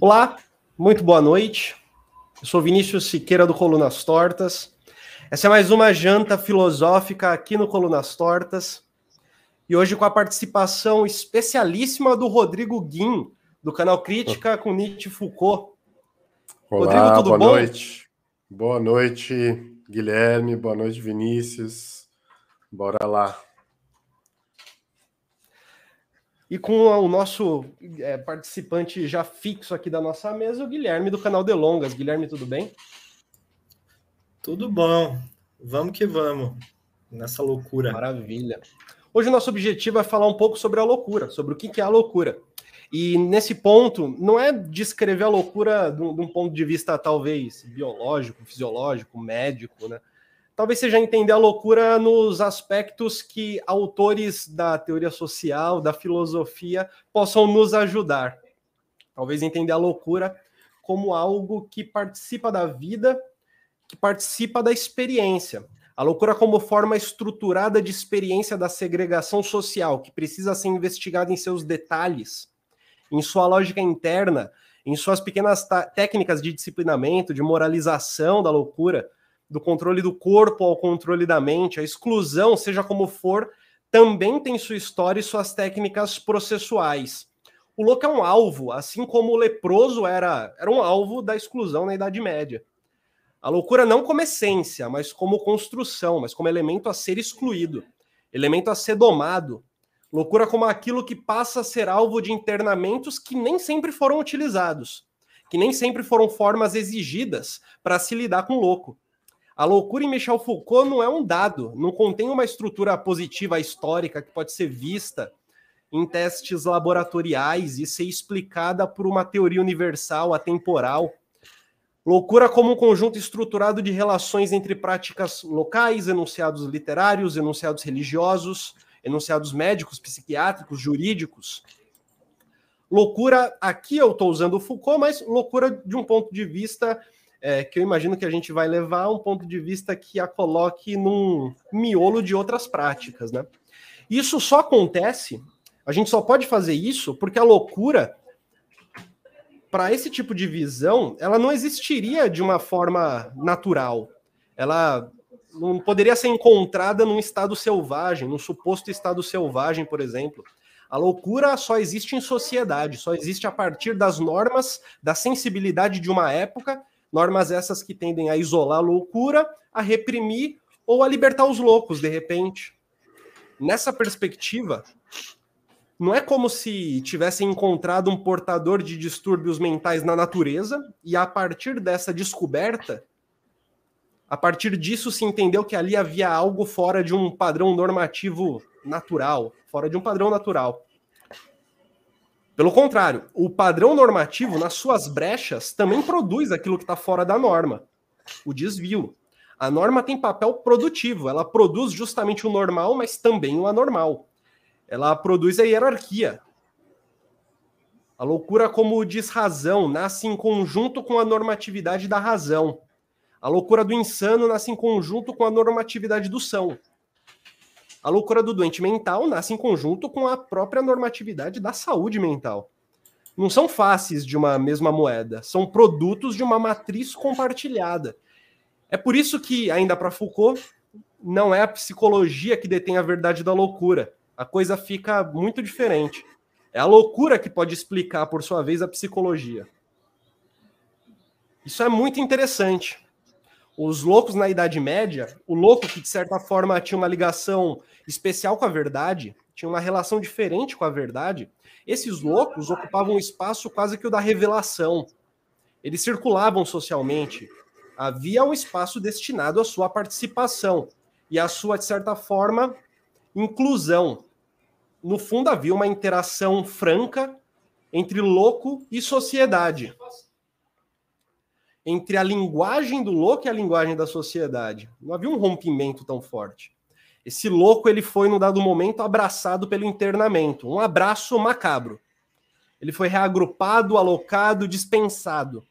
Olá, muito boa noite. Eu sou Vinícius Siqueira do Colunas Tortas. Essa é mais uma janta filosófica aqui no Colunas Tortas. E hoje com a participação especialíssima do Rodrigo Guim, do canal Crítica com Nietzsche Foucault. Olá, Rodrigo, tudo boa bom? noite. Boa noite, Guilherme. Boa noite, Vinícius. Bora lá. E com o nosso é, participante já fixo aqui da nossa mesa, o Guilherme do canal Delongas. Guilherme, tudo bem? Tudo bom. Vamos que vamos nessa loucura. Maravilha. Hoje o nosso objetivo é falar um pouco sobre a loucura, sobre o que é a loucura. E nesse ponto, não é descrever a loucura de um ponto de vista talvez biológico, fisiológico, médico, né? Talvez seja entender a loucura nos aspectos que autores da teoria social, da filosofia, possam nos ajudar. Talvez entender a loucura como algo que participa da vida, que participa da experiência. A loucura como forma estruturada de experiência da segregação social, que precisa ser investigada em seus detalhes, em sua lógica interna, em suas pequenas técnicas de disciplinamento, de moralização da loucura, do controle do corpo ao controle da mente, a exclusão, seja como for, também tem sua história e suas técnicas processuais. O louco é um alvo, assim como o leproso era, era um alvo da exclusão na Idade Média. A loucura não como essência, mas como construção, mas como elemento a ser excluído, elemento a ser domado. Loucura como aquilo que passa a ser alvo de internamentos que nem sempre foram utilizados, que nem sempre foram formas exigidas para se lidar com o louco. A loucura em Michel Foucault não é um dado, não contém uma estrutura positiva histórica que pode ser vista em testes laboratoriais e ser explicada por uma teoria universal, atemporal. Loucura como um conjunto estruturado de relações entre práticas locais, enunciados literários, enunciados religiosos, enunciados médicos, psiquiátricos, jurídicos. Loucura, aqui eu estou usando Foucault, mas loucura de um ponto de vista é, que eu imagino que a gente vai levar um ponto de vista que a coloque num miolo de outras práticas, né? Isso só acontece, a gente só pode fazer isso porque a loucura, para esse tipo de visão, ela não existiria de uma forma natural. Ela não poderia ser encontrada num estado selvagem, num suposto estado selvagem, por exemplo. A loucura só existe em sociedade, só existe a partir das normas, da sensibilidade de uma época Normas essas que tendem a isolar a loucura, a reprimir ou a libertar os loucos, de repente. Nessa perspectiva, não é como se tivessem encontrado um portador de distúrbios mentais na natureza e a partir dessa descoberta, a partir disso se entendeu que ali havia algo fora de um padrão normativo natural, fora de um padrão natural. Pelo contrário, o padrão normativo, nas suas brechas, também produz aquilo que está fora da norma, o desvio. A norma tem papel produtivo, ela produz justamente o normal, mas também o anormal. Ela produz a hierarquia. A loucura, como diz razão, nasce em conjunto com a normatividade da razão. A loucura do insano nasce em conjunto com a normatividade do são. A loucura do doente mental nasce em conjunto com a própria normatividade da saúde mental. Não são faces de uma mesma moeda, são produtos de uma matriz compartilhada. É por isso que, ainda para Foucault, não é a psicologia que detém a verdade da loucura. A coisa fica muito diferente. É a loucura que pode explicar, por sua vez, a psicologia. Isso é muito interessante os loucos na Idade Média, o louco que de certa forma tinha uma ligação especial com a verdade, tinha uma relação diferente com a verdade, esses loucos ocupavam um espaço quase que o da revelação. Eles circulavam socialmente. Havia um espaço destinado à sua participação e à sua, de certa forma, inclusão. No fundo, havia uma interação franca entre louco e sociedade entre a linguagem do louco e a linguagem da sociedade. Não havia um rompimento tão forte. Esse louco ele foi, no dado momento, abraçado pelo internamento, um abraço macabro. Ele foi reagrupado, alocado, dispensado.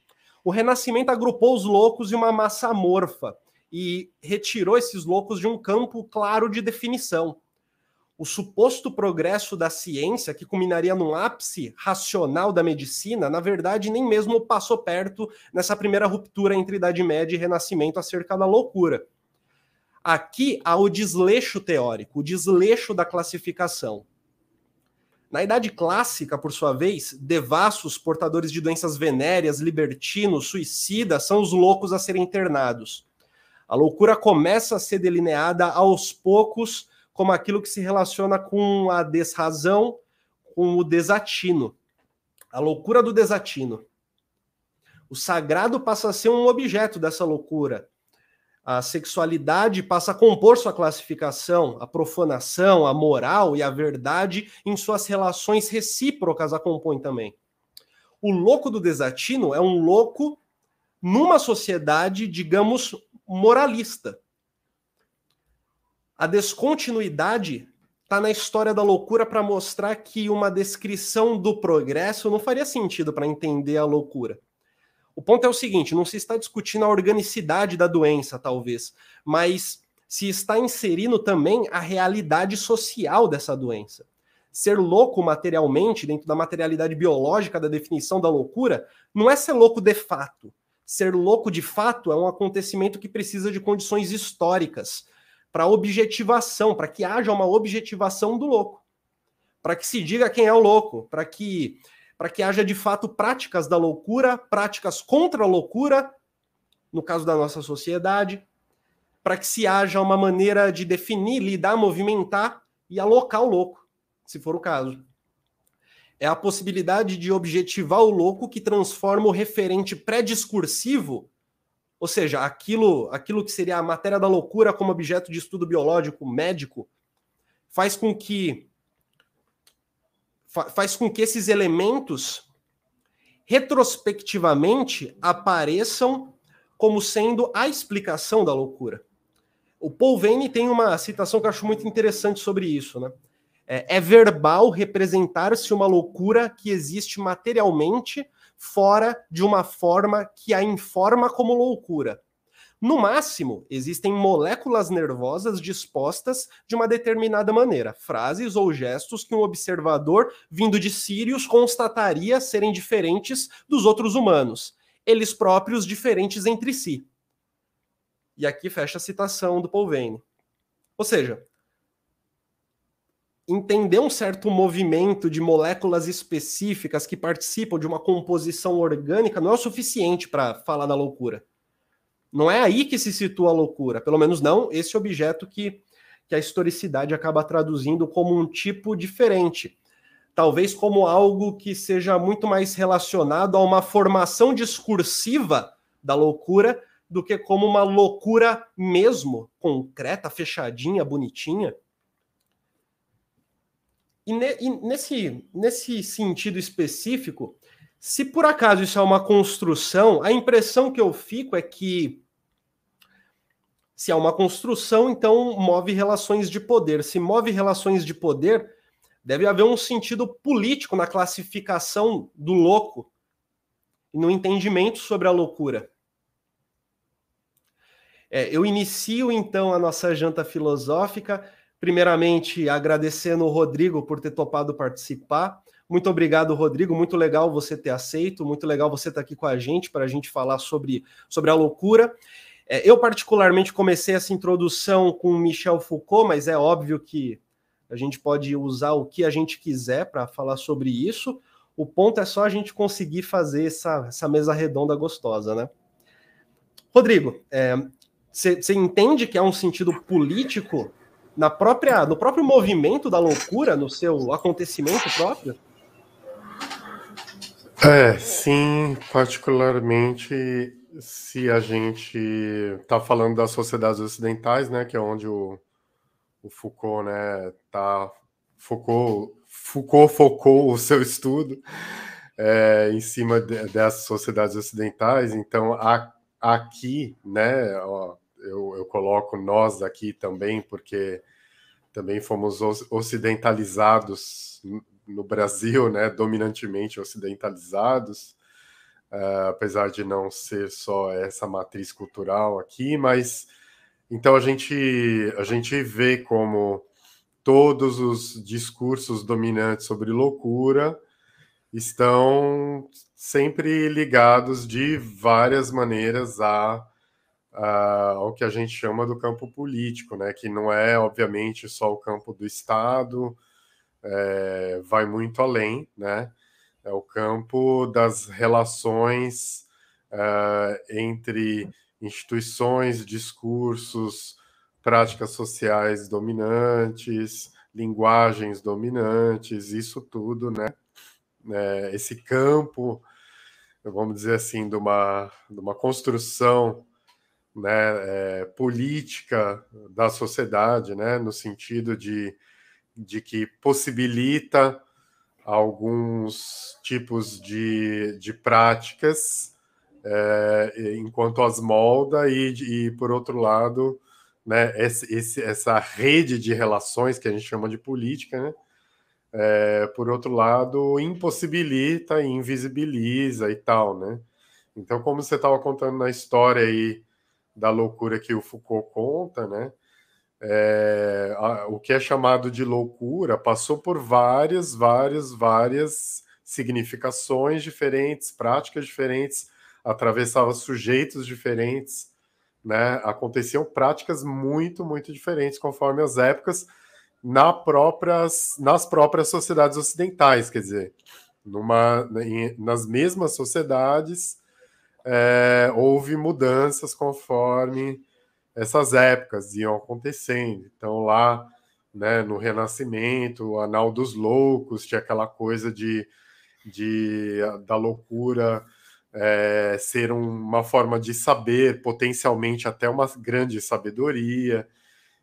O Renascimento agrupou os loucos em uma massa amorfa e retirou esses loucos de um campo claro de definição. O suposto progresso da ciência, que culminaria num ápice racional da medicina, na verdade, nem mesmo passou perto nessa primeira ruptura entre Idade Média e Renascimento acerca da loucura. Aqui há o desleixo teórico, o desleixo da classificação. Na Idade Clássica, por sua vez, devassos, portadores de doenças venéreas, libertinos, suicidas, são os loucos a serem internados. A loucura começa a ser delineada aos poucos como aquilo que se relaciona com a desrazão, com o desatino. A loucura do desatino. O sagrado passa a ser um objeto dessa loucura. A sexualidade passa a compor sua classificação, a profanação, a moral e a verdade em suas relações recíprocas a compõem também. O louco do desatino é um louco numa sociedade, digamos, moralista. A descontinuidade está na história da loucura para mostrar que uma descrição do progresso não faria sentido para entender a loucura. O ponto é o seguinte: não se está discutindo a organicidade da doença, talvez, mas se está inserindo também a realidade social dessa doença. Ser louco materialmente, dentro da materialidade biológica da definição da loucura, não é ser louco de fato. Ser louco de fato é um acontecimento que precisa de condições históricas, para objetivação, para que haja uma objetivação do louco, para que se diga quem é o louco, para que para que haja de fato práticas da loucura, práticas contra a loucura, no caso da nossa sociedade, para que se haja uma maneira de definir, lidar, movimentar e alocar o louco, se for o caso. É a possibilidade de objetivar o louco que transforma o referente pré-discursivo ou seja, aquilo, aquilo que seria a matéria da loucura como objeto de estudo biológico médico faz com que faz com que esses elementos retrospectivamente apareçam como sendo a explicação da loucura. O Paul Vane tem uma citação que eu acho muito interessante sobre isso, né? É, é verbal representar-se uma loucura que existe materialmente fora de uma forma que a informa como loucura. No máximo, existem moléculas nervosas dispostas de uma determinada maneira, frases ou gestos que um observador vindo de Sirius constataria serem diferentes dos outros humanos, eles próprios diferentes entre si. E aqui fecha a citação do Paul Vane. Ou seja, entender um certo movimento de moléculas específicas que participam de uma composição orgânica não é o suficiente para falar da loucura. Não é aí que se situa a loucura, pelo menos não esse objeto que, que a historicidade acaba traduzindo como um tipo diferente. Talvez como algo que seja muito mais relacionado a uma formação discursiva da loucura do que como uma loucura mesmo, concreta, fechadinha, bonitinha. E, ne, e nesse, nesse sentido específico, se por acaso isso é uma construção, a impressão que eu fico é que se é uma construção, então move relações de poder. Se move relações de poder, deve haver um sentido político na classificação do louco e no entendimento sobre a loucura. É, eu inicio então a nossa janta filosófica Primeiramente, agradecendo o Rodrigo por ter topado participar. Muito obrigado, Rodrigo. Muito legal você ter aceito. Muito legal você estar aqui com a gente para a gente falar sobre, sobre a loucura. É, eu, particularmente, comecei essa introdução com Michel Foucault, mas é óbvio que a gente pode usar o que a gente quiser para falar sobre isso. O ponto é só a gente conseguir fazer essa, essa mesa redonda gostosa, né? Rodrigo, você é, entende que é um sentido político na própria, no próprio movimento da loucura, no seu acontecimento próprio? É, sim, particularmente se a gente está falando das sociedades ocidentais, né, que é onde o, o Foucault, né, tá Foucault, Foucault focou o seu estudo é, em cima de, dessas sociedades ocidentais. Então, a, aqui, né, ó, eu, eu coloco nós aqui também, porque também fomos ocidentalizados no Brasil, né, dominantemente ocidentalizados, uh, apesar de não ser só essa matriz cultural aqui, mas então a gente a gente vê como todos os discursos dominantes sobre loucura estão sempre ligados de várias maneiras a, a, ao que a gente chama do campo político, né? que não é, obviamente, só o campo do Estado, é, vai muito além, né? é o campo das relações uh, entre instituições, discursos, práticas sociais dominantes, linguagens dominantes, isso tudo, né? É, esse campo, vamos dizer assim, de uma, de uma construção né, é, política da sociedade, né, no sentido de, de que possibilita alguns tipos de, de práticas é, enquanto as molda e, e, por outro lado, né, esse, essa rede de relações que a gente chama de política, né, é, por outro lado, impossibilita e invisibiliza e tal, né? Então, como você estava contando na história aí da loucura que o Foucault conta, né? É, a, o que é chamado de loucura passou por várias, várias, várias significações diferentes, práticas diferentes, atravessava sujeitos diferentes, né? Aconteciam práticas muito, muito diferentes conforme as épocas na próprias, nas próprias sociedades ocidentais, quer dizer, numa, em, nas mesmas sociedades é, houve mudanças conforme essas épocas iam acontecendo. Então, lá né, no Renascimento, o Anal dos Loucos, tinha aquela coisa de, de da loucura é, ser uma forma de saber, potencialmente até uma grande sabedoria.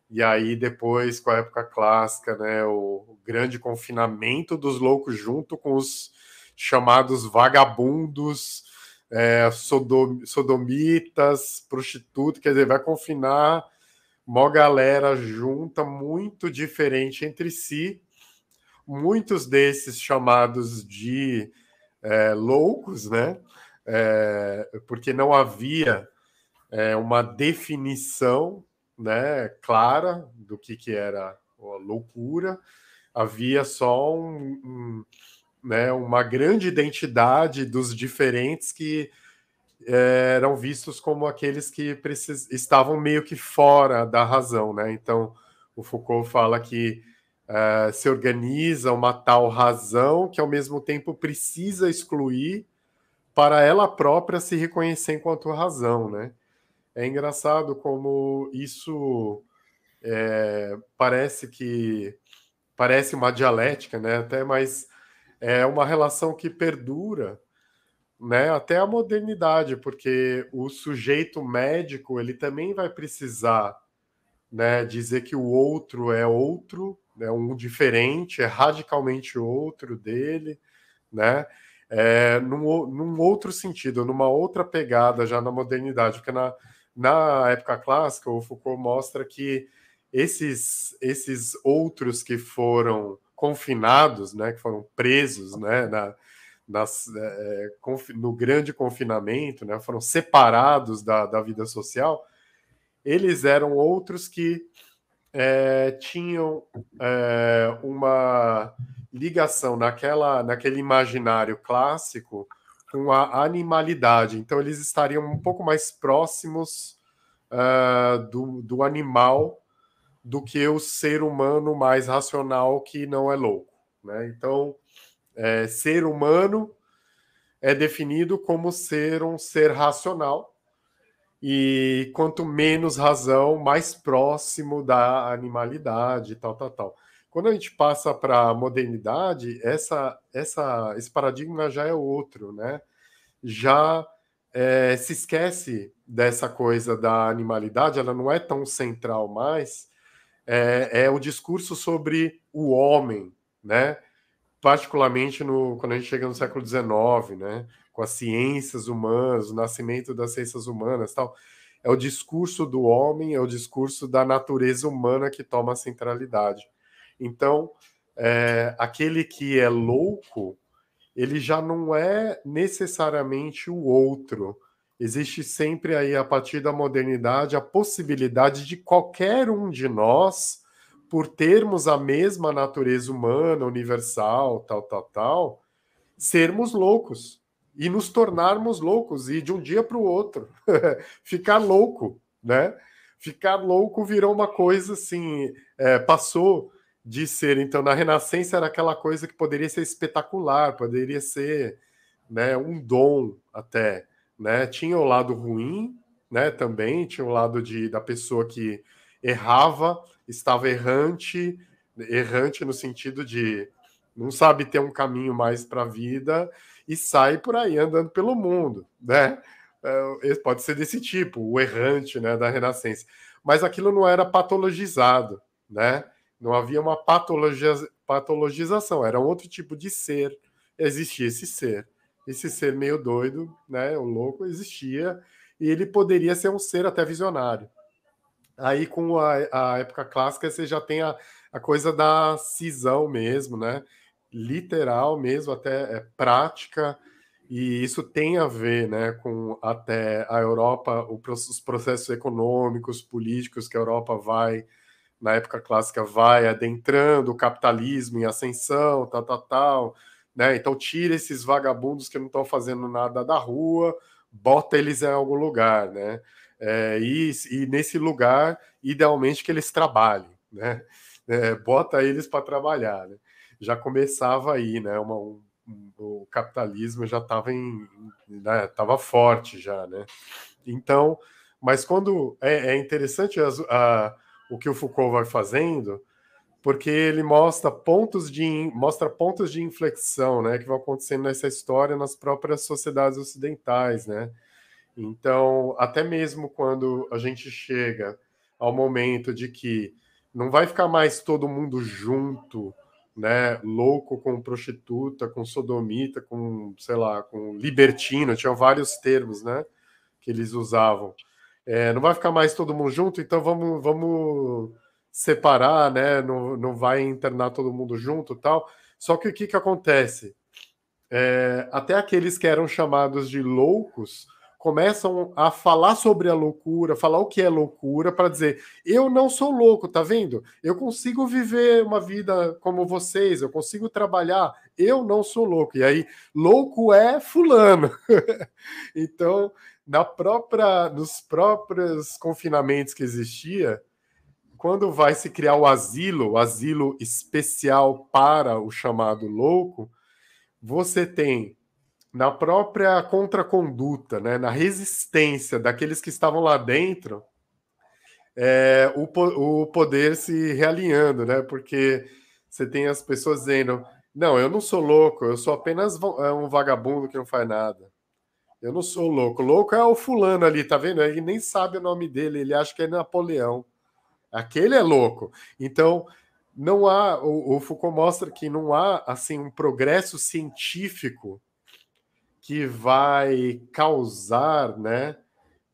E aí, depois, com a época clássica, né, o grande confinamento dos loucos junto com os chamados vagabundos é, sodom, sodomitas, prostitutas, quer dizer, vai confinar uma galera junta, muito diferente entre si. Muitos desses chamados de é, loucos, né? É, porque não havia é, uma definição né, clara do que, que era a loucura, havia só um, um né, uma grande identidade dos diferentes que é, eram vistos como aqueles que precis... estavam meio que fora da razão, né? Então, o Foucault fala que uh, se organiza uma tal razão que, ao mesmo tempo, precisa excluir para ela própria se reconhecer enquanto razão, né? É engraçado como isso é, parece que parece uma dialética, né? Até mais é uma relação que perdura né, até a modernidade, porque o sujeito médico ele também vai precisar né, dizer que o outro é outro, é um diferente, é radicalmente outro dele, né? É, num, num outro sentido, numa outra pegada já na modernidade, porque na, na época clássica o Foucault mostra que esses, esses outros que foram confinados, né, que foram presos, né, na, nas, é, no grande confinamento, né, foram separados da, da vida social, eles eram outros que é, tinham é, uma ligação naquela, naquele imaginário clássico com a animalidade. Então, eles estariam um pouco mais próximos uh, do, do animal do que o ser humano mais racional que não é louco. Né? Então, é, ser humano é definido como ser um ser racional, e quanto menos razão, mais próximo da animalidade, tal, tal, tal. Quando a gente passa para a modernidade, essa, essa, esse paradigma já é outro, né? Já é, se esquece dessa coisa da animalidade, ela não é tão central mais, é, é o discurso sobre o homem, né? particularmente no, quando a gente chega no século XIX, né? com as ciências humanas, o nascimento das ciências humanas tal, é o discurso do homem, é o discurso da natureza humana que toma a centralidade. Então, é, aquele que é louco, ele já não é necessariamente o outro, existe sempre aí, a partir da modernidade, a possibilidade de qualquer um de nós por termos a mesma natureza humana, universal, tal, tal, tal, sermos loucos e nos tornarmos loucos e de um dia para o outro ficar louco, né? Ficar louco virou uma coisa assim, é, passou de ser. Então, na Renascença era aquela coisa que poderia ser espetacular, poderia ser, né, um dom até, né? Tinha o lado ruim, né? Também tinha o lado de da pessoa que errava, estava errante, errante no sentido de não sabe ter um caminho mais para a vida e sai por aí andando pelo mundo, né? É, pode ser desse tipo, o errante, né, da Renascença. Mas aquilo não era patologizado, né? Não havia uma patologia, patologização, era um outro tipo de ser. Existia esse ser. Esse ser meio doido, né, o louco, existia e ele poderia ser um ser até visionário. Aí, com a, a época clássica, você já tem a, a coisa da cisão mesmo, né? Literal mesmo, até é, prática, e isso tem a ver né, com até a Europa, os processos econômicos, políticos que a Europa vai, na época clássica, vai adentrando, o capitalismo em ascensão, tal, tal, tal. Né? Então, tira esses vagabundos que não estão fazendo nada da rua, bota eles em algum lugar, né? é, e, e, nesse lugar, idealmente, que eles trabalhem, né? É, bota eles para trabalhar, né? Já começava aí, né? Uma, um, o capitalismo já estava em, né, tava forte já, né? Então, mas quando é, é interessante as, a, o que o Foucault vai fazendo, porque ele mostra pontos de mostra pontos de inflexão, né, que vão acontecendo nessa história nas próprias sociedades ocidentais, né? Então, até mesmo quando a gente chega ao momento de que não vai ficar mais todo mundo junto, né, louco com prostituta, com sodomita, com, sei lá, com libertino, tinham vários termos, né, que eles usavam. É, não vai ficar mais todo mundo junto, então vamos, vamos separar, né, não, não vai internar todo mundo junto tal. Só que o que, que acontece? É, até aqueles que eram chamados de loucos começam a falar sobre a loucura, falar o que é loucura, para dizer: eu não sou louco, tá vendo? Eu consigo viver uma vida como vocês, eu consigo trabalhar, eu não sou louco. E aí, louco é fulano. então, na própria, nos próprios confinamentos que existia, quando vai se criar o asilo, o asilo especial para o chamado louco, você tem na própria contraconduta, né, na resistência daqueles que estavam lá dentro, é, o, o poder se realinhando, né? Porque você tem as pessoas dizendo: não, eu não sou louco, eu sou apenas é um vagabundo que não faz nada. Eu não sou louco. Louco é o fulano ali, tá vendo? Ele nem sabe o nome dele, ele acha que é Napoleão. Aquele é louco. Então, não há. O, o Foucault mostra que não há assim um progresso científico que vai causar, né,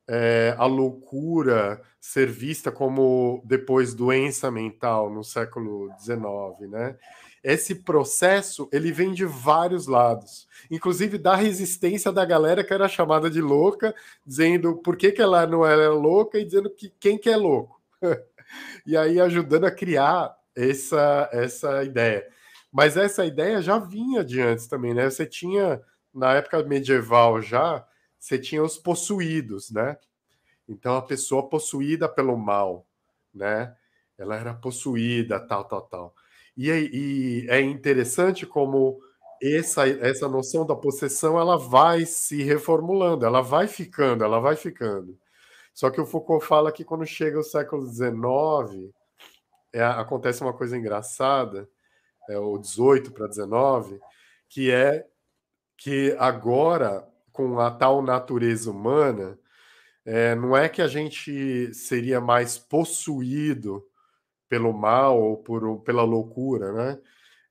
é, a loucura ser vista como depois doença mental no século XIX, né? Esse processo ele vem de vários lados, inclusive da resistência da galera que era chamada de louca, dizendo por que, que ela não era louca e dizendo que quem que é louco, e aí ajudando a criar essa essa ideia. Mas essa ideia já vinha de antes também, né? Você tinha na época medieval já, você tinha os possuídos, né? Então a pessoa possuída pelo mal, né? Ela era possuída, tal, tal, tal. E, e é interessante como essa, essa noção da possessão ela vai se reformulando, ela vai ficando, ela vai ficando. Só que o Foucault fala que quando chega o século XIX, é, acontece uma coisa engraçada, é o 18 para 19, que é que agora, com a tal natureza humana, é, não é que a gente seria mais possuído pelo mal ou por, pela loucura, né?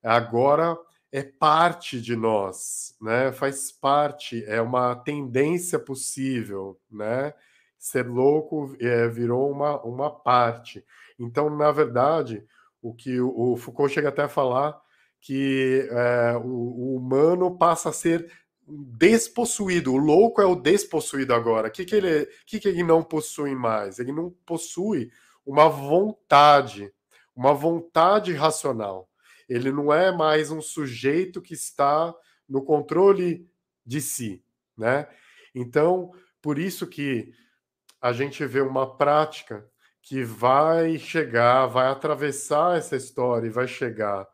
Agora é parte de nós, né? Faz parte, é uma tendência possível, né? Ser louco é, virou uma, uma parte. Então, na verdade, o que o, o Foucault chega até a falar que é, o, o, humano passa a ser despossuído. O louco é o despossuído agora. O que, que, ele, que, que ele não possui mais? Ele não possui uma vontade, uma vontade racional. Ele não é mais um sujeito que está no controle de si, né? Então, por isso que a gente vê uma prática que vai chegar, vai atravessar essa história e vai chegar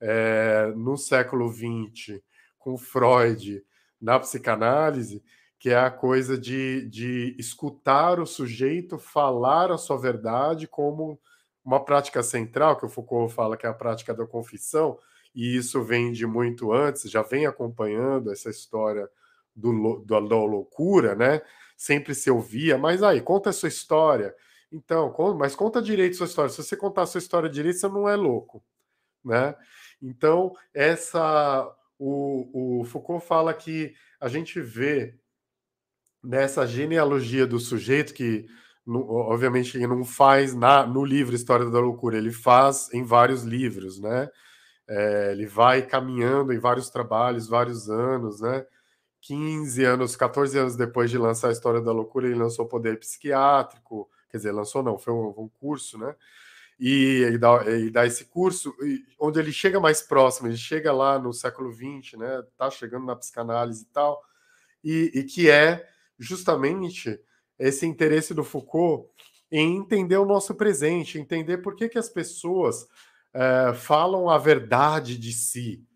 é, no século XX com Freud na psicanálise, que é a coisa de, de escutar o sujeito falar a sua verdade como uma prática central, que o Foucault fala que é a prática da confissão, e isso vem de muito antes, já vem acompanhando essa história do, do, da loucura, né? Sempre se ouvia, mas aí, conta a sua história. Então, mas conta direito a sua história. Se você contar a sua história direito, você não é louco, né? Então, essa o, o Foucault fala que a gente vê nessa genealogia do sujeito que obviamente ele não faz na, no livro História da Loucura, ele faz em vários livros, né? É, ele vai caminhando em vários trabalhos, vários anos, né? 15 anos, 14 anos depois de lançar a História da Loucura, ele lançou Poder Psiquiátrico, quer dizer, lançou não, foi um, um curso, né? E ele dá, ele dá esse curso, onde ele chega mais próximo, ele chega lá no século XX, né? Tá chegando na psicanálise e tal, e, e que é justamente esse interesse do Foucault em entender o nosso presente, entender por que, que as pessoas é, falam a verdade de si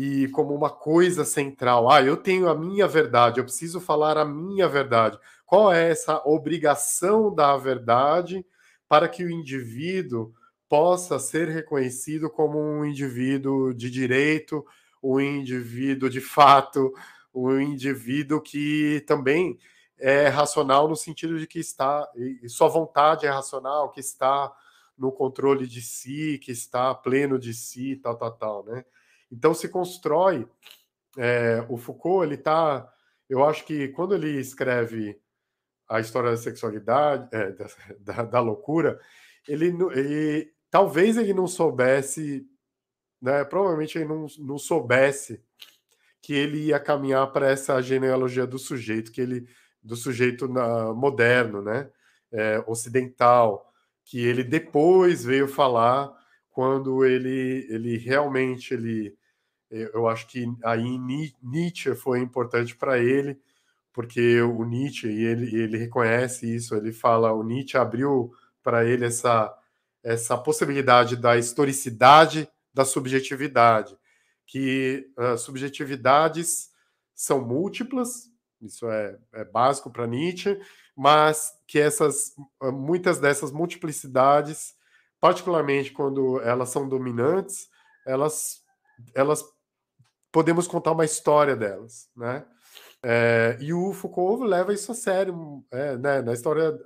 e como uma coisa central. Ah, eu tenho a minha verdade, eu preciso falar a minha verdade. Qual é essa obrigação da verdade para que o indivíduo possa ser reconhecido como um indivíduo de direito, um indivíduo de fato, um indivíduo que também é racional no sentido de que está, e sua vontade é racional, que está no controle de si, que está pleno de si, tal, tal, tal, né? Então se constrói. É, o Foucault, ele está. Eu acho que quando ele escreve a história da sexualidade, é, da, da, da, loucura, ele, ele talvez ele não soubesse, né? Provavelmente ele não, não soubesse que ele ia caminhar para essa genealogia do sujeito, que ele do sujeito na, moderno, né? É, ocidental, que ele depois veio falar quando ele, ele realmente ele eu acho que aí Nietzsche foi importante para ele porque o Nietzsche e ele, ele reconhece isso ele fala o Nietzsche abriu para ele essa essa possibilidade da historicidade da subjetividade que uh, subjetividades são múltiplas isso é, é básico para Nietzsche mas que essas muitas dessas multiplicidades, particularmente quando elas são dominantes, elas elas podemos contar uma história delas, né? É, e o Foucault leva isso a sério, é, né? Na história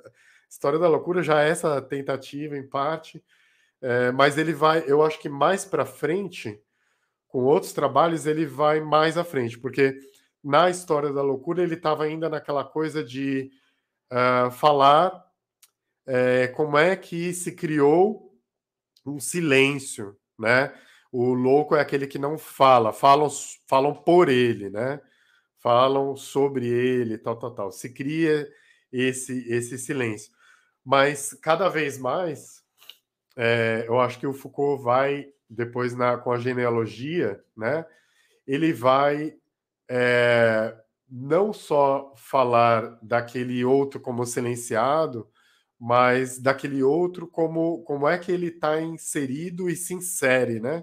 história da loucura já é essa tentativa em parte, é, mas ele vai, eu acho que mais para frente, com outros trabalhos, ele vai mais à frente, porque na história da loucura ele estava ainda naquela coisa de uh, falar é, como é que se criou um silêncio, né? O louco é aquele que não fala, falam, falam por ele, né? Falam sobre ele, tal, tal, tal. Se cria esse, esse silêncio. Mas cada vez mais, é, eu acho que o Foucault vai, depois na, com a genealogia, né? Ele vai é, não só falar daquele outro como silenciado, mas daquele outro como, como é que ele está inserido e se insere, né?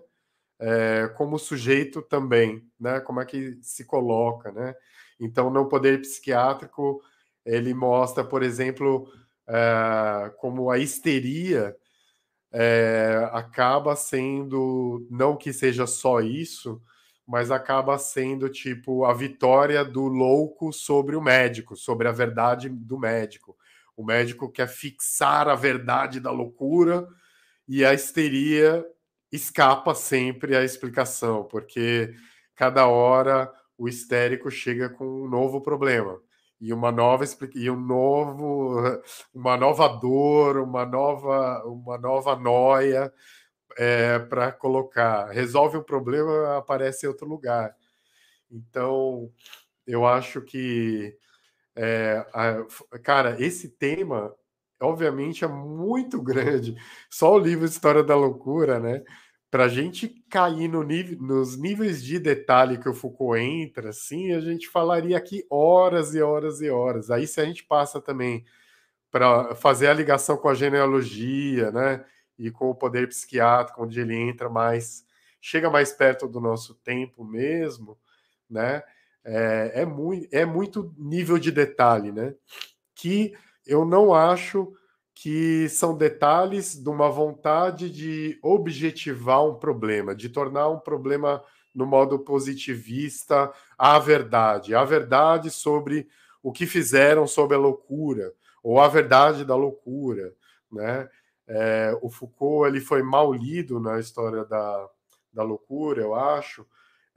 É, como sujeito também, né? Como é que se coloca, né? Então, no poder psiquiátrico, ele mostra, por exemplo, é, como a histeria é, acaba sendo, não que seja só isso, mas acaba sendo tipo a vitória do louco sobre o médico, sobre a verdade do médico. O médico quer fixar a verdade da loucura e a histeria escapa sempre à explicação, porque cada hora o histérico chega com um novo problema e uma nova e um novo uma nova dor, uma nova uma nova noia é, para colocar. Resolve o problema, aparece em outro lugar. Então, eu acho que, é, a, cara, esse tema obviamente, é muito grande. Só o livro História da Loucura, né? Para a gente cair no nível, nos níveis de detalhe que o Foucault entra, assim, a gente falaria aqui horas e horas e horas. Aí, se a gente passa também para fazer a ligação com a genealogia, né? E com o poder psiquiátrico, onde ele entra mais, chega mais perto do nosso tempo mesmo, né? É, é, muito, é muito nível de detalhe, né? Que eu não acho que são detalhes de uma vontade de objetivar um problema, de tornar um problema no modo positivista a verdade, a verdade sobre o que fizeram sobre a loucura, ou a verdade da loucura, né? É, o Foucault ele foi mal lido na história da, da loucura, eu acho,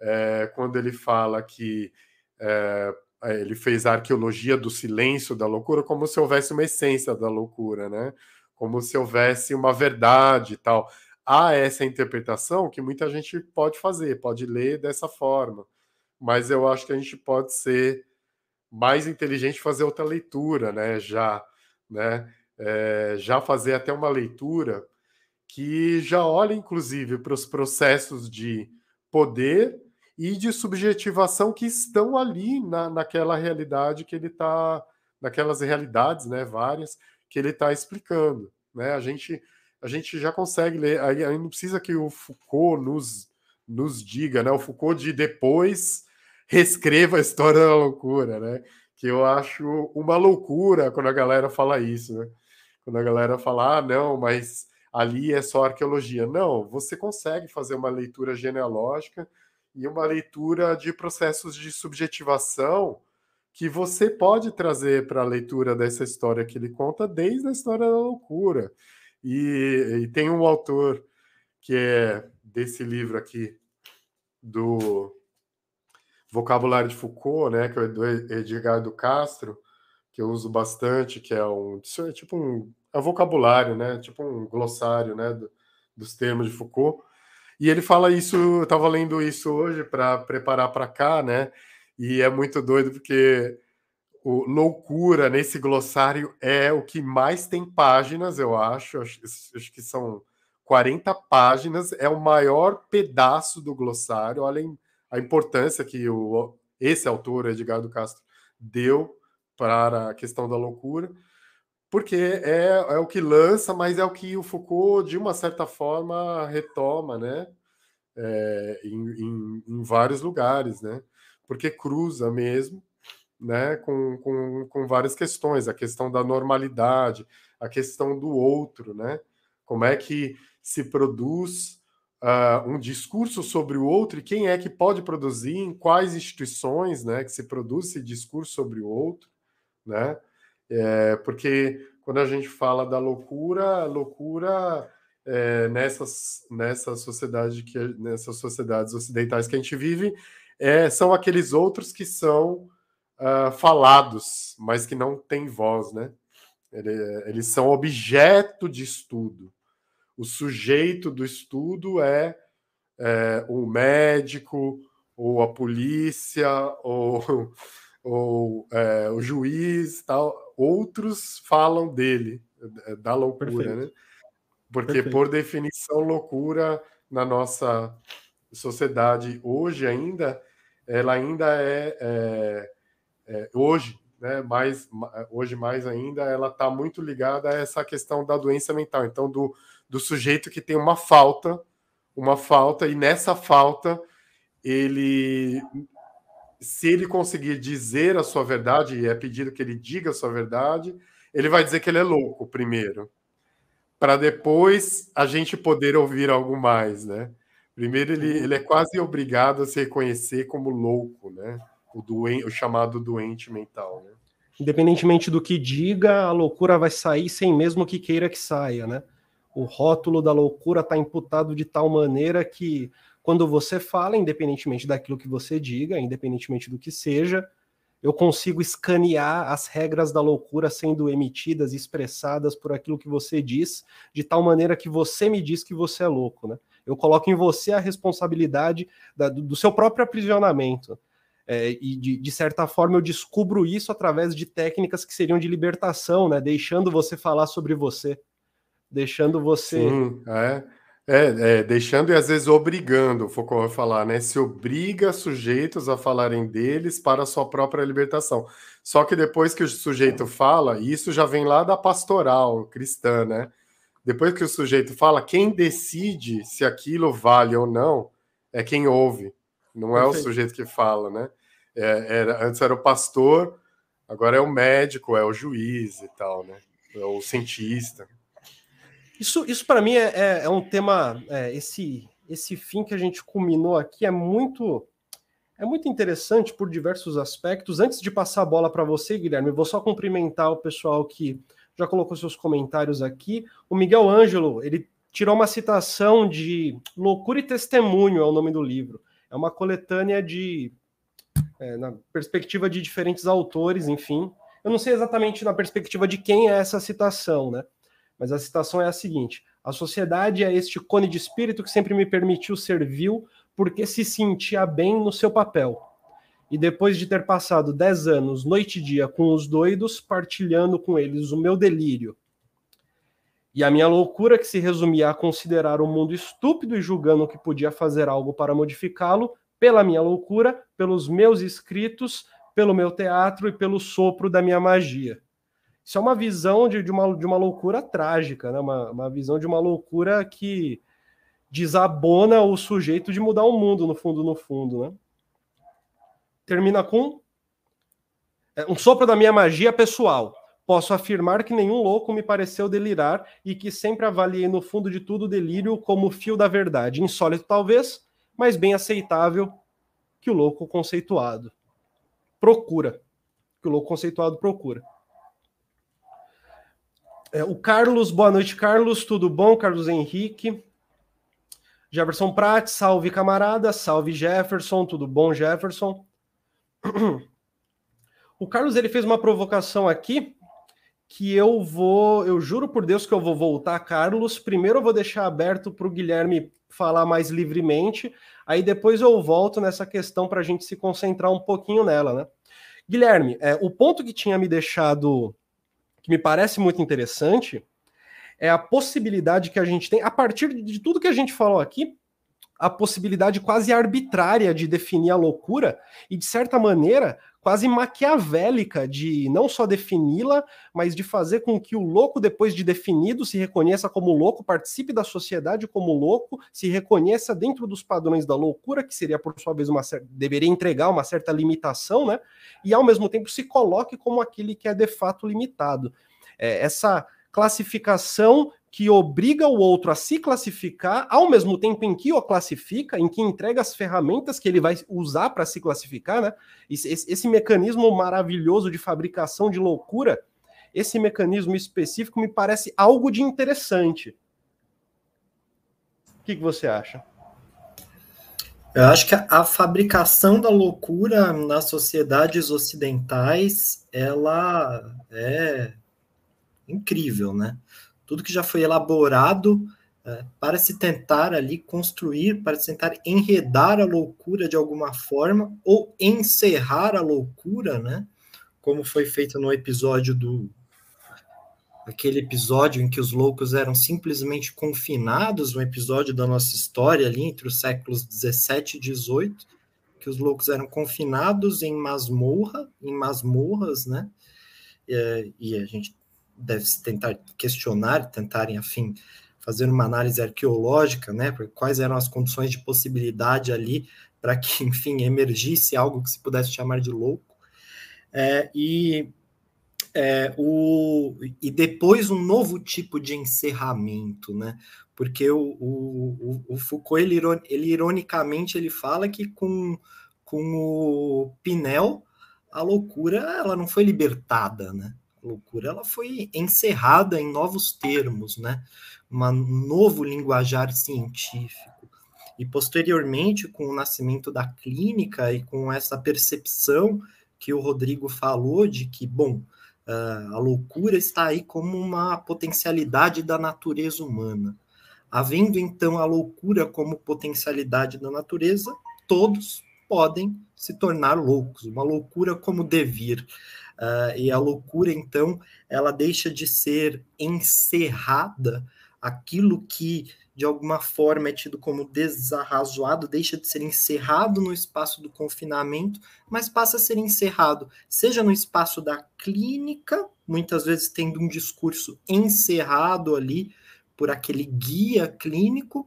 é, quando ele fala que é, ele fez a arqueologia do silêncio da loucura como se houvesse uma essência da loucura, né? Como se houvesse uma verdade e tal. Há essa interpretação que muita gente pode fazer, pode ler dessa forma, mas eu acho que a gente pode ser mais inteligente fazer outra leitura, né? Já, né? É, já fazer até uma leitura que já olha, inclusive, para os processos de poder e de subjetivação que estão ali na, naquela realidade que ele está, naquelas realidades, né? Várias que ele está explicando, né? A gente a gente já consegue ler, aí, aí não precisa que o Foucault nos nos diga, né? O Foucault de depois reescreva a história da loucura, né? Que eu acho uma loucura quando a galera fala isso, né? Quando a galera fala, ah, não, mas ali é só arqueologia. Não, você consegue fazer uma leitura genealógica e uma leitura de processos de subjetivação que você pode trazer para a leitura dessa história que ele conta desde a história da loucura. E, e tem um autor que é desse livro aqui, do Vocabulário de Foucault, né, que é do Edgardo Castro, que eu uso bastante, que é um é tipo um, é um vocabulário, né, tipo um glossário, né, do, dos termos de Foucault. E ele fala isso, eu estava lendo isso hoje para preparar para cá, né? E é muito doido porque o loucura nesse glossário é o que mais tem páginas, eu acho, acho, acho que são 40 páginas, é o maior pedaço do glossário. Olhem a importância que o, esse autor, Edgardo Castro, deu para a questão da loucura, porque é, é o que lança, mas é o que o Foucault, de uma certa forma, retoma, né? É, em, em, em, vários lugares, né? Porque cruza mesmo, né? Com, com, com várias questões, a questão da normalidade, a questão do outro, né? Como é que se produz uh, um discurso sobre o outro e quem é que pode produzir, em quais instituições né, que se produz esse discurso sobre o outro, né? É, porque quando a gente fala da loucura, loucura é, nessas, nessa sociedade que nessas sociedades ocidentais que a gente vive é, são aqueles outros que são uh, falados, mas que não têm voz, né? eles são objeto de estudo o sujeito do estudo é, é o médico, ou a polícia, ou, ou é, o juiz, tal. Outros falam dele, é, da loucura, Perfeito. né? Porque, Perfeito. por definição, loucura na nossa sociedade hoje ainda, ela ainda é, é, é hoje, né, mais, hoje mais ainda, ela está muito ligada a essa questão da doença mental. Então, do, do sujeito que tem uma falta, uma falta, e nessa falta ele se ele conseguir dizer a sua verdade, e é pedido que ele diga a sua verdade, ele vai dizer que ele é louco primeiro, para depois a gente poder ouvir algo mais, né? Primeiro ele, ele é quase obrigado a se reconhecer como louco, né? O, doen o chamado doente mental, né? Independentemente do que diga, a loucura vai sair sem mesmo que queira que saia, né? o rótulo da loucura está imputado de tal maneira que quando você fala, independentemente daquilo que você diga, independentemente do que seja, eu consigo escanear as regras da loucura sendo emitidas, expressadas por aquilo que você diz, de tal maneira que você me diz que você é louco, né? Eu coloco em você a responsabilidade da, do seu próprio aprisionamento. É, e de, de, certa forma eu descubro isso através de técnicas que seriam de libertação, né? Deixando você falar sobre você, deixando você. Sim, é. É, é, deixando e às vezes obrigando, Foucault vai falar, né? Se obriga sujeitos a falarem deles para a sua própria libertação. Só que depois que o sujeito fala, isso já vem lá da pastoral cristã, né? Depois que o sujeito fala, quem decide se aquilo vale ou não é quem ouve, não é o sujeito que fala, né? É, era, antes era o pastor, agora é o médico, é o juiz e tal, né? É o cientista. Isso, isso para mim é, é, é, um tema, é, esse, esse fim que a gente culminou aqui é muito é muito interessante por diversos aspectos. Antes de passar a bola para você, Guilherme, vou só cumprimentar o pessoal que já colocou seus comentários aqui. O Miguel Ângelo, ele tirou uma citação de Loucura e Testemunho, é o nome do livro. É uma coletânea de. É, na perspectiva de diferentes autores, enfim. Eu não sei exatamente na perspectiva de quem é essa citação, né? Mas a citação é a seguinte: a sociedade é este cone de espírito que sempre me permitiu ser vil porque se sentia bem no seu papel. E depois de ter passado dez anos, noite e dia, com os doidos, partilhando com eles o meu delírio e a minha loucura, que se resumia a considerar o mundo estúpido e julgando que podia fazer algo para modificá-lo, pela minha loucura, pelos meus escritos, pelo meu teatro e pelo sopro da minha magia. Isso é uma visão de, de, uma, de uma loucura trágica, né? uma, uma visão de uma loucura que desabona o sujeito de mudar o mundo, no fundo, no fundo. Né? Termina com é, um sopro da minha magia pessoal. Posso afirmar que nenhum louco me pareceu delirar e que sempre avaliei no fundo de tudo o delírio como fio da verdade. Insólito, talvez, mas bem aceitável que o louco conceituado procura. Que o louco conceituado procura. É, o Carlos, boa noite, Carlos, tudo bom? Carlos Henrique. Jefferson Pratt, salve camarada, salve Jefferson, tudo bom, Jefferson? O Carlos ele fez uma provocação aqui que eu vou, eu juro por Deus que eu vou voltar, Carlos. Primeiro eu vou deixar aberto para o Guilherme falar mais livremente, aí depois eu volto nessa questão para a gente se concentrar um pouquinho nela, né? Guilherme, é, o ponto que tinha me deixado que me parece muito interessante é a possibilidade que a gente tem, a partir de tudo que a gente falou aqui, a possibilidade quase arbitrária de definir a loucura e, de certa maneira, quase maquiavélica de não só defini-la, mas de fazer com que o louco, depois de definido, se reconheça como louco, participe da sociedade como louco, se reconheça dentro dos padrões da loucura, que seria, por sua vez, uma deveria entregar uma certa limitação, né? E ao mesmo tempo se coloque como aquele que é de fato limitado. É, essa classificação que obriga o outro a se classificar, ao mesmo tempo em que o classifica, em que entrega as ferramentas que ele vai usar para se classificar, né? Esse, esse, mecanismo maravilhoso de fabricação de loucura, esse mecanismo específico me parece algo de interessante. O que, que você acha? Eu acho que a fabricação da loucura nas sociedades ocidentais, ela é incrível, né? Tudo que já foi elaborado é, para se tentar ali construir, para se tentar enredar a loucura de alguma forma, ou encerrar a loucura, né? Como foi feito no episódio do. Aquele episódio em que os loucos eram simplesmente confinados, um episódio da nossa história ali entre os séculos 17 e 18, que os loucos eram confinados em masmorra, em masmorras, né? É, e a gente deve se tentar questionar, tentarem, afim, fazer uma análise arqueológica, né, quais eram as condições de possibilidade ali para que, enfim, emergisse algo que se pudesse chamar de louco. É, e, é, o, e depois um novo tipo de encerramento, né? Porque o, o, o Foucault, ele, ele, ironicamente, ele fala que com, com o Pinel, a loucura ela não foi libertada, né? Loucura, ela foi encerrada em novos termos, né? Um novo linguajar científico. E posteriormente, com o nascimento da clínica e com essa percepção que o Rodrigo falou de que, bom, a loucura está aí como uma potencialidade da natureza humana. Havendo então a loucura como potencialidade da natureza, todos podem se tornar loucos, uma loucura como devir. Uh, e a loucura, então, ela deixa de ser encerrada, aquilo que de alguma forma é tido como desarrazoado, deixa de ser encerrado no espaço do confinamento, mas passa a ser encerrado, seja no espaço da clínica, muitas vezes tendo um discurso encerrado ali por aquele guia clínico,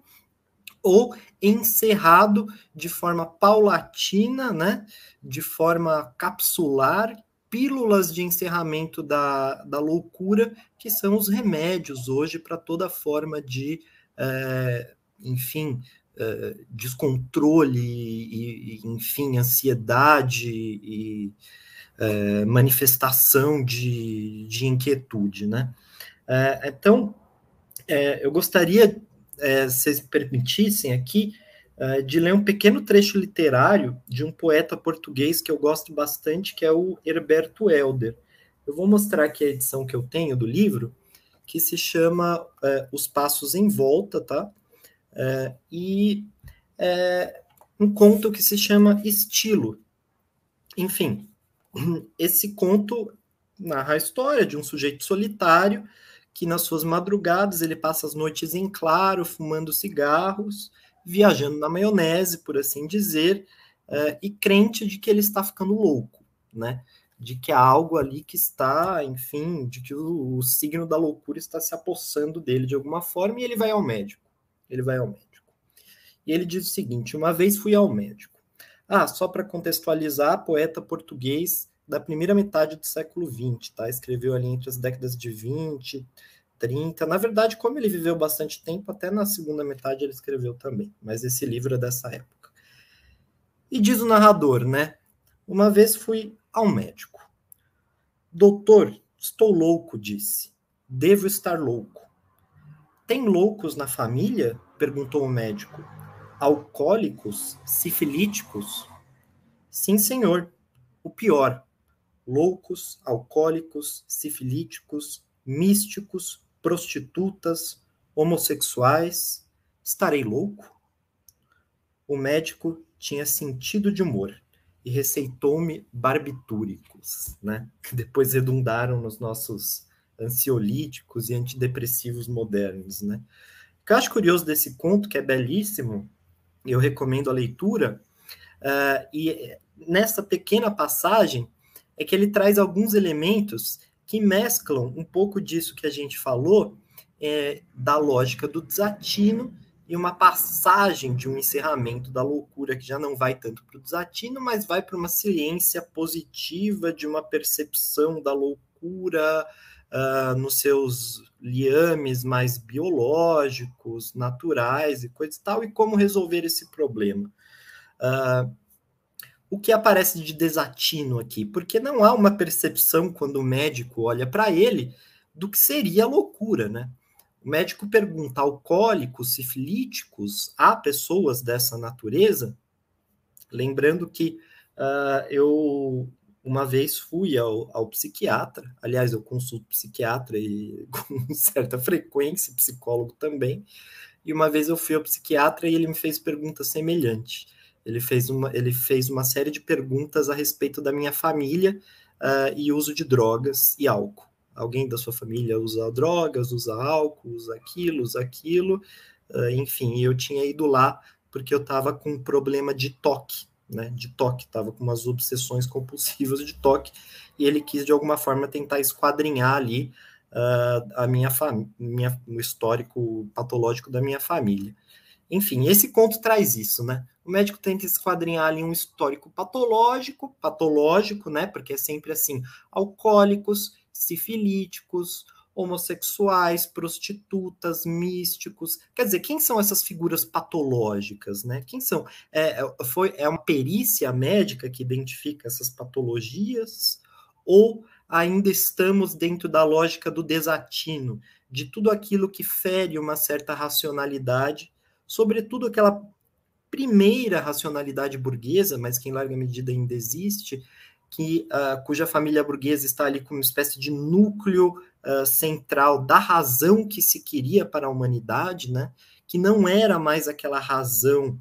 ou encerrado de forma paulatina, né, de forma capsular, pílulas de encerramento da, da loucura, que são os remédios hoje para toda forma de é, enfim, é, descontrole e, e, enfim, ansiedade e é, manifestação de, de inquietude, né? Então, eu gostaria, é, vocês permitissem aqui, de ler um pequeno trecho literário de um poeta português que eu gosto bastante, que é o Herberto Helder. Eu vou mostrar aqui a edição que eu tenho do livro, que se chama é, Os Passos em Volta, tá? É, e é, um conto que se chama Estilo. Enfim, esse conto narra a história de um sujeito solitário que nas suas madrugadas ele passa as noites em claro, fumando cigarros, viajando na maionese, por assim dizer, é, e crente de que ele está ficando louco, né? de que há algo ali que está, enfim, de que o, o, signo da loucura está se apossando dele de alguma forma e ele vai ao médico. Ele vai ao médico. E ele diz o seguinte: uma vez fui ao médico. Ah, só para contextualizar, poeta português da primeira metade do século XX, tá? Escreveu ali entre as décadas de 20, 30. Na verdade, como ele viveu bastante tempo, até na segunda metade ele escreveu também. Mas esse livro é dessa época. E diz o narrador, né? Uma vez fui ao médico. Doutor, estou louco, disse. Devo estar louco. Tem loucos na família? perguntou o médico. Alcoólicos? Sifilíticos? Sim, senhor. O pior. Loucos, alcoólicos, sifilíticos, místicos, prostitutas, homossexuais. Estarei louco? O médico tinha sentido de humor e receitou-me barbitúricos, né? Que depois redundaram nos nossos ansiolíticos e antidepressivos modernos, né? O que eu acho curioso desse conto, que é belíssimo, eu recomendo a leitura, uh, e nessa pequena passagem é que ele traz alguns elementos que mesclam um pouco disso que a gente falou, é, da lógica do desatino e uma passagem de um encerramento da loucura que já não vai tanto para o desatino, mas vai para uma ciência positiva de uma percepção da loucura uh, nos seus liames mais biológicos, naturais e coisa e tal, e como resolver esse problema. Uh, o que aparece de desatino aqui? Porque não há uma percepção quando o médico olha para ele do que seria loucura, né? O médico pergunta: alcoólicos, sifilíticos, há pessoas dessa natureza? Lembrando que uh, eu uma vez fui ao, ao, psiquiatra, aliás, eu consulto psiquiatra e com certa frequência, psicólogo também, e uma vez eu fui ao psiquiatra e ele me fez pergunta semelhante. Ele fez uma, ele fez uma série de perguntas a respeito da minha família uh, e uso de drogas e álcool alguém da sua família usa drogas, usa álcool, usa aquilo, usa aquilo, uh, enfim, eu tinha ido lá porque eu estava com um problema de toque, né, de toque, estava com umas obsessões compulsivas de toque, e ele quis de alguma forma tentar esquadrinhar ali uh, a minha família, o histórico patológico da minha família. Enfim, esse conto traz isso, né? O médico tenta esquadrinhar ali um histórico patológico, patológico, né? Porque é sempre assim, alcoólicos, sifilíticos, homossexuais, prostitutas, místicos. Quer dizer, quem são essas figuras patológicas, né? Quem são? É, é, foi, é uma perícia médica que identifica essas patologias? Ou ainda estamos dentro da lógica do desatino, de tudo aquilo que fere uma certa racionalidade, sobretudo aquela primeira racionalidade burguesa, mas que em larga medida ainda existe, que, uh, cuja família burguesa está ali como uma espécie de núcleo uh, central da razão que se queria para a humanidade, né? que não era mais aquela razão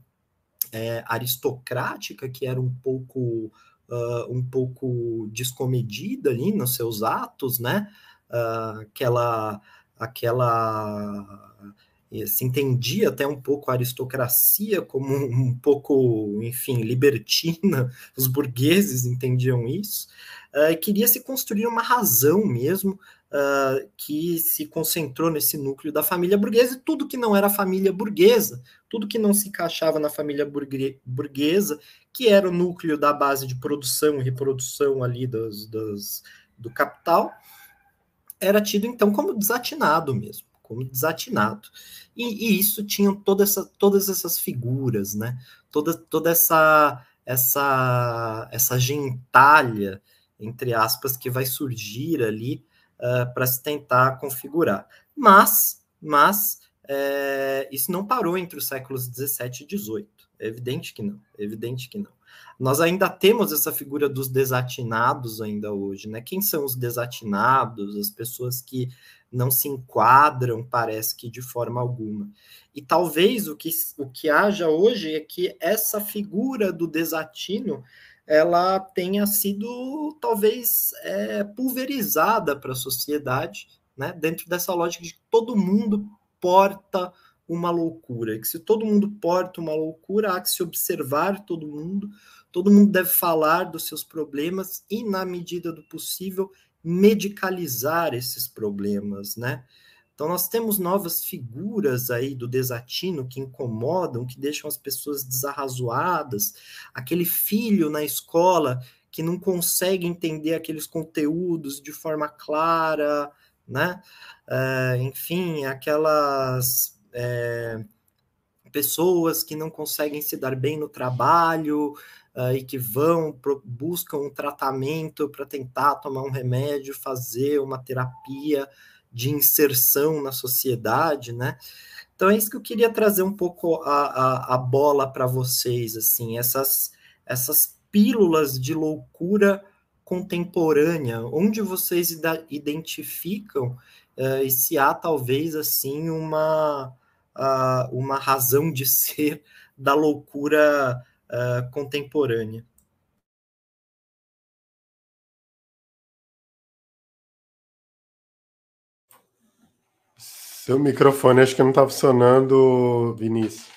é, aristocrática que era um pouco uh, um pouco descomedida ali nos seus atos, né? Aquela aquela se entendia até um pouco a aristocracia como um pouco, enfim, libertina, os burgueses entendiam isso, uh, queria se construir uma razão mesmo uh, que se concentrou nesse núcleo da família burguesa, e tudo que não era família burguesa, tudo que não se encaixava na família burguesa, que era o núcleo da base de produção e reprodução ali dos, dos, do capital, era tido então como desatinado mesmo como desatinado. E, e isso tinham toda essa, todas essas figuras, né? Toda, toda essa, essa, essa gentalha, entre aspas, que vai surgir ali uh, para se tentar configurar. Mas, mas é, isso não parou entre os séculos 17 e 18. É evidente que não, é evidente que não. Nós ainda temos essa figura dos desatinados ainda hoje, né? Quem são os desatinados? As pessoas que não se enquadram, parece que de forma alguma. E talvez o que, o que haja hoje é que essa figura do desatino ela tenha sido talvez é, pulverizada para a sociedade, né? dentro dessa lógica de que todo mundo porta uma loucura, que se todo mundo porta uma loucura, há que se observar todo mundo, todo mundo deve falar dos seus problemas e, na medida do possível, medicalizar esses problemas, né? Então nós temos novas figuras aí do desatino que incomodam, que deixam as pessoas desarrazoadas, aquele filho na escola que não consegue entender aqueles conteúdos de forma clara, né? É, enfim, aquelas é, pessoas que não conseguem se dar bem no trabalho, uh, e que vão, pro, buscam um tratamento para tentar tomar um remédio, fazer uma terapia de inserção na sociedade, né? Então é isso que eu queria trazer um pouco a, a, a bola para vocês, assim, essas, essas pílulas de loucura contemporânea, onde vocês identificam uh, e se há talvez assim uma, uh, uma razão de ser da loucura uh, contemporânea. Seu microfone acho que não está funcionando, Vinícius.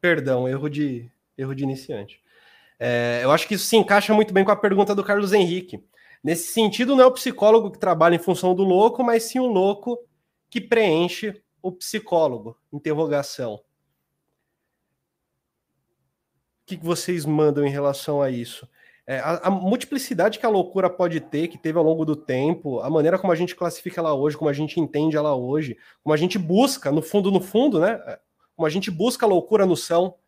Perdão, erro de, erro de iniciante. É, eu acho que isso se encaixa muito bem com a pergunta do Carlos Henrique. Nesse sentido, não é o psicólogo que trabalha em função do louco, mas sim o louco que preenche o psicólogo. Interrogação que vocês mandam em relação a isso? É, a, a, multiplicidade que a loucura pode ter, que teve ao longo do tempo, a maneira como a gente classifica ela hoje, como a gente entende ela hoje, como a gente busca, no fundo, no fundo, né? É, como a gente busca a loucura no céu,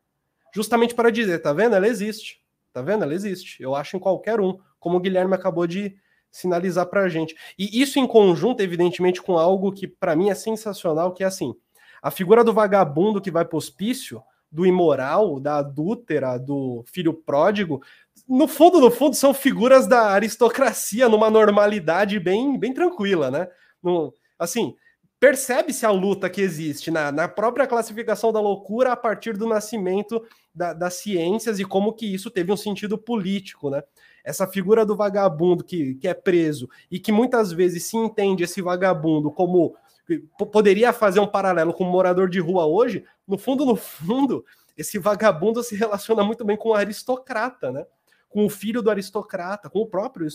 justamente para dizer, tá vendo? Ela existe. Tá vendo? Ela existe. Eu acho em qualquer um, como o Guilherme acabou de sinalizar para a gente. E isso em conjunto, evidentemente, com algo que para mim é sensacional, que é assim, a figura do vagabundo que vai para o hospício, do imoral, da adúltera, do filho pródigo, no fundo, no fundo, são figuras da aristocracia numa normalidade bem, bem tranquila, né? No, assim, percebe-se a luta que existe na, na própria classificação da loucura a partir do nascimento da, das ciências e como que isso teve um sentido político, né? Essa figura do vagabundo que, que é preso e que muitas vezes se entende esse vagabundo como poderia fazer um paralelo com um morador de rua hoje, no fundo, no fundo, esse vagabundo se relaciona muito bem com o aristocrata, né? Com o filho do aristocrata, com o próprio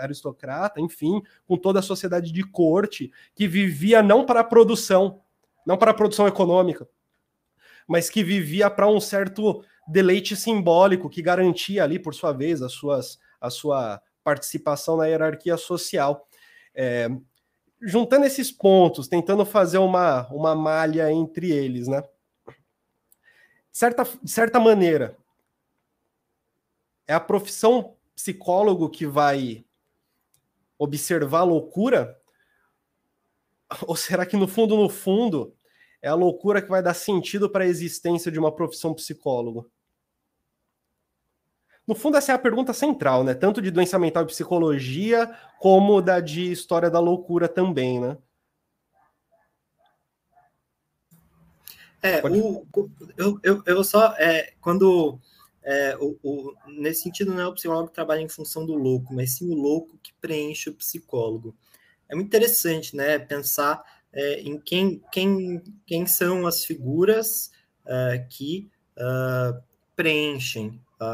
aristocrata, enfim, com toda a sociedade de corte que vivia não para a produção, não para a produção econômica, mas que vivia para um certo deleite simbólico que garantia ali, por sua vez, as suas, a sua participação na hierarquia social. É, juntando esses pontos, tentando fazer uma, uma malha entre eles, né? De certa, de certa maneira, é a profissão psicólogo que vai observar a loucura? Ou será que no fundo, no fundo, é a loucura que vai dar sentido para a existência de uma profissão psicólogo? No fundo, essa é a pergunta central, né? Tanto de doença mental e psicologia, como da de história da loucura também, né? É, o, eu, eu, eu só, é, quando, é, o, o, nesse sentido, não é o psicólogo que trabalha em função do louco, mas sim o louco que preenche o psicólogo. É muito interessante, né, pensar é, em quem, quem, quem são as figuras é, que uh, preenchem a,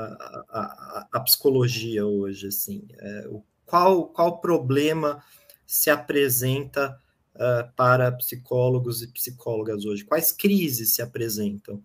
a, a, psicologia hoje, assim, é, o, qual, qual problema se apresenta uh, para psicólogos e psicólogas hoje? Quais crises se apresentam?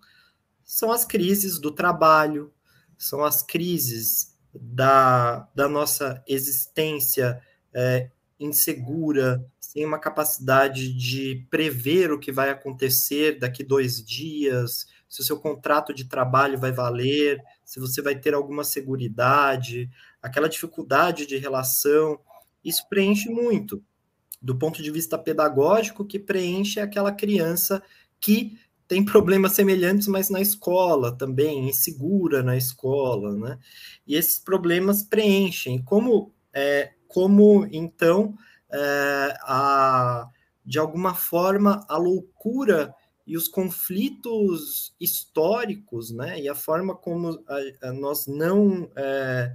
São as crises do trabalho, são as crises da, da nossa existência é, insegura, sem uma capacidade de prever o que vai acontecer daqui dois dias, se o seu contrato de trabalho vai valer, se você vai ter alguma seguridade, aquela dificuldade de relação, isso preenche muito do ponto de vista pedagógico, que preenche aquela criança que tem problemas semelhantes, mas na escola também, insegura na escola, né? E esses problemas preenchem. Como, é, como então, é, a, de alguma forma, a loucura e os conflitos históricos, né? E a forma como a, a nós não é,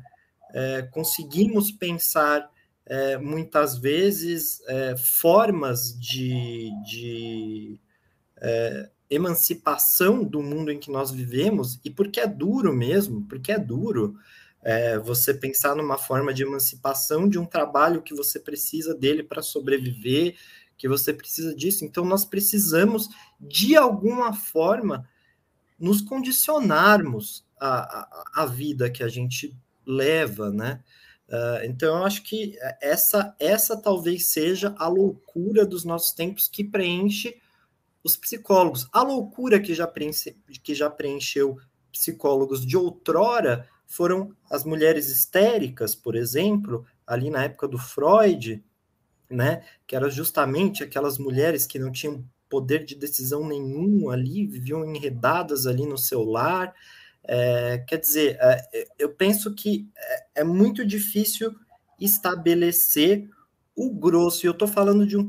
é conseguimos pensar é, muitas vezes é, formas de, de é, emancipação do mundo em que nós vivemos, e porque é duro mesmo, porque é duro é, você pensar numa forma de emancipação de um trabalho que você precisa dele para sobreviver, que você precisa disso. Então, nós precisamos, de alguma forma, nos condicionarmos à, à, à vida que a gente leva, né? Uh, então, eu acho que essa, essa talvez seja a loucura dos nossos tempos que preenche os psicólogos. A loucura que já, preenche, que já preencheu psicólogos de outrora foram as mulheres histéricas, por exemplo, ali na época do Freud, né, que eram justamente aquelas mulheres que não tinham poder de decisão nenhum ali, viviam enredadas ali no seu lar, é, quer dizer, é, eu penso que é, é muito difícil estabelecer o grosso, e eu estou falando de um,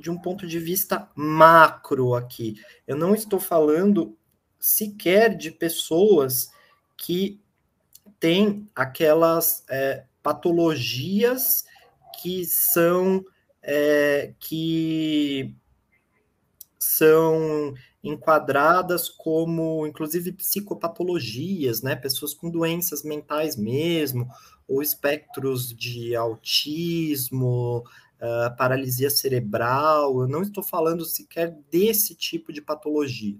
de um ponto de vista macro aqui. Eu não estou falando sequer de pessoas que têm aquelas é, patologias que são é, que são enquadradas como, inclusive, psicopatologias, né? Pessoas com doenças mentais mesmo, ou espectros de autismo, uh, paralisia cerebral. Eu não estou falando sequer desse tipo de patologia.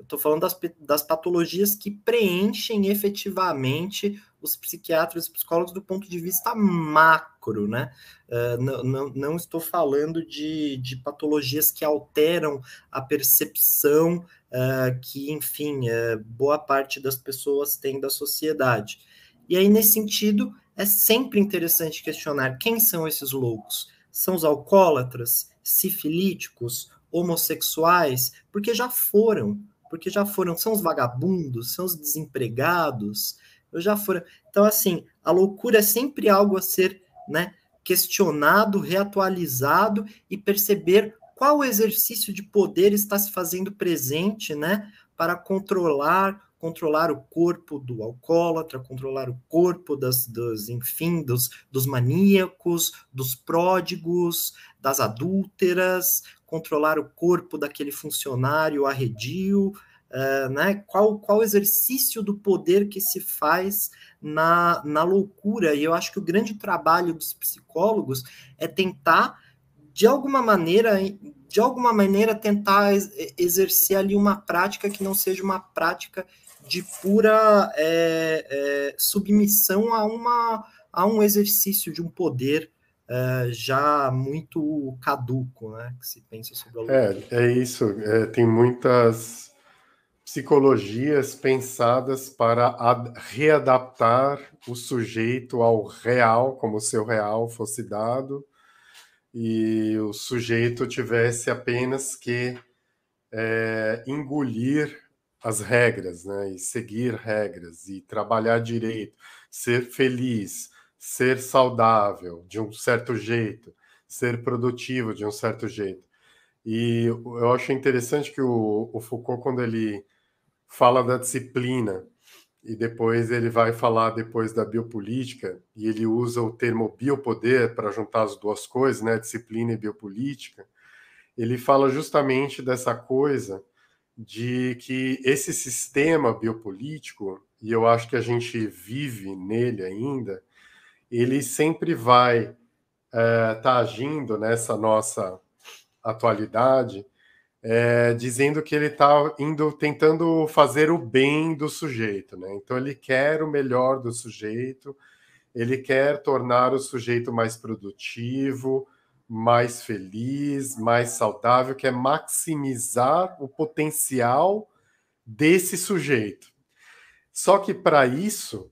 Eu estou falando das, das patologias que preenchem efetivamente os psiquiatras e psicólogos do ponto de vista macro, né? Uh, não, não, estou falando de, de patologias que alteram a percepção uh, que, enfim, uh, boa parte das pessoas tem da sociedade. E aí, nesse sentido, é sempre interessante questionar quem são esses loucos. São os alcoólatras, sifilíticos, homossexuais? Porque já foram, porque já foram, são os vagabundos, são os desempregados, eu já foram. Então, assim, a loucura é sempre algo a ser né, questionado, reatualizado e perceber qual exercício de poder está se fazendo presente, né, para controlar controlar o corpo do alcoólatra, controlar o corpo das, dos, enfim, dos, dos maníacos, dos pródigos, das adúlteras, controlar o corpo daquele funcionário arredio, uh, né? Qual, qual exercício do poder que se faz na, na loucura? E eu acho que o grande trabalho dos psicólogos é tentar, de alguma maneira, de alguma maneira, tentar exercer ali uma prática que não seja uma prática de pura é, é, submissão a, uma, a um exercício de um poder é, já muito caduco, né? Que se pensa sobre a. É, é isso. É, tem muitas psicologias pensadas para readaptar o sujeito ao real, como se o real fosse dado, e o sujeito tivesse apenas que é, engolir as regras, né, e seguir regras, e trabalhar direito, ser feliz, ser saudável de um certo jeito, ser produtivo de um certo jeito. E eu acho interessante que o, o Foucault, quando ele fala da disciplina, e depois ele vai falar depois da biopolítica, e ele usa o termo biopoder para juntar as duas coisas, né, disciplina e biopolítica, ele fala justamente dessa coisa de que esse sistema biopolítico, e eu acho que a gente vive nele ainda, ele sempre vai estar é, tá agindo nessa nossa atualidade, é, dizendo que ele está indo tentando fazer o bem do sujeito, né? Então ele quer o melhor do sujeito, ele quer tornar o sujeito mais produtivo, mais feliz, mais saudável, quer maximizar o potencial desse sujeito. Só que para isso,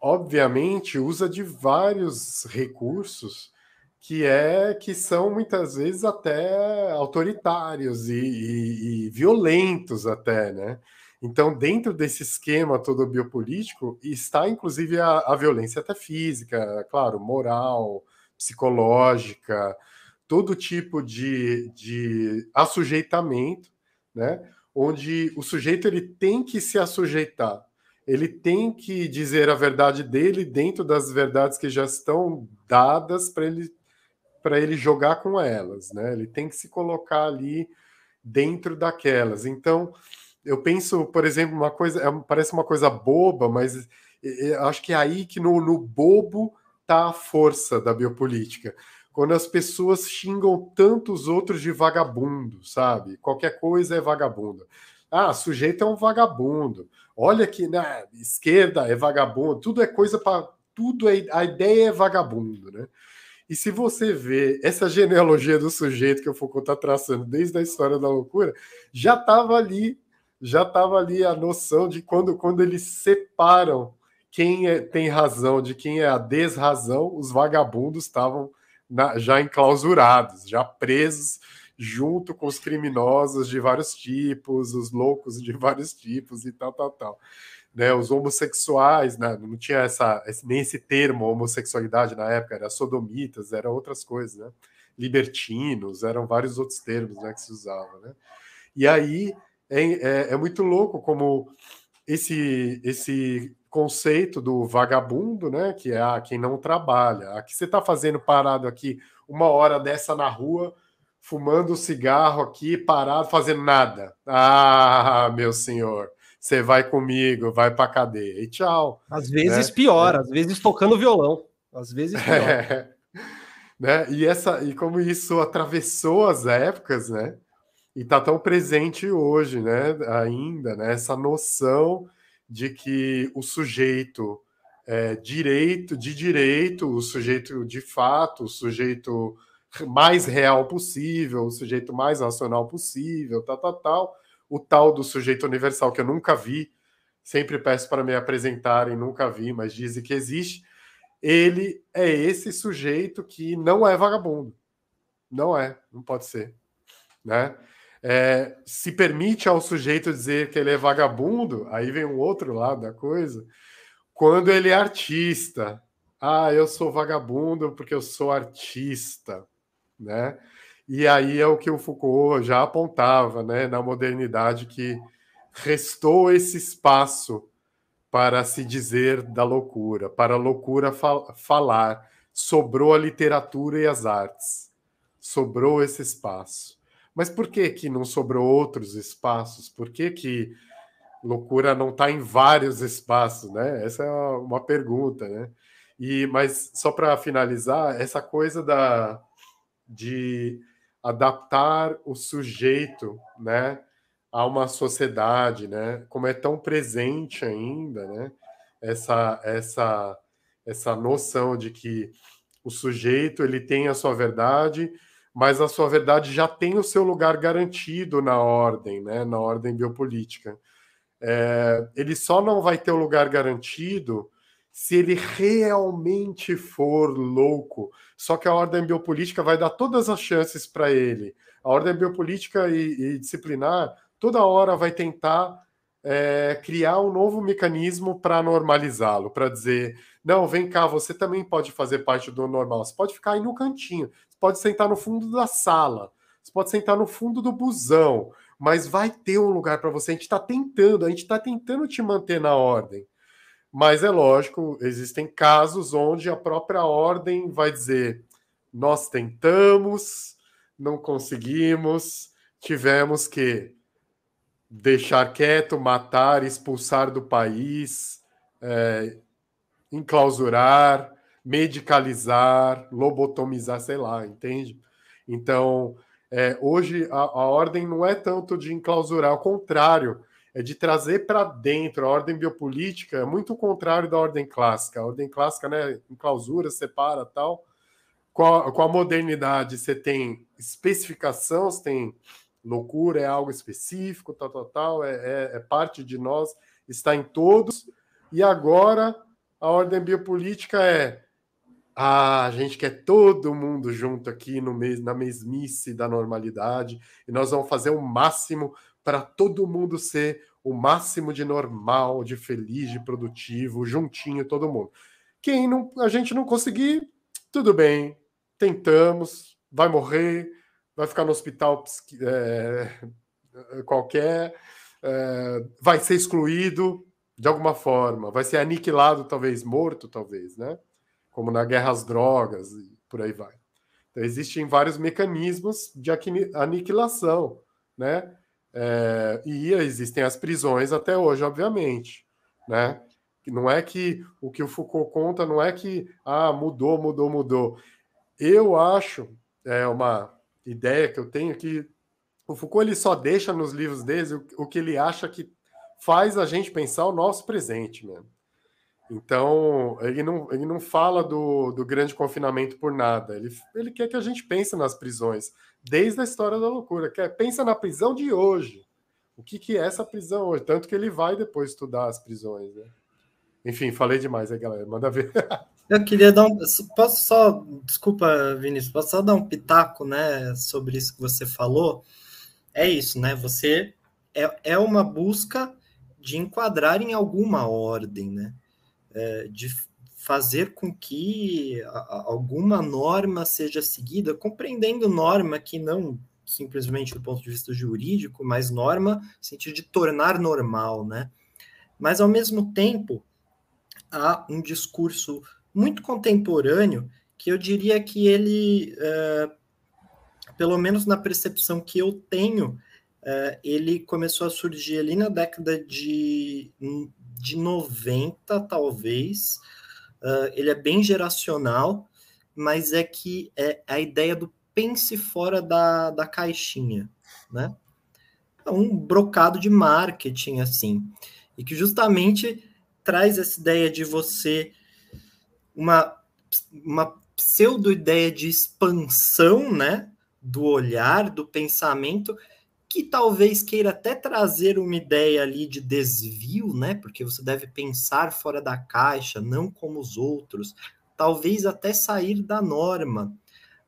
obviamente, usa de vários recursos que é que são muitas vezes até autoritários e, e, e violentos até, né? Então, dentro desse esquema todo biopolítico, está inclusive a, a violência até física, claro, moral, psicológica, todo tipo de, de assujeitamento, né? Onde o sujeito ele tem que se assujeitar, ele tem que dizer a verdade dele dentro das verdades que já estão dadas para ele para ele jogar com elas, né? Ele tem que se colocar ali dentro daquelas. Então, eu penso, por exemplo, uma coisa, é, parece uma coisa boba, mas acho que é aí que no, no bobo está a força da biopolítica. Quando as pessoas xingam tantos outros de vagabundo, sabe? Qualquer coisa é vagabundo. Ah, sujeito é um vagabundo. Olha que na né, esquerda é vagabundo. Tudo é coisa para tudo é a ideia é vagabundo, né? E se você vê essa genealogia do sujeito que o Foucault está traçando desde a história da loucura, já estava ali, já estava ali a noção de quando, quando eles separam quem é, tem razão de quem é a desrazão, os vagabundos estavam já enclausurados, já presos junto com os criminosos de vários tipos, os loucos de vários tipos e tal, tal, tal né, os homossexuais, né, não tinha essa, nem esse termo homossexualidade na época, era sodomitas, eram outras coisas, né? Libertinos, eram vários outros termos né, que se usavam, né? E aí é, é, é muito louco como esse, esse conceito do vagabundo, né? Que é a quem não trabalha. A que você está fazendo parado aqui uma hora dessa na rua, fumando cigarro aqui, parado, fazendo nada. Ah, meu senhor você vai comigo, vai para cadeia e tchau. Às vezes né? pior, é. às vezes tocando violão, às vezes pior. É. Né? E essa e como isso atravessou as épocas, né? E está tão presente hoje, né? Ainda, né? Essa noção de que o sujeito é, direito de direito, o sujeito de fato, o sujeito mais real possível, o sujeito mais racional possível, tal, tal, tal o tal do sujeito universal, que eu nunca vi, sempre peço para me apresentarem, nunca vi, mas dizem que existe. Ele é esse sujeito que não é vagabundo. Não é, não pode ser. Né? É, se permite ao sujeito dizer que ele é vagabundo, aí vem um outro lado da coisa, quando ele é artista. Ah, eu sou vagabundo porque eu sou artista, né? E aí é o que o Foucault já apontava, né, na modernidade, que restou esse espaço para se dizer da loucura, para a loucura fal falar. Sobrou a literatura e as artes. Sobrou esse espaço. Mas por que que não sobrou outros espaços? Por que que loucura não está em vários espaços, né? Essa é uma pergunta, né? E mas só para finalizar, essa coisa da de adaptar o sujeito, né, a uma sociedade, né? Como é tão presente ainda, né? Essa essa essa noção de que o sujeito ele tem a sua verdade, mas a sua verdade já tem o seu lugar garantido na ordem, né? Na ordem biopolítica. É, ele só não vai ter o lugar garantido se ele realmente for louco. Só que a ordem biopolítica vai dar todas as chances para ele. A ordem biopolítica e, e, disciplinar toda hora vai tentar é, criar um novo mecanismo para normalizá-lo, para dizer: não, vem cá, você também pode fazer parte do normal. Você pode ficar aí no cantinho, pode sentar no fundo da sala. você pode sentar no fundo do busão, mas vai ter um lugar para você. A gente está tentando, a gente está tentando te manter na ordem. Mas é lógico, existem casos onde a própria ordem vai dizer: nós tentamos, não conseguimos, tivemos que deixar quieto, matar, expulsar do país, é, enclausurar, medicalizar, lobotomizar, sei lá, entende? Então, é, hoje a, a, ordem não é tanto de enclausurar, ao contrário, é de trazer para dentro. A ordem biopolítica é muito o contrário da ordem clássica. A ordem clássica, né, enclausura, separa tal. Com a, com a modernidade, você tem especificação, você tem loucura, é algo específico, tal, tal, tal, é, é, é parte de nós, está em todos. E agora a ordem biopolítica é ah, a gente quer todo mundo junto aqui no mes na mesmice da normalidade e nós vamos fazer o máximo para todo mundo ser o máximo de normal, de feliz, de produtivo, juntinho todo mundo. Quem não, a gente não conseguir, tudo bem, tentamos, vai morrer, vai ficar no hospital é, qualquer, é, vai ser excluído de alguma forma, vai ser aniquilado, talvez morto, talvez, né? Como na guerra às drogas e por aí vai. Então, existem vários mecanismos de aniquilação, né? É, e existem as prisões até hoje, obviamente, né? Não é que o que o Foucault conta não é que ah, mudou, mudou, mudou. Eu acho, é uma ideia que eu tenho que o Foucault ele só deixa nos livros dele o, o que ele acha que faz a gente pensar o nosso presente mesmo. Então, ele não, ele não fala do, do grande confinamento por nada. Ele, ele quer que a gente pense nas prisões, desde a história da loucura. Quer, pensa na prisão de hoje. O que, que é essa prisão hoje? Tanto que ele vai depois estudar as prisões. Né? Enfim, falei demais aí, galera. Manda ver. Eu queria dar um. Posso só. Desculpa, Vinícius, posso só dar um pitaco né, sobre isso que você falou? É isso, né? Você. É, é uma busca de enquadrar em alguma ordem, né? É, de fazer com que alguma norma seja seguida, compreendendo norma que não simplesmente do ponto de vista jurídico, mas norma no sentido de tornar normal, né? Mas ao mesmo tempo há um discurso muito contemporâneo que eu diria que ele, é, pelo menos na percepção que eu tenho, é, ele começou a surgir ali na década de de 90, talvez. Uh, ele é bem geracional, mas é que é a ideia do pense fora da, da caixinha, né? É um brocado de marketing, assim, e que justamente traz essa ideia de você uma, uma pseudo-ideia de expansão, né? Do olhar, do pensamento, que talvez queira até trazer uma ideia ali de desvio, né? Porque você deve pensar fora da caixa, não como os outros, talvez até sair da norma.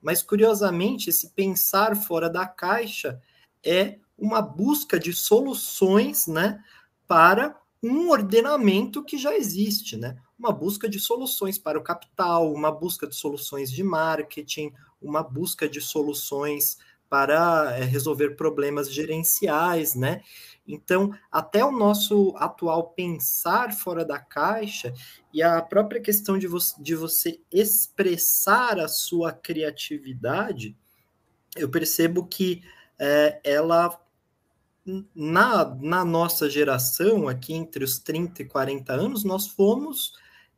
Mas curiosamente, esse pensar fora da caixa é uma busca de soluções, né, para um ordenamento que já existe, né? Uma busca de soluções para o capital, uma busca de soluções de marketing, uma busca de soluções para é, resolver problemas gerenciais, né? Então, até o nosso atual pensar fora da caixa e a própria questão de, vo de você expressar a sua criatividade, eu percebo que é, ela, na, na nossa geração, aqui entre os 30 e 40 anos, nós fomos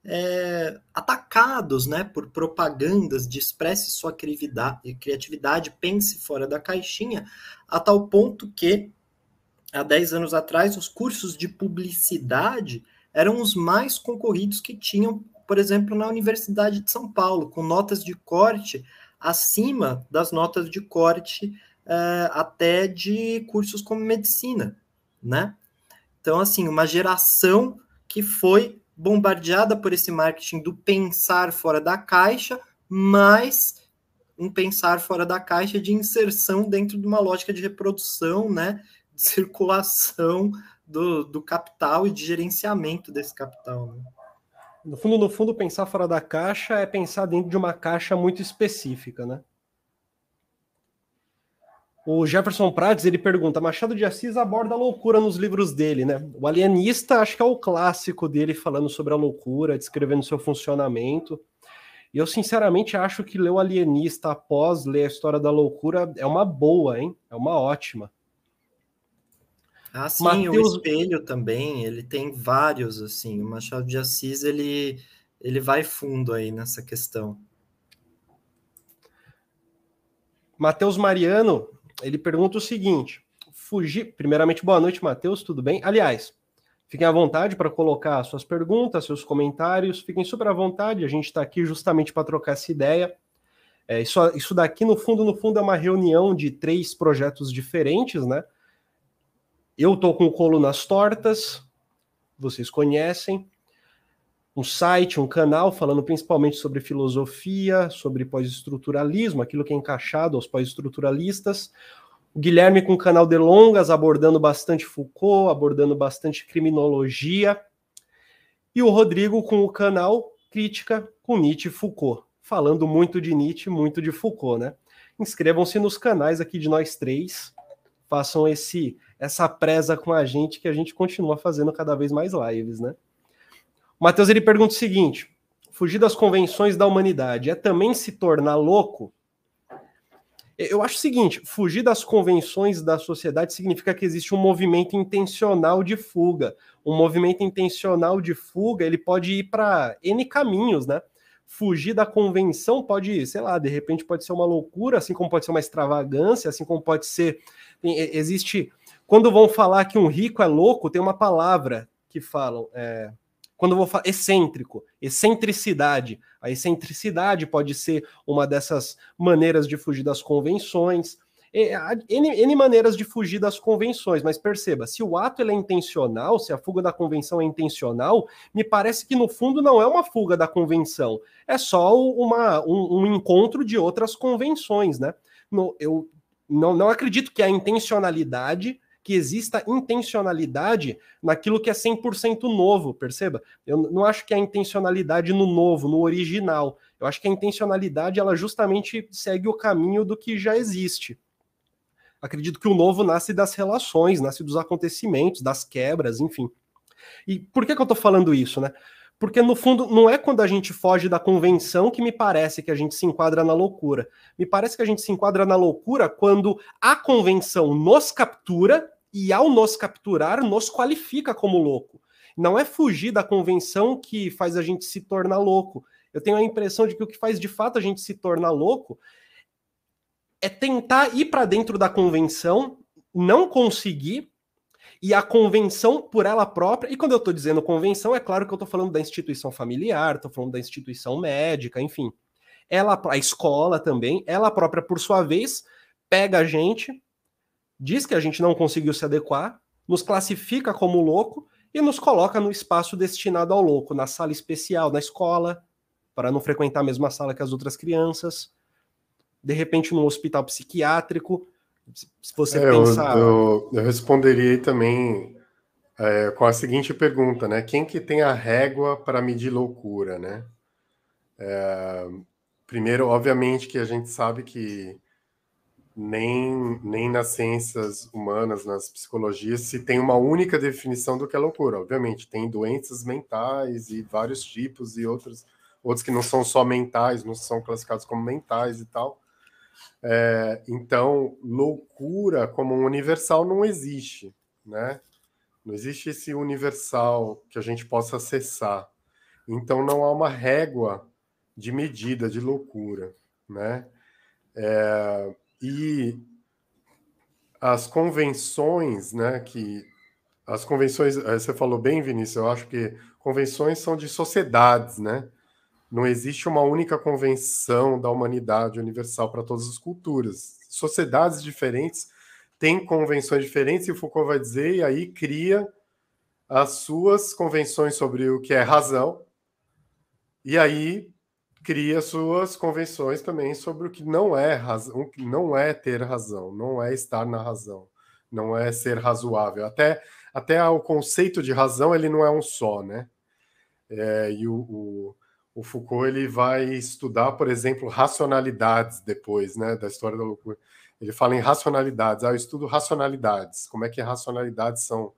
é, atacados né, por propagandas de expresse sua criatividade, pense fora da caixinha, a tal ponto que, há 10 anos atrás, os cursos de publicidade eram os mais concorridos que tinham, por exemplo, na Universidade de São Paulo, com notas de corte acima das notas de corte é, até de cursos como medicina, né? Então, assim, uma geração que foi bombardeada por esse marketing do pensar fora da caixa, mas um pensar fora da caixa de inserção dentro de uma lógica de reprodução, né, de circulação do, do capital e de gerenciamento desse capital. Né? No fundo, no fundo, pensar fora da caixa é pensar dentro de uma caixa muito específica, né? O Jefferson Prates ele pergunta: Machado de Assis aborda a loucura nos livros dele, né? O Alienista acho que é o clássico dele falando sobre a loucura, descrevendo seu funcionamento. E eu sinceramente acho que ler o Alienista após ler a história da loucura é uma boa, hein? É uma ótima. Ah, sim, Mateus... o espelho também, ele tem vários assim. O Machado de Assis ele ele vai fundo aí nessa questão. Matheus Mariano, ele pergunta o seguinte: fugir. Primeiramente, boa noite, Matheus, tudo bem? Aliás, fiquem à vontade para colocar suas perguntas, seus comentários, fiquem super à vontade, a gente está aqui justamente para trocar essa ideia. É, isso, isso daqui, no fundo, no fundo, é uma reunião de três projetos diferentes, né? Eu estou com Colunas Tortas, vocês conhecem um site, um canal falando principalmente sobre filosofia, sobre pós-estruturalismo, aquilo que é encaixado aos pós-estruturalistas. O Guilherme com o canal de longas, abordando bastante Foucault, abordando bastante criminologia. E o Rodrigo com o canal Crítica com Nietzsche e Foucault, falando muito de Nietzsche, muito de Foucault, né? Inscrevam-se nos canais aqui de nós três, façam esse essa presa com a gente que a gente continua fazendo cada vez mais lives, né? Matheus ele pergunta o seguinte: fugir das convenções da humanidade é também se tornar louco? Eu acho o seguinte: fugir das convenções da sociedade significa que existe um movimento intencional de fuga. Um movimento intencional de fuga ele pode ir para N caminhos, né? Fugir da convenção pode, sei lá, de repente pode ser uma loucura, assim como pode ser uma extravagância, assim como pode ser. Existe. Quando vão falar que um rico é louco, tem uma palavra que falam. É, quando eu vou falar excêntrico, excentricidade, a excentricidade pode ser uma dessas maneiras de fugir das convenções. N, N maneiras de fugir das convenções, mas perceba, se o ato é intencional, se a fuga da convenção é intencional, me parece que no fundo não é uma fuga da convenção, é só uma, um, um encontro de outras convenções, né? No, eu não, não acredito que a intencionalidade que exista intencionalidade naquilo que é 100% novo, perceba? Eu não acho que a intencionalidade no novo, no original. Eu acho que a intencionalidade ela justamente segue o caminho do que já existe. Acredito que o novo nasce das relações, nasce dos acontecimentos, das quebras, enfim. E por que, que eu estou falando isso, né? Porque, no fundo, não é quando a gente foge da convenção que me parece que a gente se enquadra na loucura. Me parece que a gente se enquadra na loucura quando a convenção nos captura e, ao nos capturar, nos qualifica como louco. Não é fugir da convenção que faz a gente se tornar louco. Eu tenho a impressão de que o que faz de fato a gente se tornar louco é tentar ir para dentro da convenção, não conseguir e a convenção por ela própria, e quando eu estou dizendo convenção, é claro que eu estou falando da instituição familiar, estou falando da instituição médica, enfim. Ela, a escola também, ela própria, por sua vez, pega a gente, diz que a gente não conseguiu se adequar, nos classifica como louco e nos coloca no espaço destinado ao louco, na sala especial, na escola, para não frequentar a mesma sala que as outras crianças, de repente no hospital psiquiátrico, se você é, pensar. Eu, eu, eu responderia também é, com a seguinte pergunta, né? Quem que tem a régua para medir loucura, né? É, primeiro, obviamente, que a gente sabe que nem, nem nas ciências humanas, nas psicologias, se tem uma única definição do que é loucura. Obviamente, tem doenças mentais e vários tipos e outros, outros que não são só mentais, não são classificados como mentais e tal. É, então, loucura como um universal não existe, né? Não existe esse universal que a gente possa acessar. Então, não há uma régua de medida de loucura, né? É, e as convenções, né? Que as convenções, é, você falou bem, Vinícius. Eu acho que convenções são de sociedades, né? Não existe uma única convenção da humanidade universal para todas as culturas. Sociedades diferentes têm convenções diferentes, e Foucault vai dizer, e aí cria as suas convenções sobre o que é razão, e aí cria suas convenções também sobre o que não é razão, não é ter razão, não é estar na razão, não é ser razoável. Até, até o conceito de razão ele não é um só, né? É, e o, o o Foucault ele vai estudar, por exemplo, racionalidades depois, né, da história da loucura. Ele fala em racionalidades. Ah, eu estudo racionalidades. Como é que racionalidades são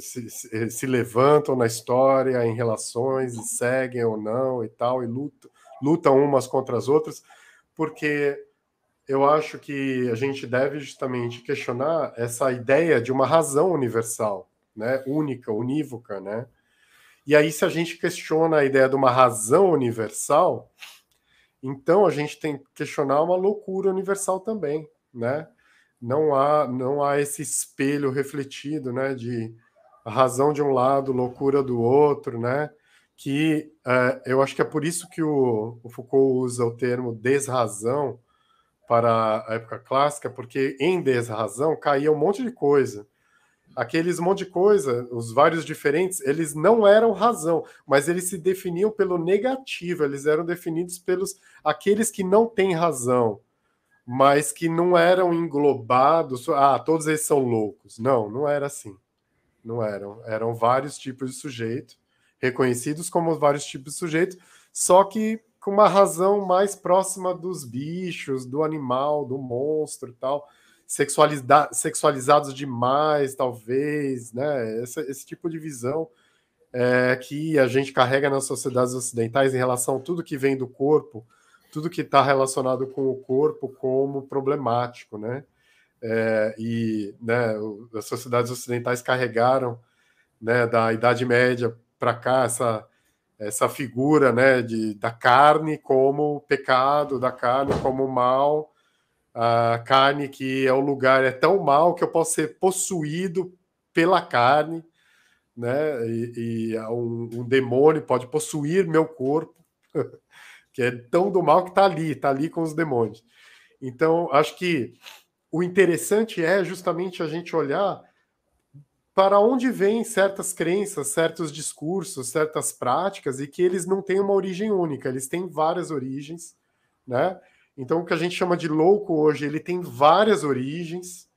se, se, se, levantam na história, em relações, e seguem ou não e tal, e lutam, lutam umas contra as outras, porque eu acho que a gente deve justamente questionar essa ideia de uma razão universal, né, única, unívoca, né? E aí, se a gente questiona a ideia de uma razão universal, então a gente tem que questionar uma loucura universal também, né? Não há, não há esse espelho refletido, né? De razão de um lado, loucura do outro, né? Que é, eu acho que é por isso que o, o Foucault usa o termo desrazão para a época clássica, porque em desrazão caía um monte de coisa aqueles monte de coisa, os vários diferentes, eles não eram razão, mas eles se definiam pelo negativo, eles eram definidos pelos aqueles que não têm razão, mas que não eram englobados, ah, todos eles são loucos. Não, não era assim. Não eram, eram vários tipos de sujeito, reconhecidos como vários tipos de sujeito, só que com uma razão mais próxima dos bichos, do animal, do monstro e tal sexualizados demais, talvez, né? Esse, esse tipo de visão é, que a gente carrega nas sociedades ocidentais em relação a tudo que vem do corpo, tudo que está relacionado com o corpo como problemático, né? É, e né, as sociedades ocidentais carregaram né, da Idade Média para cá essa, essa figura né, de, da carne como pecado, da carne como mal, a carne que é o lugar é tão mal que eu posso ser possuído pela carne, né? E, e um, um, demônio pode possuir meu corpo, que é tão do mal que está ali, está ali com os demônios. Então, acho que o interessante é justamente a gente olhar para onde vêm certas crenças, certos discursos, certas práticas e que eles não têm uma origem única, eles têm várias origens, né? Então, o que a gente chama de louco hoje, ele tem várias origens,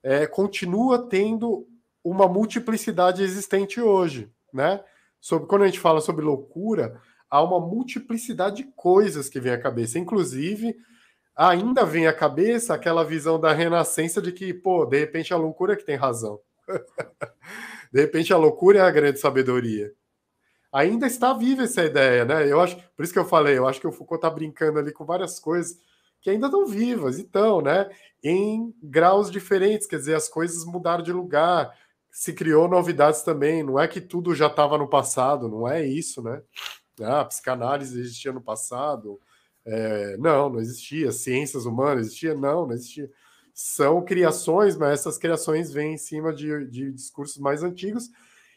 é, continua tendo uma multiplicidade existente hoje, né? Sobre, quando a gente fala sobre loucura, há uma multiplicidade de coisas que vem à cabeça. Inclusive, ainda vem à cabeça aquela visão da renascença de que, pô, de repente a loucura é que tem razão. de repente a loucura é a grande sabedoria ainda está viva essa ideia, né? Eu acho, por isso que eu falei, eu acho que o Foucault está brincando ali com várias coisas que ainda estão vivas, então, né? Em graus diferentes, quer dizer, as coisas mudaram de lugar, se criou novidades também. Não é que tudo já estava no passado, não é isso, né? Ah, a psicanálise existia no passado. É, não, não existia. Ciências humanas existia? Não, não existia. São criações, mas essas criações vêm em cima de, de discursos mais antigos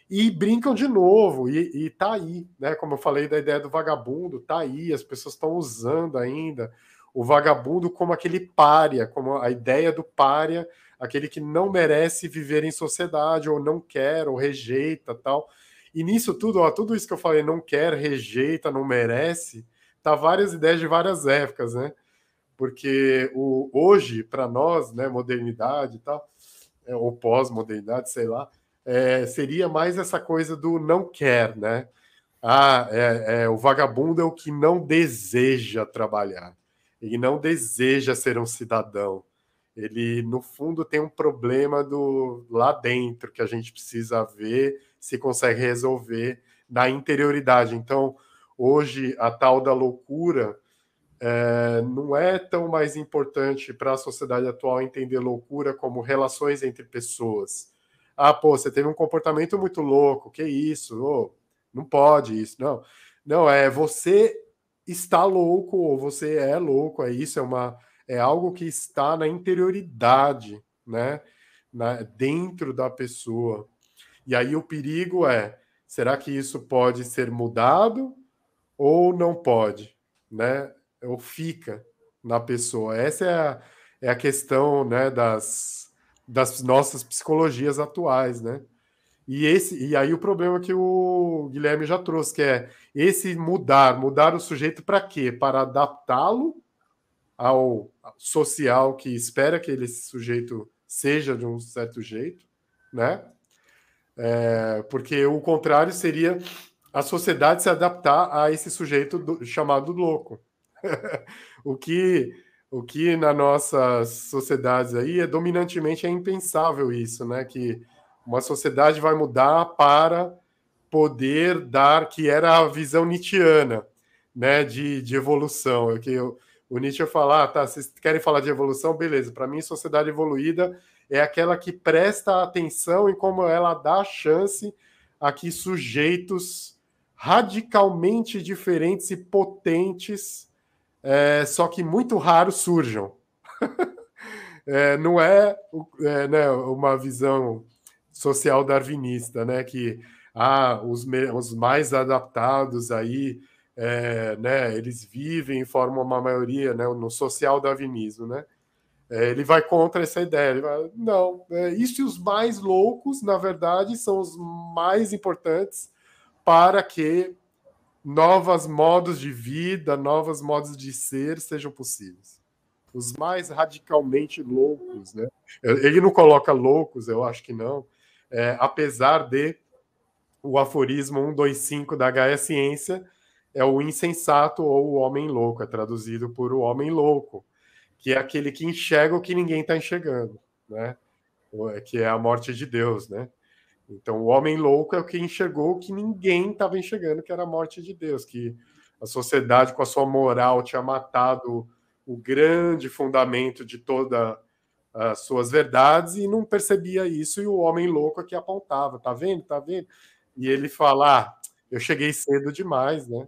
e brincam de novo, e, e tá aí, né? Como eu falei da ideia do vagabundo, tá aí, as pessoas estão usando ainda o vagabundo como aquele pária, como a ideia do pária, aquele que não merece viver em sociedade, ou não quer, ou rejeita tal. E nisso tudo, ó, tudo isso que eu falei, não quer, rejeita, não merece, tá várias ideias de várias épocas, né? Porque o, hoje, para nós, né, modernidade e tal, é, ou pós-modernidade, sei lá, é, seria mais essa coisa do não quer, né? Ah, é, é, o vagabundo é o que não deseja trabalhar, ele não deseja ser um cidadão. Ele, no fundo, tem um problema do lá dentro que a gente precisa ver se consegue resolver na interioridade. Então, hoje, a tal da loucura é, não é tão mais importante para a sociedade atual entender loucura como relações entre pessoas ah, pô, você teve um comportamento muito louco, que isso? Oh, não pode isso. Não, não, é você está louco ou você é louco, é isso, é uma é algo que está na interioridade, né? Na, dentro da pessoa. E aí o perigo é, será que isso pode ser mudado ou não pode, né? Ou fica na pessoa? Essa é a, é a questão, né, das das nossas psicologias atuais, né? E esse e aí o problema que o Guilherme já trouxe, que é esse mudar, mudar o sujeito para quê? Para adaptá-lo ao social que espera que ele, esse sujeito seja de um certo jeito, né? É, porque o contrário seria a sociedade se adaptar a esse sujeito do, chamado louco. o que o que na nossas sociedades aí é dominantemente é impensável isso, né? Que uma sociedade vai mudar para poder dar que era a visão nietzschiana, né? De, de evolução. É que o Nietzsche falar, ah, tá? Vocês querem falar de evolução, beleza? Para mim, sociedade evoluída é aquela que presta atenção em como ela dá chance a que sujeitos radicalmente diferentes e potentes é, só que muito raros surjam. é, não é, é né, uma visão social darwinista, né? Que ah, os, os mais adaptados aí, é, né? Eles vivem e formam uma maioria, né? No social darwinismo, né? É, ele vai contra essa ideia. Ele vai, não, é, isso e os mais loucos, na verdade, são os mais importantes para que novos modos de vida, novos modos de ser sejam possíveis. Os mais radicalmente loucos, né? Ele não coloca loucos, eu acho que não, é, apesar de o aforismo 125 da Gaia Ciência é o insensato ou o homem louco, é traduzido por o homem louco, que é aquele que enxerga o que ninguém está enxergando, né? Que é a morte de Deus, né? Então, o homem louco é o que enxergou que ninguém estava enxergando, que era a morte de Deus, que a sociedade, com a sua moral, tinha matado o grande fundamento de todas as suas verdades e não percebia isso, e o homem louco aqui apontava, tá vendo, tá vendo? E ele fala, ah, eu cheguei cedo demais, né?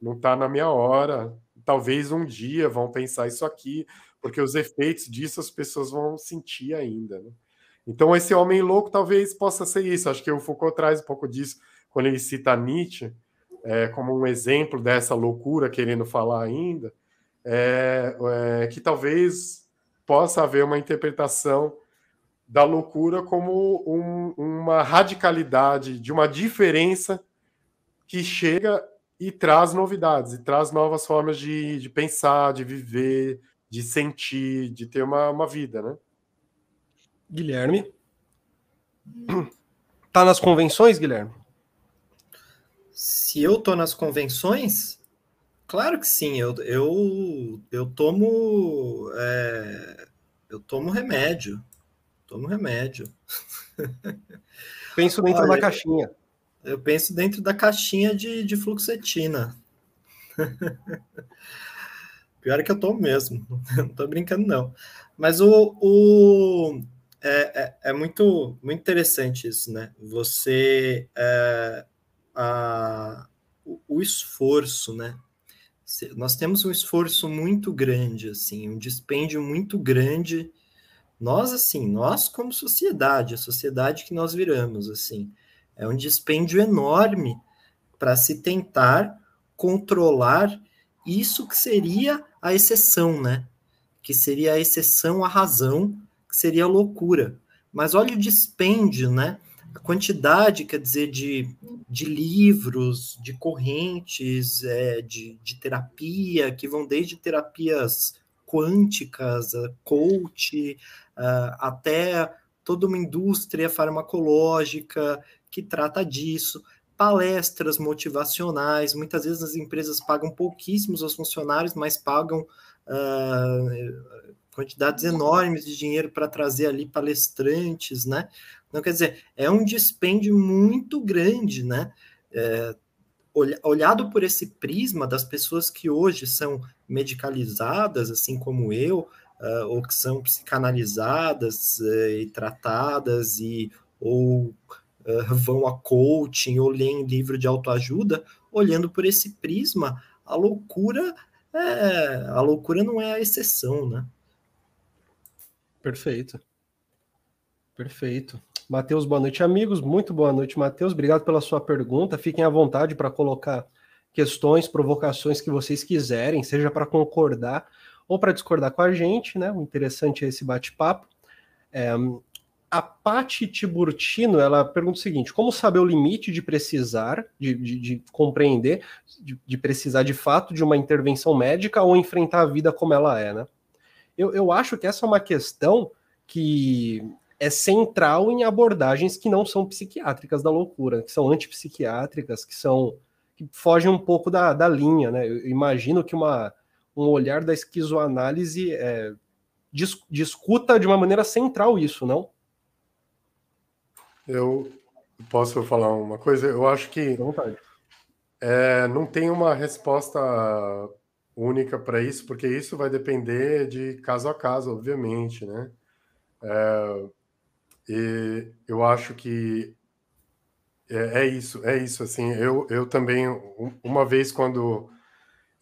Não está na minha hora, talvez um dia vão pensar isso aqui, porque os efeitos disso as pessoas vão sentir ainda, né? Então, esse homem louco talvez possa ser isso. Acho que o Foucault traz um pouco disso quando ele cita Nietzsche é, como um exemplo dessa loucura, querendo falar ainda, é, é, que talvez possa haver uma interpretação da loucura como um, uma radicalidade, de uma diferença que chega e traz novidades, e traz novas formas de, de pensar, de viver, de sentir, de ter uma, uma vida, né? Guilherme. Tá nas convenções, Guilherme? Se eu tô nas convenções, claro que sim. Eu, eu, eu tomo é, eu tomo remédio. Tomo remédio. Penso dentro Olha, da caixinha. Eu penso dentro da caixinha de, de fluoxetina. Pior é que eu tomo mesmo. Não tô brincando, não. Mas o, o é, é, é, muito, muito interessante isso, né? Você. É, a, o, o, esforço, né? Nós temos um esforço muito grande, assim, um dispêndio muito grande. Nós, assim, nós como sociedade, a sociedade que nós viramos, assim, é um dispêndio enorme para se tentar controlar isso que seria a exceção, né? Que seria a exceção à razão que seria loucura. Mas olha o dispêndio, né? A quantidade, quer dizer, de, de livros, de correntes, é, de, de terapia, que vão desde terapias quânticas, coach, até toda uma indústria farmacológica que trata disso, palestras motivacionais. Muitas vezes as empresas pagam pouquíssimos aos funcionários, mas pagam uh, quantidades enormes de dinheiro para trazer ali palestrantes, né? Então, quer dizer, é um dispêndio muito grande, né? É, olhado por esse prisma das pessoas que hoje são medicalizadas, assim como eu, uh, ou que são psicanalizadas uh, e tratadas, e, ou uh, vão a coaching, ou leem livro de autoajuda, olhando por esse prisma, a loucura, é, a loucura não é a exceção, né? Perfeito. Perfeito. Matheus, boa noite, amigos. Muito boa noite, Matheus. Obrigado pela sua pergunta. Fiquem à vontade para colocar questões, provocações que vocês quiserem, seja para concordar ou para discordar com a gente, né? O interessante é esse bate-papo. É, a Pati Tiburtino, ela pergunta o seguinte: como saber o limite de precisar, de, de, de compreender, de, de, precisar de fato de uma intervenção médica ou enfrentar a vida como ela é, né? Eu, eu acho que essa é uma questão que é central em abordagens que não são psiquiátricas da loucura, que são antipsiquiátricas, que são que fogem um pouco da, da linha, né? Eu imagino que uma, um olhar da esquizoanálise é, dis, discuta de uma maneira central isso, não? Eu posso falar uma coisa? Eu acho que é, não tem uma resposta única para isso, porque isso vai depender de caso a caso, obviamente, né? É, e eu acho que é, é, isso, é isso. Assim, eu, eu também, uma vez quando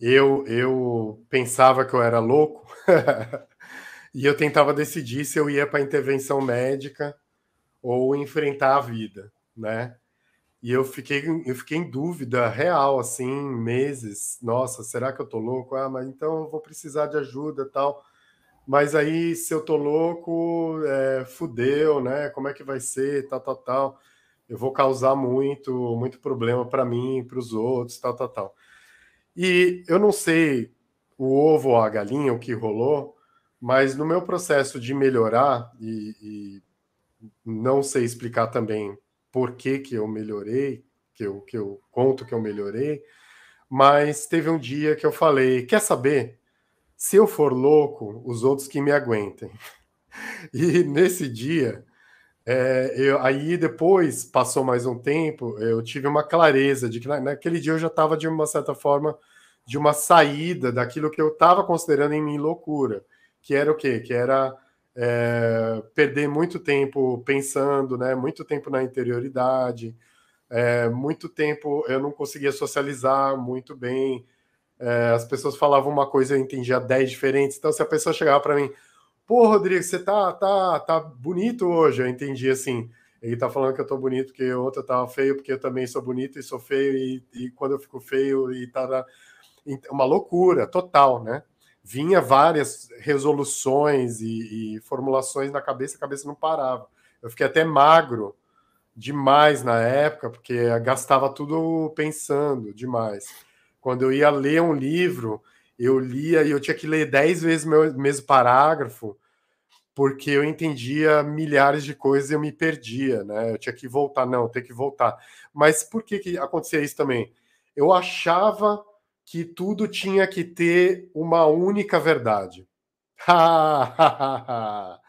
eu, eu pensava que eu era louco, e eu tentava decidir se eu ia para intervenção médica ou enfrentar a vida, né? E eu fiquei, eu fiquei em dúvida real, assim, meses. Nossa, será que eu tô louco? Ah, mas então eu vou precisar de ajuda tal. Mas aí, se eu tô louco, é, fudeu, né? Como é que vai ser? Tal, tal, tal. Eu vou causar muito, muito problema para mim, para os outros, tal, tal, tal. E eu não sei o ovo ou a galinha, o que rolou, mas no meu processo de melhorar, e, e não sei explicar também por que, que eu melhorei, que eu, que eu conto que eu melhorei, mas teve um dia que eu falei: quer saber? Se eu for louco, os outros que me aguentem. E nesse dia, é, eu, aí depois, passou mais um tempo, eu tive uma clareza de que naquele dia eu já estava, de uma certa forma, de uma saída daquilo que eu estava considerando em mim loucura, que era o quê? Que era é, perder muito tempo pensando, né? Muito tempo na interioridade, é, muito tempo eu não conseguia socializar muito bem. É, as pessoas falavam uma coisa, eu entendia dez diferentes. Então, se a pessoa chegava para mim, pô, Rodrigo, você tá, tá, tá bonito hoje, eu entendi assim. Ele tá falando que eu tô bonito porque outra tava feio, porque eu também sou bonito e sou feio, e, e quando eu fico feio e tá. Uma loucura total, né? Vinha várias resoluções e, e, formulações na cabeça, a cabeça não parava. Eu fiquei até magro demais na época, porque gastava tudo pensando demais. Quando eu ia ler um livro, eu lia e eu tinha que ler dez vezes o mesmo parágrafo, porque eu entendia milhares de coisas e eu me perdia, né? Eu tinha que voltar, não, tem que voltar. Mas por que, que acontecia isso também? Eu achava que tudo tinha que ter uma única verdade. a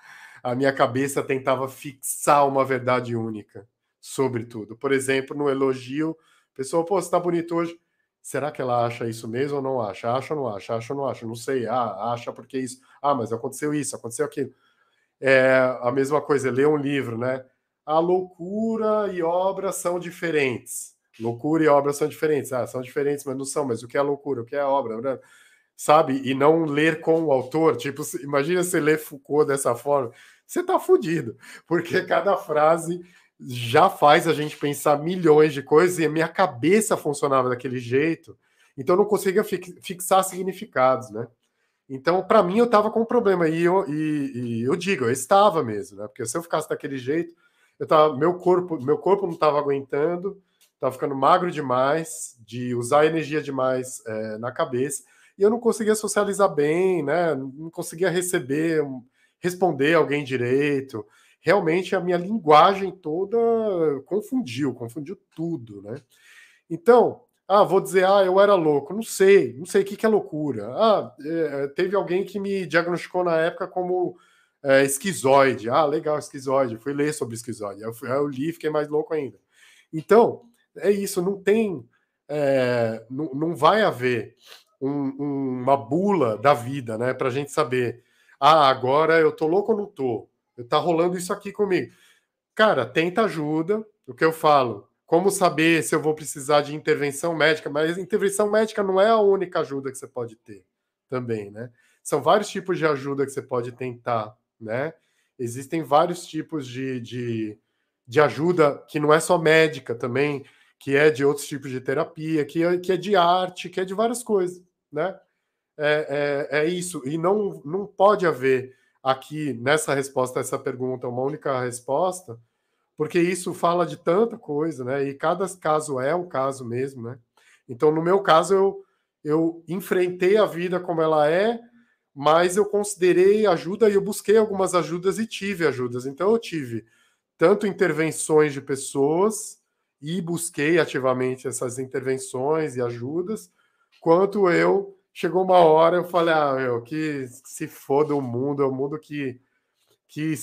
minha cabeça tentava fixar uma verdade única sobre tudo. Por exemplo, no elogio, a pessoa, pô, você tá bonito hoje. Será que ela acha isso mesmo ou não acha? Acha ou não acha? Acha ou não acha? Não sei. Ah, acha porque isso. Ah, mas aconteceu isso, aconteceu aquilo. É a mesma coisa, ler um livro, né? A loucura e obra são diferentes. Loucura e obra são diferentes. Ah, são diferentes, mas não são. Mas o que é loucura? O que é obra? Né? Sabe? E não ler com o autor. Tipo, imagina você ler Foucault dessa forma. Você tá fudido. Porque cada frase já faz a gente pensar milhões de coisas e a minha cabeça funcionava daquele jeito. Então não conseguia fixar significados, né? Então, para mim, eu estava com um problema. E eu, e, e eu digo, eu estava mesmo, né? Porque se eu ficasse daquele jeito, eu tava, meu corpo, meu corpo não estava aguentando, estava ficando magro demais, de usar energia demais é, na cabeça, e eu não conseguia socializar bem, né? Não conseguia receber, responder alguém direito. Realmente a minha linguagem toda confundiu, confundiu tudo, né? Então, ah, vou dizer, ah, eu era louco. Não sei, não sei o que, que é loucura. Ah, é, teve alguém que me diagnosticou na época como é, esquizoide. Ah, legal, esquizoide. Fui ler sobre esquizoide. Eu, eu li, fiquei mais louco ainda. Então, é isso, não tem, é, não, não vai haver um, um, uma bula da vida, né, para a gente saber, ah, agora eu tô louco ou não tô? Tá rolando isso aqui comigo. Cara, tenta ajuda, o que eu falo, como saber se eu vou precisar de intervenção médica, mas intervenção médica não é a única ajuda que você pode ter também, né? São vários tipos de ajuda que você pode tentar, né? Existem vários tipos de, de, de ajuda que não é só médica também que é de outros tipos de terapia, que é, que é de arte, que é de várias coisas, né? É, é, é, isso. E não, não pode haver aqui, nessa resposta a essa pergunta, uma única resposta, porque isso fala de tanta coisa, né? E cada caso é um caso mesmo, né? Então, no meu caso, eu, eu enfrentei a vida como ela é, mas eu considerei ajuda e eu busquei algumas ajudas e tive ajudas. Então eu tive tanto intervenções de pessoas e busquei ativamente essas intervenções e ajudas, quanto eu chegou uma hora eu falei, ah, meu, que se foda o mundo, é o mundo que que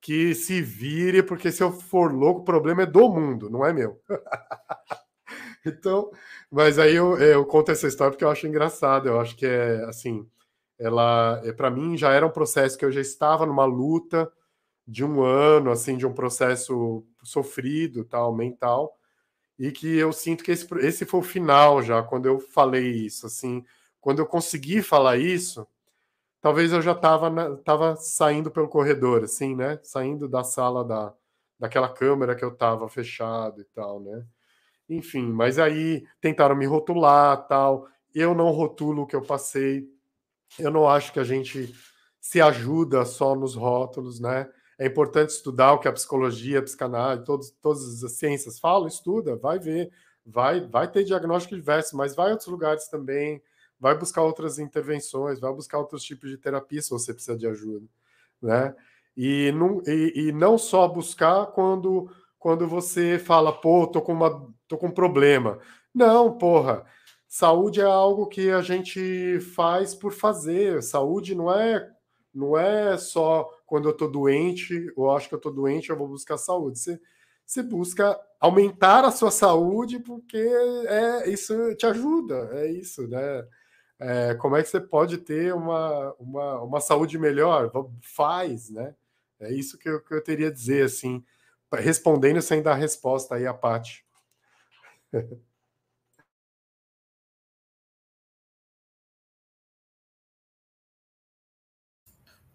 que se vire, porque se eu for louco, o problema é do mundo, não é meu. então, mas aí eu, eu conto essa história porque eu acho engraçado, eu acho que é assim, ela, é, para mim, já era um processo que eu já estava numa luta de um ano, assim, de um processo sofrido, tal, mental, e que eu sinto que esse, esse foi o final já, quando eu falei isso, assim, quando eu consegui falar isso, talvez eu já estava tava saindo pelo corredor, assim, né, saindo da sala da, daquela câmera que eu estava fechado e tal, né, enfim, mas aí tentaram me rotular, tal, eu não rotulo o que eu passei, eu não acho que a gente se ajuda só nos rótulos, né? É importante estudar o que a psicologia, a psicanálise, todos, todas as ciências falam, estuda, vai ver, vai, vai ter diagnóstico diverso, mas vai a outros lugares também, vai buscar outras intervenções, vai buscar outros tipos de terapia se você precisa de ajuda, né? E não, e, e não só buscar quando, quando você fala, pô, tô com, uma, tô com um problema. Não, porra, saúde é algo que a gente faz por fazer. Saúde não é não é só quando eu estou doente, ou acho que eu estou doente, eu vou buscar saúde. Você, você busca aumentar a sua saúde porque é isso te ajuda, é isso, né? É, como é que você pode ter uma, uma, uma saúde melhor? Faz, né? É isso que eu, que eu teria a dizer, assim, respondendo sem dar resposta aí à parte.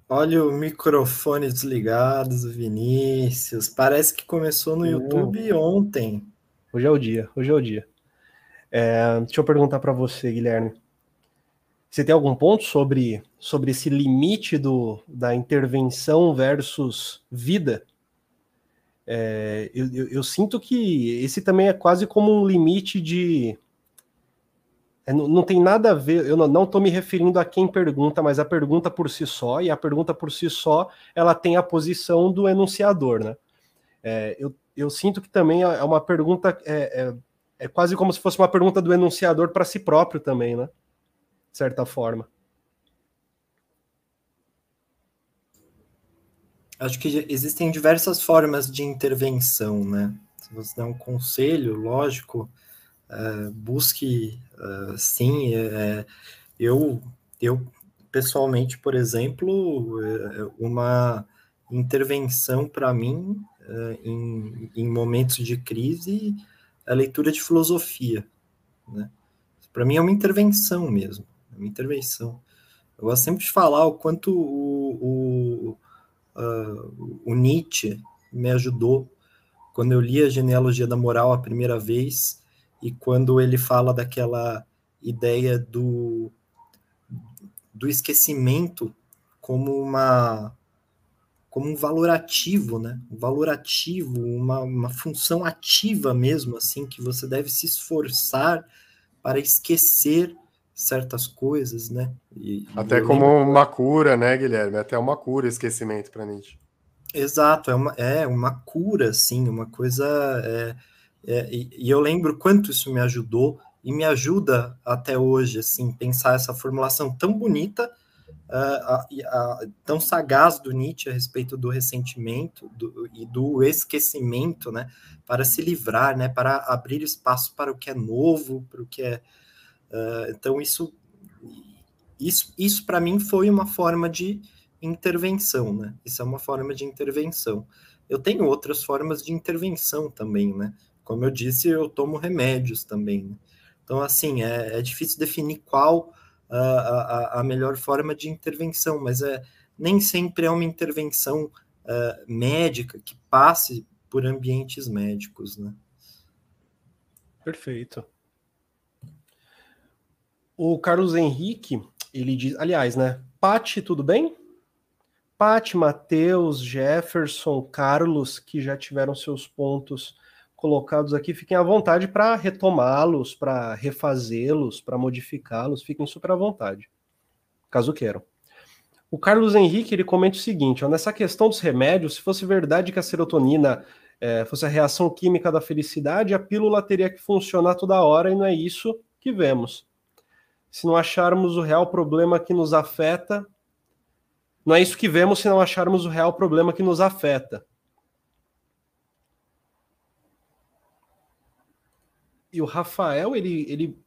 Olha o microfone desligado do Vinícius. Parece que começou no YouTube ontem. Hoje é o dia, hoje é o dia. É, deixa eu perguntar para você, Guilherme. Você tem algum ponto sobre, sobre esse limite do, da intervenção versus vida? É, eu, eu, eu sinto que esse também é quase como um limite de, não, não, tem nada a ver, eu não estou me referindo a quem pergunta, mas a pergunta por si só, e a pergunta por si só, ela tem a posição do enunciador, né? É, eu, eu sinto que também é uma pergunta, é, é, é quase como se fosse uma pergunta do enunciador para si próprio também, né? De certa forma. Acho que existem diversas formas de intervenção, né? Se você der um conselho, lógico, uh, busque, uh, sim, uh, eu, eu pessoalmente, por exemplo, uma intervenção para mim em, em, momentos de crise é a leitura de filosofia, né? Para mim é uma intervenção mesmo, é uma intervenção. Eu gosto sempre de falar o quanto o, o, o Nietzsche me ajudou quando eu li a Genealogia da Moral a primeira vez e quando ele fala daquela ideia do, do esquecimento como uma como um valor ativo, né? Um valor ativo, uma, uma função ativa mesmo, assim, que você deve se esforçar para esquecer certas coisas, né? E, Até como lembro... uma cura, né, Guilherme? Até uma cura esquecimento para Nietzsche. Exato, é uma, é uma cura, sim, uma coisa é, é, e, e, eu lembro quanto isso me ajudou e me ajuda até hoje, assim, pensar essa formulação tão bonita, uh, tão sagaz do Nietzsche a respeito do ressentimento do, e do esquecimento, né, para se livrar, né, para abrir espaço para o que é novo, para o que é. Uh, então, isso, isso, isso para mim foi uma forma de intervenção, né? Isso é uma forma de intervenção. Eu tenho outras formas de intervenção também, né? Como eu disse, eu tomo remédios também. Né? Então, assim, é, é, difícil definir qual a, a, a, melhor forma de intervenção, mas é, nem sempre é uma intervenção uh, médica que passe por ambientes médicos, né? Perfeito. O Carlos Henrique, ele diz, aliás, né? Pati, tudo bem? Pati, Matheus, Jefferson, Carlos, que já tiveram seus pontos colocados aqui, fiquem à vontade para retomá-los, para refazê-los, para modificá-los, fiquem super à vontade, caso queiram. O Carlos Henrique ele comenta o seguinte: ó, nessa questão dos remédios, se fosse verdade que a serotonina é, fosse a reação química da felicidade, a pílula teria que funcionar toda hora e não é isso que vemos. Se não acharmos o real problema que nos afeta, não é isso que vemos se não acharmos o real problema que nos afeta. E o Rafael, ele, ele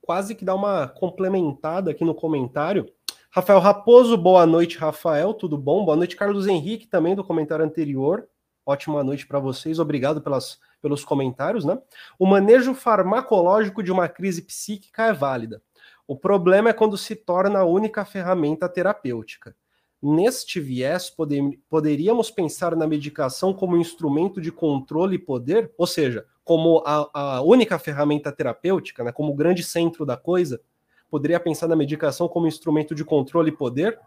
quase que dá uma complementada aqui no comentário. Rafael Raposo, boa noite, Rafael, tudo bom? Boa noite, Carlos Henrique, também do comentário anterior. Ótima noite para vocês, obrigado pelas, pelos comentários, né? O manejo farmacológico de uma crise psíquica é válida. O problema é quando se torna a única ferramenta terapêutica. Neste viés, poder, poderíamos pensar na medicação como instrumento de controle e poder, ou seja, como a, a única ferramenta terapêutica, né, como o grande centro da coisa, poderia pensar na medicação como instrumento de controle e poder?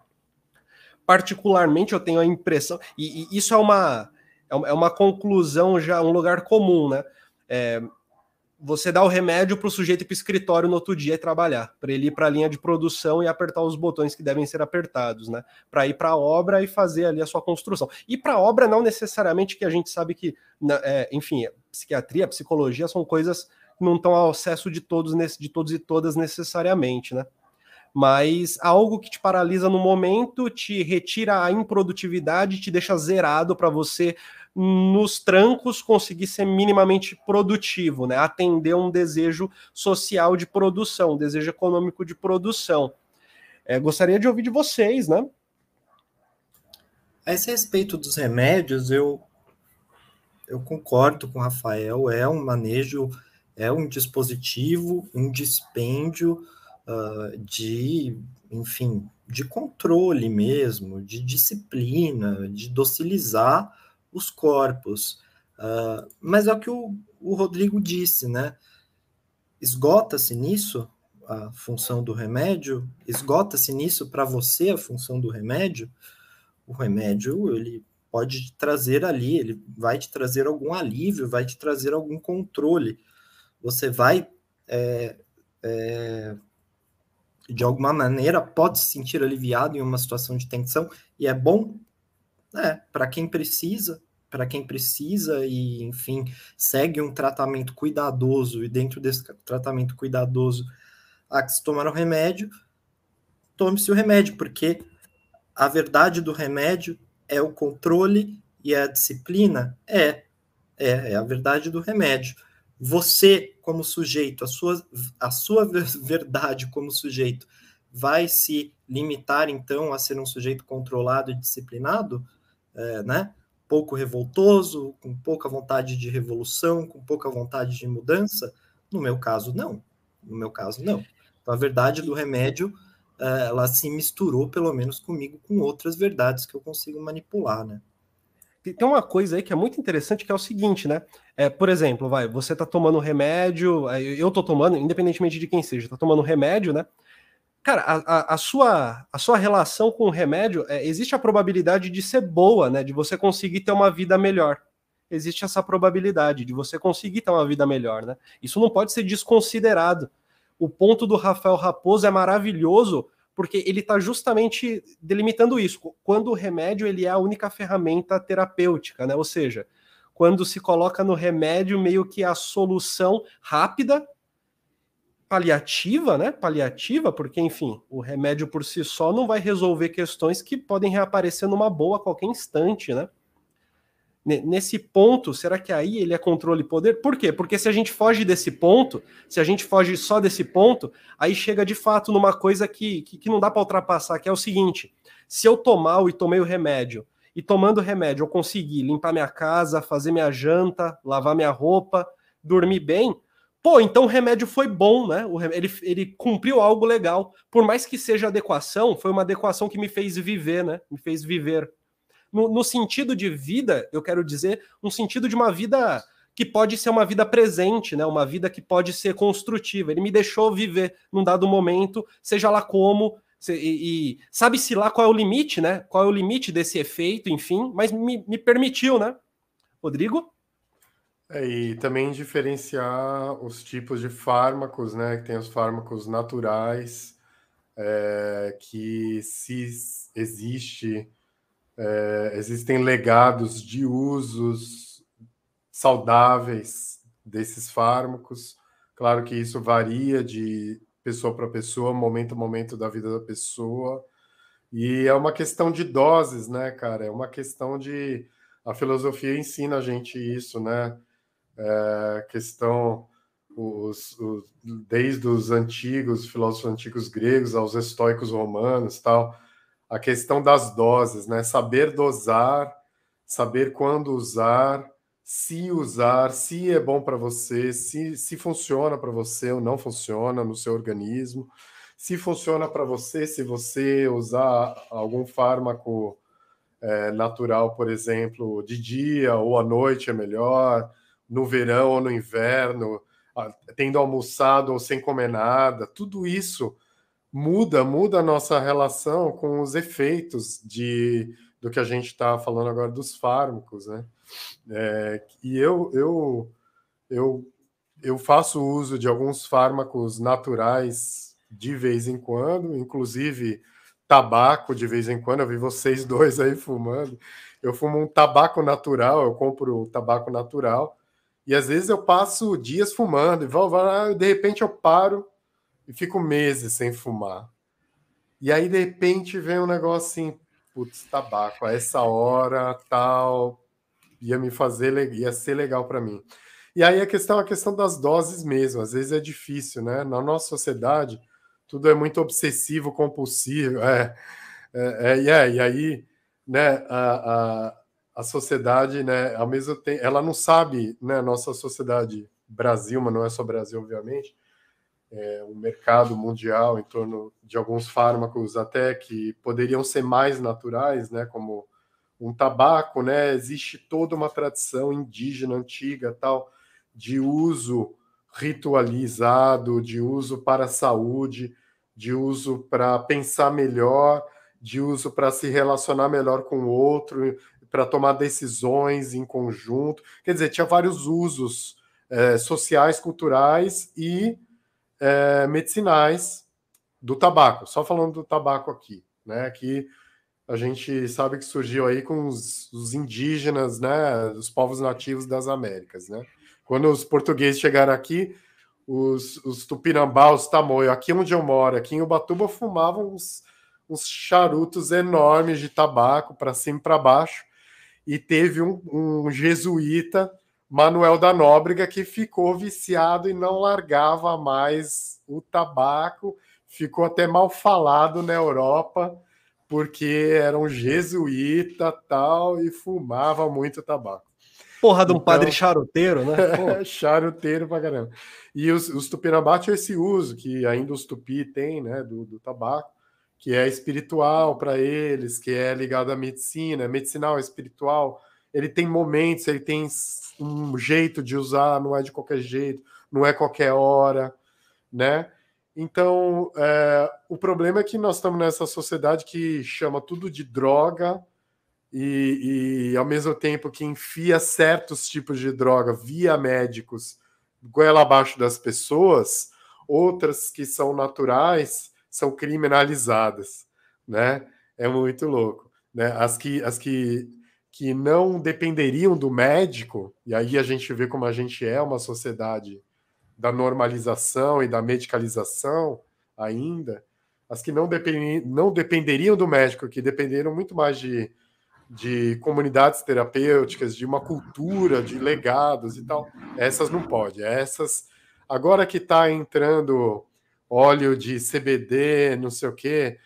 Particularmente, eu tenho a impressão, e, e isso é uma, é uma conclusão já, um lugar comum, né? É, você dá o remédio para o sujeito ir para o escritório no outro dia e trabalhar, para ele ir para a linha de produção e apertar os botões que devem ser apertados, né? Para ir para a obra e fazer ali a sua construção. E para a obra, não necessariamente que a gente sabe que, é, enfim, psiquiatria, psicologia são coisas que não estão ao acesso de todos, de todos e todas necessariamente, né? Mas algo que te paralisa no momento, te retira a improdutividade, te deixa zerado para você nos trancos conseguir ser minimamente produtivo, né? Atender um desejo social de produção, um desejo econômico de produção. É, gostaria de ouvir de vocês, né? A esse respeito dos remédios, eu, eu concordo com o Rafael, é um manejo, é um dispositivo, um dispêndio uh, de, enfim, de controle mesmo, de disciplina, de docilizar os corpos. Uh, mas é o que o, o Rodrigo disse, né? Esgota-se nisso a função do remédio? Esgota-se nisso para você a função do remédio? O remédio, ele pode trazer ali, ele vai te trazer algum alívio, vai te trazer algum controle. Você vai, é, é, de alguma maneira, pode se sentir aliviado em uma situação de tensão, e é bom é, para quem precisa, para quem precisa e, enfim, segue um tratamento cuidadoso e dentro desse tratamento cuidadoso há que se tomar o remédio, tome-se o remédio, porque a verdade do remédio é o controle e a disciplina? É, é, é a verdade do remédio. Você, como sujeito, a sua, a sua verdade como sujeito, vai se limitar, então, a ser um sujeito controlado e disciplinado? é, né? Pouco revoltoso, com pouca vontade de revolução, com pouca vontade de mudança? No meu caso, não. No meu caso, não. Então, a verdade do remédio, ela se misturou, pelo menos comigo, com outras verdades que eu consigo manipular, né? Tem uma coisa aí que é muito interessante, que é o seguinte, né? É, por exemplo, vai, você tá tomando remédio, eu tô tomando, independentemente de quem seja, tá tomando remédio, né? Cara, a, a, a, sua, a sua relação com o remédio, é, existe a probabilidade de ser boa, né? De você conseguir ter uma vida melhor. Existe essa probabilidade de você conseguir ter uma vida melhor, né? Isso não pode ser desconsiderado. O ponto do Rafael Raposo é maravilhoso porque ele está justamente delimitando isso. Quando o remédio ele é a única ferramenta terapêutica, né? Ou seja, quando se coloca no remédio meio que a solução rápida paliativa, né? Paliativa, porque, enfim, o remédio por si só não vai resolver questões que podem reaparecer numa boa a qualquer instante, né? Nesse ponto, será que aí ele é controle e poder? Por quê? Porque se a gente foge desse ponto, se a gente foge só desse ponto, aí chega de fato numa coisa que, que, que não dá para ultrapassar, que é o seguinte: se eu tomar e tomei o remédio, e tomando o remédio eu conseguir limpar minha casa, fazer minha janta, lavar minha roupa, dormir bem, Pô, então o remédio foi bom, né? Ele, ele cumpriu algo legal. Por mais que seja adequação, foi uma adequação que me fez viver, né? Me fez viver. No, no sentido de vida, eu quero dizer, um sentido de uma vida que pode ser uma vida presente, né? Uma vida que pode ser construtiva. Ele me deixou viver num dado momento, seja lá como, e, e sabe-se lá qual é o limite, né? Qual é o limite desse efeito, enfim, mas me, me permitiu, né? Rodrigo? É, e também diferenciar os tipos de fármacos, né? Que tem os fármacos naturais, é, que se existe, é, existem legados de usos saudáveis desses fármacos. Claro que isso varia de pessoa para pessoa, momento a momento da vida da pessoa. E é uma questão de doses, né, cara? É uma questão de. A filosofia ensina a gente isso, né? É, questão. Os, os, desde os antigos filósofos antigos gregos aos estoicos romanos tal a questão das doses né? Saber dosar saber quando usar se usar se é bom para você se, se funciona para você ou não funciona no seu organismo se funciona para você, se você usar algum fármaco é, natural, por exemplo, de dia ou à noite é melhor, no verão ou no inverno, tendo almoçado ou sem comer nada, tudo isso muda, muda a nossa relação com os efeitos de do que a gente está falando agora dos fármacos, né? É, e eu, eu, eu, eu faço uso de alguns fármacos naturais de vez em quando, inclusive tabaco de vez em quando. Eu vi vocês dois aí fumando. Eu fumo um tabaco natural, eu compro tabaco natural. E às vezes eu passo dias fumando, e de repente eu paro e fico meses sem fumar. E aí, de repente, vem um negócio assim, putz, tabaco, a essa hora, tal, ia me fazer, ia ser legal para mim. E aí a questão a questão das doses mesmo, às vezes é difícil, né? Na nossa sociedade, tudo é muito obsessivo, compulsivo. É, é, é, é e aí, né, a, a, a sociedade, né, ao mesmo tempo, ela não sabe, né, nossa sociedade Brasil, mas não é só Brasil, obviamente, é, um mercado mundial em torno de alguns fármacos até que poderiam ser mais naturais, né, como um tabaco, né, existe toda uma tradição indígena antiga tal de uso ritualizado, de uso para a saúde, de uso para pensar melhor, de uso para se relacionar melhor com o outro, para tomar decisões em conjunto. Quer dizer, tinha vários usos é, sociais, culturais e é, medicinais do tabaco. Só falando do tabaco aqui, né? Que a gente sabe que surgiu aí com os, os indígenas, né? Os povos nativos das Américas, né? Quando os portugueses chegaram aqui, os, os tupinambá, os tamoio, aqui onde eu moro, aqui em Ubatuba, fumavam uns, uns charutos enormes de tabaco para cima e para baixo. E teve um, um jesuíta, Manuel da Nóbrega, que ficou viciado e não largava mais o tabaco, ficou até mal falado na Europa, porque era um jesuíta tal e fumava muito tabaco. Porra de um então, padre charuteiro, né? charuteiro pra caramba. E os, os tupinambá tinham esse uso, que ainda os tupi têm, né, do, do tabaco, que é espiritual para eles, que é ligado à medicina, é medicinal, é espiritual. Ele tem momentos, ele tem um jeito de usar, não é de qualquer jeito, não é qualquer hora, né? Então, é, o problema é que nós estamos nessa sociedade que chama tudo de droga, e, e, ao mesmo tempo que enfia certos tipos de droga via médicos goela abaixo das pessoas, outras que são naturais são criminalizadas, né? É muito louco, né? As que as que que não dependeriam do médico, e aí a gente vê como a gente é uma sociedade da normalização e da medicalização ainda, as que não, depend, não dependeriam do médico, que dependeram muito mais de de comunidades terapêuticas, de uma cultura, de legados e tal. Essas não pode. Essas agora que está entrando óleo de CBD, não sei o quê,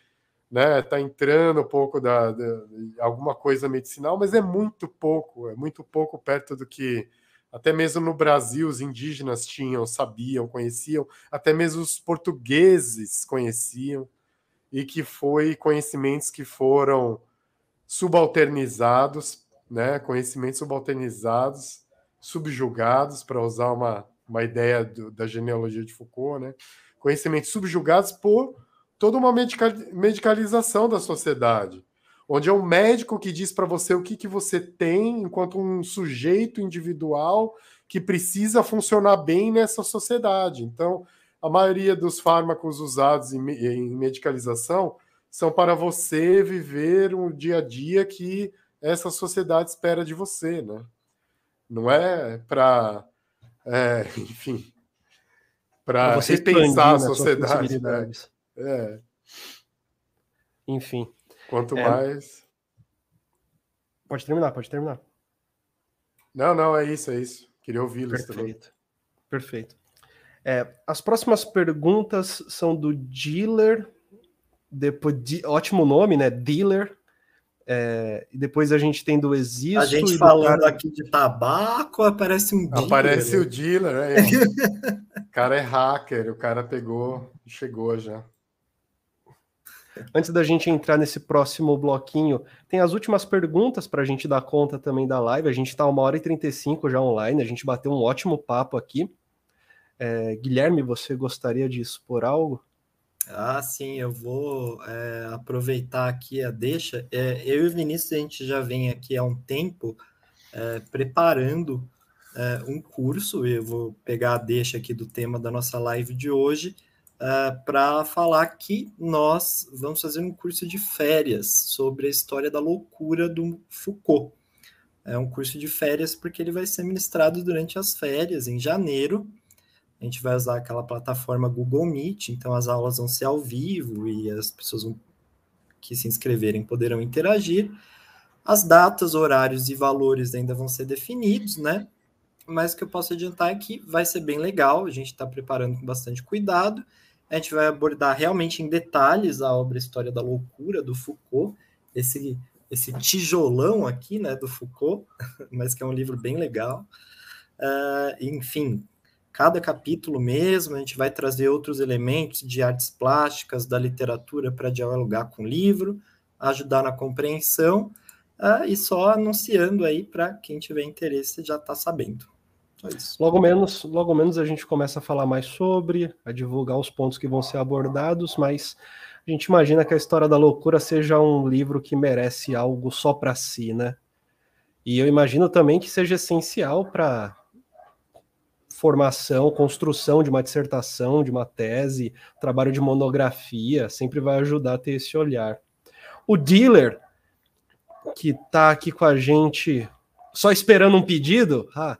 né? Está entrando um pouco da, da, alguma coisa medicinal, mas é muito pouco, é muito pouco perto do que até mesmo no Brasil os indígenas tinham, sabiam, conheciam, até mesmo os portugueses conheciam e que foi conhecimentos que foram subalternizados, né, conhecimentos subalternizados, subjugados, para usar uma, uma ideia do, da genealogia de Foucault, né, conhecimentos subjugados por toda uma medicalização da sociedade, onde é um médico que diz para você o que, que você tem enquanto um sujeito individual que precisa funcionar bem nessa sociedade. Então, a maioria dos fármacos usados em, em medicalização são para você viver o dia a dia que essa sociedade espera de você, né? Não é para, é, enfim, para repensar a sociedade. Né? É. Enfim. Quanto é... mais. Pode terminar, pode terminar. Não, não, é isso, é isso. Queria ouvi-los também. Perfeito. É, as próximas perguntas são do Dealer. Depois, de, ótimo nome, né? Dealer. É, e depois a gente tem do Existo. A gente falando cara... aqui de tabaco, aparece um dealer. Aparece o dealer, é. o cara é hacker, o cara pegou e chegou já. Antes da gente entrar nesse próximo bloquinho, tem as últimas perguntas para a gente dar conta também da live. A gente está uma hora e 35 já online, a gente bateu um ótimo papo aqui. É, Guilherme, você gostaria de expor algo? Ah, sim, eu vou é, aproveitar aqui a deixa. É, eu e o Vinícius, a gente já vem aqui há um tempo é, preparando é, um curso, eu vou pegar a deixa aqui do tema da nossa live de hoje, é, para falar que nós vamos fazer um curso de férias sobre a história da loucura do Foucault. É um curso de férias porque ele vai ser ministrado durante as férias, em janeiro, a gente vai usar aquela plataforma Google Meet, então as aulas vão ser ao vivo e as pessoas que se inscreverem poderão interagir. As datas, horários e valores ainda vão ser definidos, né? Mas o que eu posso adiantar é que vai ser bem legal, a gente está preparando com bastante cuidado. A gente vai abordar realmente em detalhes a obra História da Loucura, do Foucault, esse, esse tijolão aqui, né, do Foucault, mas que é um livro bem legal. Uh, enfim, cada capítulo mesmo, a gente vai trazer outros elementos de artes plásticas, da literatura para dialogar com o livro, ajudar na compreensão, uh, e só anunciando aí para quem tiver interesse já está sabendo. Isso. Logo menos, logo menos a gente começa a falar mais sobre, a divulgar os pontos que vão ser abordados, mas a gente imagina que a história da loucura seja um livro que merece algo só para si, né? E eu imagino também que seja essencial para formação, construção de uma dissertação, de uma tese, trabalho de monografia, sempre vai ajudar a ter esse olhar. O dealer, que está aqui com a gente só esperando um pedido, ah,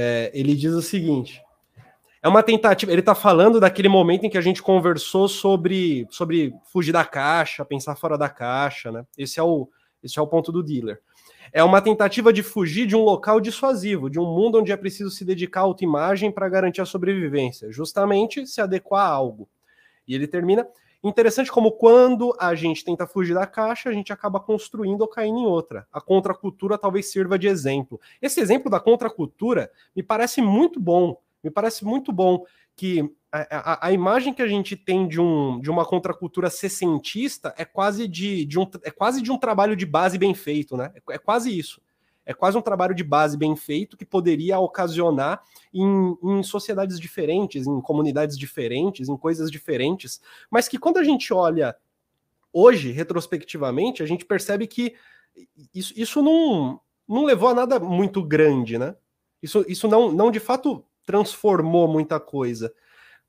é, ele diz o seguinte: é uma tentativa. Ele está falando daquele momento em que a gente conversou sobre, sobre fugir da caixa, pensar fora da caixa, né? Esse é o, esse é o ponto do dealer é uma tentativa de fugir de um local dissuasivo, de um mundo onde é preciso se dedicar à autoimagem para garantir a sobrevivência, justamente se adequar a algo. E ele termina. Interessante como quando a gente tenta fugir da caixa, a gente acaba construindo ou caindo em outra. A contracultura talvez sirva de exemplo. Esse exemplo da contracultura me parece muito bom. Me parece muito bom que a, a, a, imagem que a gente tem de, um, de uma contracultura sessentista é quase de, de, um, é quase de um trabalho de base bem feito, né? É, é, quase isso. É quase um trabalho de base bem feito que poderia ocasionar em, em sociedades diferentes, em comunidades diferentes, em coisas diferentes, mas que quando a gente olha hoje, retrospectivamente, a gente percebe que isso, isso não, não levou a nada muito grande, né? Isso, isso não, não de fato transformou muita coisa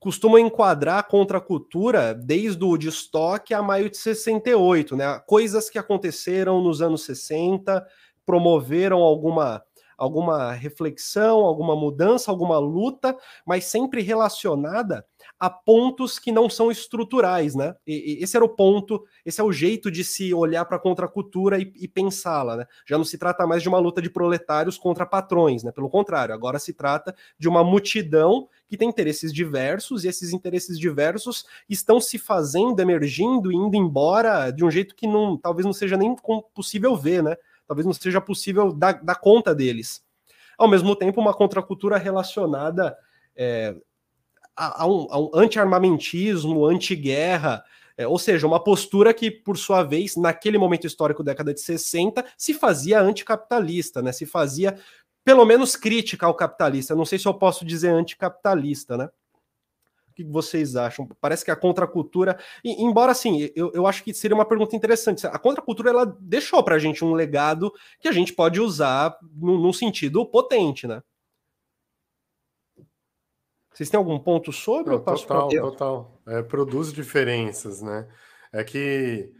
costumam enquadrar a contracultura desde o de estoque a maio de 68, né? Coisas que aconteceram nos anos 60, promoveram alguma alguma reflexão, alguma mudança, alguma luta, mas sempre relacionada a pontos que não são estruturais, né? E, e esse era o ponto, esse é o jeito de se olhar para a contracultura e, e pensá-la, né? Já não se trata mais de uma luta de proletários contra patrões, né? Pelo contrário, agora se trata de uma multidão que tem interesses diversos e esses interesses diversos estão se fazendo, emergindo, indo embora de um jeito que não, talvez não seja nem possível ver, né? Talvez não seja possível dar, dar conta deles. Ao mesmo tempo, uma contracultura relacionada é, a, a um, um anti-armamentismo, anti-guerra, é, ou seja, uma postura que, por sua vez, naquele momento histórico, década de 60, se fazia anticapitalista, né? Se fazia, pelo menos, crítica ao capitalista. Não sei se eu posso dizer anticapitalista, né? O que vocês acham? Parece que a contracultura, e, embora assim, eu, eu acho que seria uma pergunta interessante. A contracultura ela deixou para a gente um legado que a gente pode usar num, num sentido potente, né? Vocês têm algum ponto sobre? Não, total, total. É, produz diferenças, né? É que,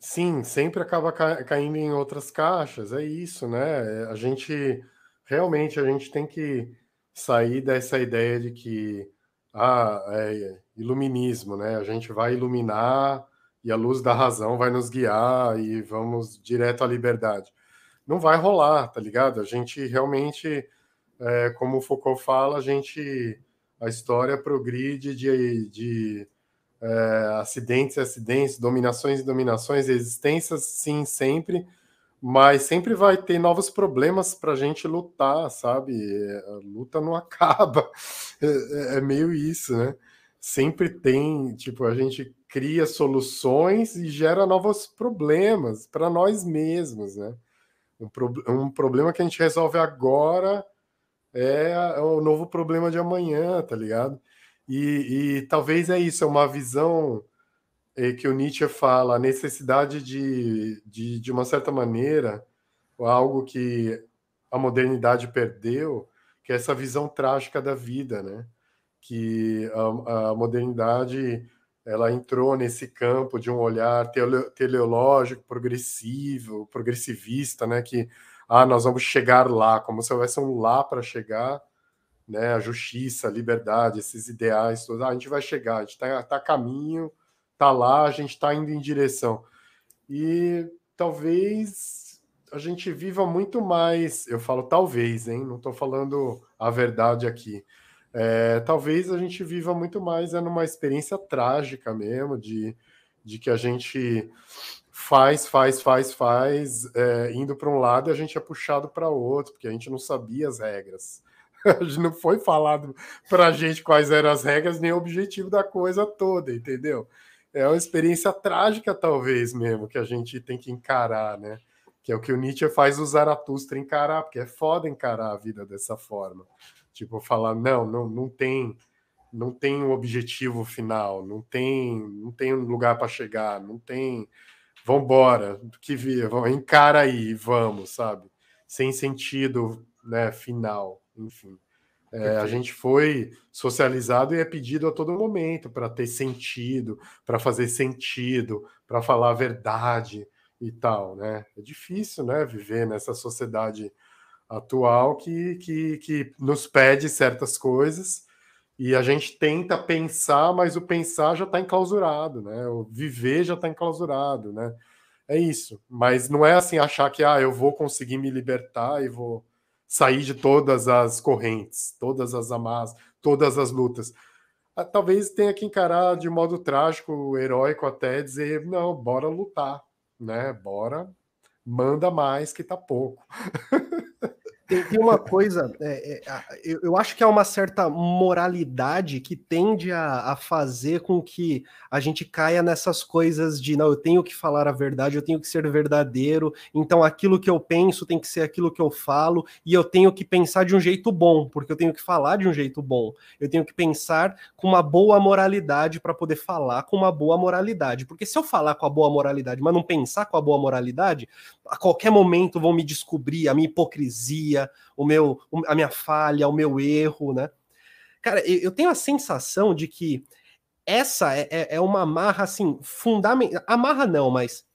sim, sempre acaba ca caindo em outras caixas, é isso, né? A gente, realmente, a gente tem que sair dessa ideia de que, ah, é iluminismo, né? A gente vai iluminar e a luz da razão vai nos guiar e vamos direto à liberdade. Não vai rolar, tá ligado? A gente realmente, é, como Foucault fala, a gente a história progride de, de é, acidentes e acidentes, dominações e dominações, existências, sim, sempre, mas sempre vai ter novos problemas para a gente lutar, sabe? A luta não acaba, é, é, meio isso, né? Sempre tem, tipo, a gente cria soluções e gera novos problemas para nós mesmos, né? Um, pro, um problema que a gente resolve agora é, é o novo problema de amanhã, tá ligado? E, e talvez é isso, é uma visão é, que o Nietzsche fala, a necessidade de, de, de uma certa maneira, algo que a modernidade perdeu, que é essa visão trágica da vida, né? Que a, a modernidade ela entrou nesse campo de um olhar teleológico, progressivo, progressivista, né? Que ah, nós vamos chegar lá, como se houvesse um lá para chegar, né? A justiça, a liberdade, esses ideais todos. Ah, a gente vai chegar, a gente está tá a caminho, está lá, a gente está indo em direção. E talvez a gente viva muito mais, eu falo talvez, hein? Não estou falando a verdade aqui. É, talvez a gente viva muito mais é numa experiência trágica mesmo, de, de que a gente faz, faz, faz, faz, é, indo para um lado e a gente é puxado para outro, porque a gente não sabia as regras. Não foi falado para a gente quais eram as regras nem o objetivo da coisa toda, entendeu? É uma experiência trágica, talvez mesmo, que a gente tem que encarar, né? Que é o que o Nietzsche faz o Zaratustra encarar, porque é foda encarar a vida dessa forma. Tipo, falar, não, não, não tem não tem um objetivo final, não tem, não tem um lugar para chegar, não tem vambora, que via, encara aí, vamos, sabe? Sem sentido né, final, enfim. É, a gente foi socializado e é pedido a todo momento para ter sentido, para fazer sentido, para falar a verdade e tal, né? É difícil, né, viver nessa sociedade atual que, que, que nos pede certas coisas e a gente tenta pensar, mas o pensar já está enclausurado, né? O viver já está enclausurado, né? É isso. Mas não é assim achar que ah, eu vou conseguir me libertar e vou sair de todas as correntes, todas as amarras, todas as lutas. Ah, talvez tenha que encarar de modo trágico, heróico até, dizer, não, bora lutar, né? Bora, manda mais que tá pouco. Tem, tem uma coisa, é, é, eu, eu, acho que há uma certa moralidade que tende a, a, fazer com que a gente caia nessas coisas de não, eu tenho que falar a verdade, eu tenho que ser verdadeiro, então aquilo que eu penso tem que ser aquilo que eu falo, e eu tenho que pensar de um jeito bom, porque eu tenho que falar de um jeito bom, eu tenho que pensar com uma boa moralidade para poder falar com uma boa moralidade, porque se eu falar com a boa moralidade, mas não pensar com a boa moralidade, a qualquer momento vão me descobrir a minha hipocrisia, o meu, a minha falha, o meu erro, né? Cara, eu tenho a sensação de que essa é, é, é uma amarra assim fundamental. Amarra não, mas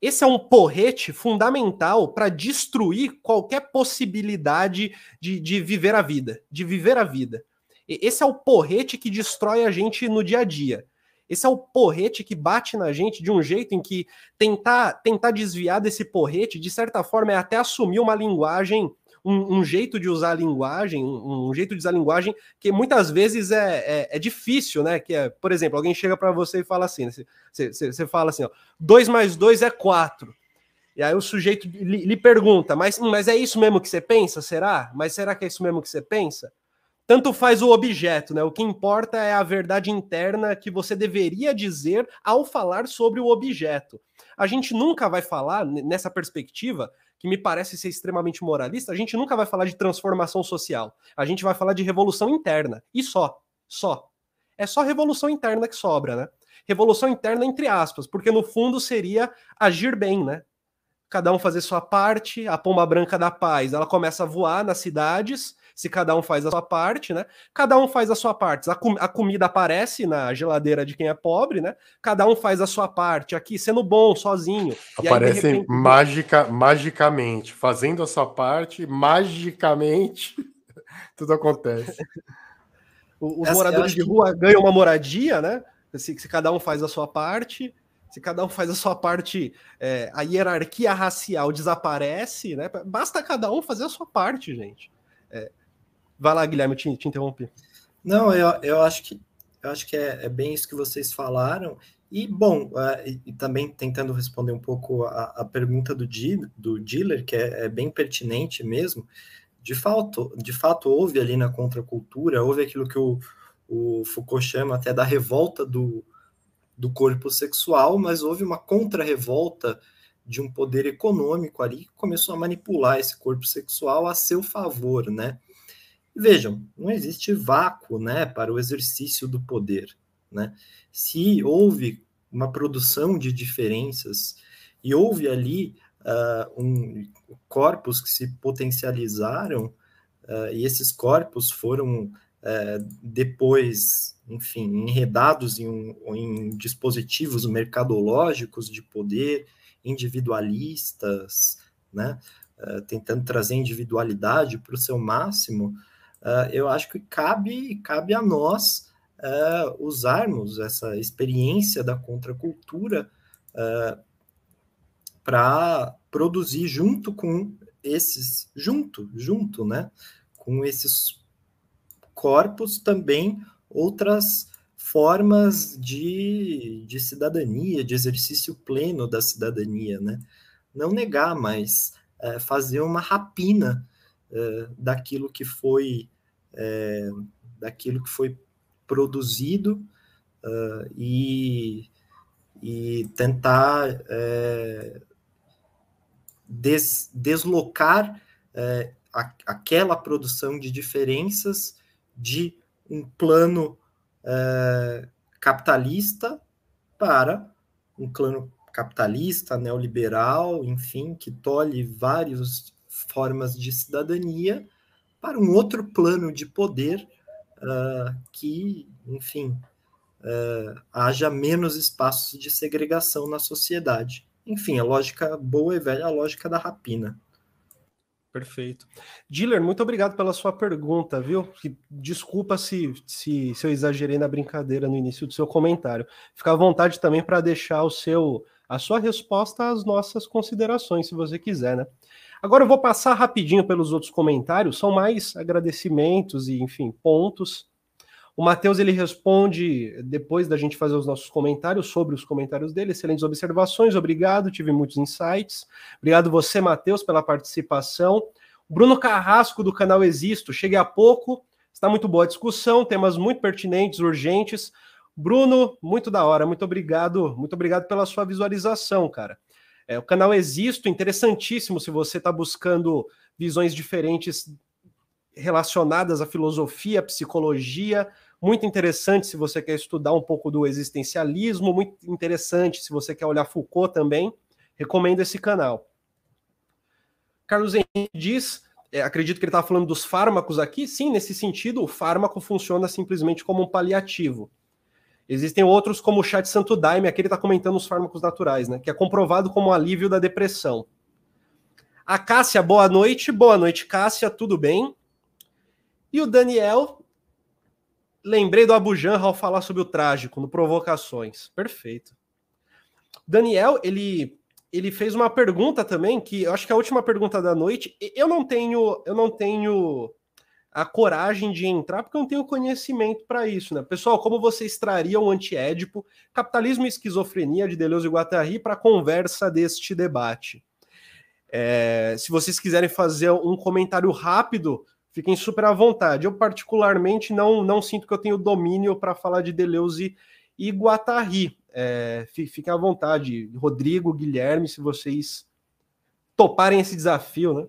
esse é um porrete fundamental para destruir qualquer possibilidade de, de viver a vida, de viver a vida. Esse é o porrete que destrói a gente no dia a dia. Esse é o porrete que bate na gente de um jeito em que tentar, tentar desviar desse porrete, de certa forma, é até assumir uma linguagem, um, um jeito de usar a linguagem, um, um, jeito de usar a linguagem que muitas vezes é, é, é difícil, né? Que é, por exemplo, alguém chega para você e fala assim: né? você, você, você fala assim, ó, 2 mais 2 é 4. E aí o sujeito lhe, lhe pergunta, mas, mas é isso mesmo que você pensa? Será? Mas será que é isso mesmo que você pensa? tanto faz o objeto, né? O que importa é a verdade interna que você deveria dizer ao falar sobre o objeto. A gente nunca vai falar, nessa perspectiva, que me parece ser extremamente moralista, a gente nunca vai falar de transformação social. A gente vai falar de revolução interna. E só. Só. É só revolução interna que sobra, né? Revolução interna entre aspas, porque no fundo seria agir bem, né? Cada um fazer sua parte, a pomba branca da paz, ela começa a voar nas cidades, se cada um faz a sua parte, né? Cada um faz a sua parte. A, com a, comida aparece na geladeira de quem é pobre, né? Cada um faz a sua parte aqui, sendo bom, sozinho. Aparece aí, repente... mágica, magicamente, fazendo a sua parte, magicamente, tudo acontece. Os Essa, moradores de rua que... ganham uma moradia, né? Se, se cada um faz a sua parte, se cada um faz a sua parte, é, a hierarquia racial desaparece, né? Basta cada um fazer a sua parte, gente. É, Vai lá, Guilherme, te, te interrompi. Não, eu, eu acho que eu acho que é, é bem isso que vocês falaram. E, bom, uh, e, e, também tentando responder um pouco a, a pergunta do, do dealer, que é, é, bem pertinente mesmo, de fato, de fato houve ali na contracultura, houve aquilo que o, o Foucault chama até da revolta do, do corpo sexual, mas houve uma contra-revolta de um poder econômico ali que começou a manipular esse corpo sexual a seu favor, né? Vejam, não existe vácuo né, para o exercício do poder. Né? Se houve uma produção de diferenças e houve ali uh, um, corpos que se potencializaram, uh, e esses corpos foram uh, depois, enfim, enredados em, em dispositivos mercadológicos de poder, individualistas, né? tentando trazer individualidade para o seu máximo, uh, eu acho que cabe, cabe a nós uh, usarmos essa experiência da contracultura uh, para produzir junto com esses, junto, junto, né, com esses corpos também outras formas de, de cidadania, de exercício pleno da cidadania, né? Não negar, mas é, fazer uma rapina é, daquilo que foi é, daquilo que foi produzido uh, e, e tentar é, des, deslocar é, aquela produção de diferenças de um plano é, capitalista para um plano capitalista, neoliberal, enfim, que tolhe várias formas de cidadania para um outro plano de poder uh, que, enfim, uh, haja menos espaços de segregação na sociedade. Enfim, a lógica boa e velha, a lógica da rapina. Perfeito. Diller, muito obrigado pela sua pergunta, viu? Desculpa se, se, se eu exagerei na brincadeira no início do seu comentário. Fica à vontade também para deixar o seu a sua resposta às nossas considerações, se você quiser, né? Agora eu vou passar rapidinho pelos outros comentários, são mais agradecimentos e, enfim, pontos. O Matheus ele responde depois da gente fazer os nossos comentários sobre os comentários dele. Excelentes observações, obrigado, tive muitos insights. Obrigado você, Matheus, pela participação. Bruno Carrasco do canal Existo, cheguei há pouco, está muito boa a discussão, temas muito pertinentes, urgentes. Bruno, muito da hora, muito obrigado, muito obrigado pela sua visualização, cara. É, o canal Existo, interessantíssimo se você está buscando visões diferentes relacionadas à filosofia, à psicologia. Muito interessante se você quer estudar um pouco do existencialismo, muito interessante se você quer olhar Foucault também. Recomendo esse canal. Carlos Henrique diz, é, acredito que ele está falando dos fármacos aqui. Sim, nesse sentido, o fármaco funciona simplesmente como um paliativo. Existem outros, como o chat Santo Daime, aqui ele está comentando os fármacos naturais, né? Que é comprovado como alívio da depressão. A Cássia, boa noite. Boa noite, Cássia, tudo bem? E o Daniel, lembrei do Abujan ao falar sobre o trágico, no Provocações. Perfeito. Daniel, ele ele fez uma pergunta também que eu acho que é a última pergunta da noite. Eu não tenho, eu não tenho a coragem de entrar, porque eu não tenho conhecimento para isso, né? Pessoal, como você extraria um antiédipo, capitalismo e esquizofrenia de Deleuze e Guattari para a conversa deste debate? É, se vocês quiserem fazer um comentário rápido, fiquem super à vontade. Eu, particularmente, não, não sinto que eu tenho domínio para falar de Deleuze e Guattari. É, fiquem à vontade. Rodrigo, Guilherme, se vocês toparem esse desafio, né?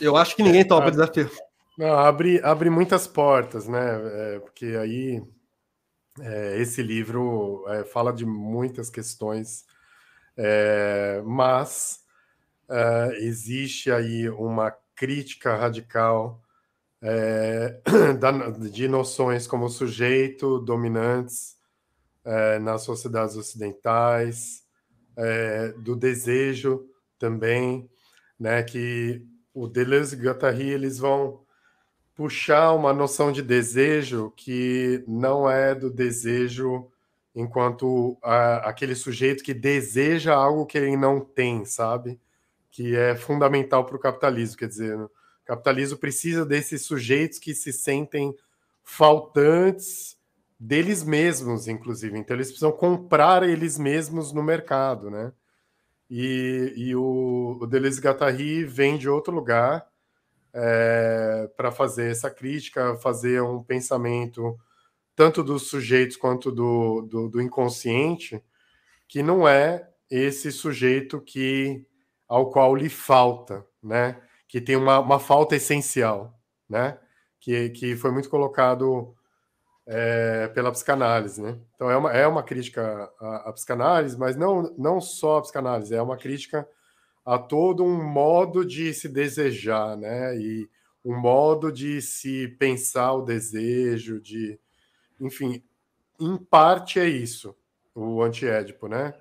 Eu acho que ninguém topa o desafio. Não, abre, abre muitas portas, né? É, porque aí é, esse livro é, fala de muitas questões, é, mas é, existe aí uma crítica radical é, de noções como sujeito, dominantes é, nas sociedades ocidentais, do desejo também, né? Que o Deleuze e Guattari eles vão puxar uma noção de desejo que não é do desejo enquanto a, aquele sujeito que deseja algo que ele não tem, sabe? Que é fundamental para o capitalismo. Quer dizer, o capitalismo precisa desses sujeitos que se sentem faltantes deles mesmos, inclusive. Então, eles precisam comprar eles mesmos no mercado, né? E, e o, o Deleuze Guattari vem de outro lugar, é, para fazer essa crítica, fazer um pensamento tanto dos sujeitos quanto do, do, do, inconsciente, que não é esse sujeito que ao qual lhe falta, né? Que tem uma, uma falta essencial, né? Que, que foi muito colocado é, pela psicanálise, né? Então é uma, é uma crítica à, à psicanálise, mas não, não só à psicanálise, é uma crítica a todo um modo de se desejar, né? E um modo de se pensar o desejo, de, enfim, em parte é isso, o Antiédipo, né?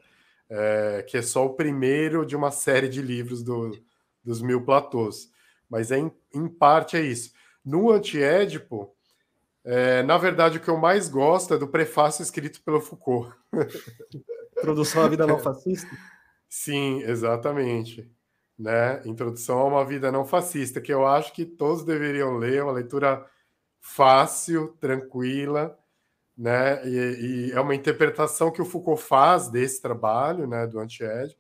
É, que é só o primeiro de uma série de livros do, dos Mil Platôs, mas é em, em parte é isso. No Antiédipo, é, na verdade, o que eu mais gosto é do prefácio escrito pelo Foucault. Introdução à vida não fascista? Sim, exatamente. Né? Introdução a uma vida não fascista, que eu acho que todos deveriam ler, uma leitura fácil, tranquila, né? E, e, é uma interpretação que o Foucault faz desse trabalho, né, do antiédipo,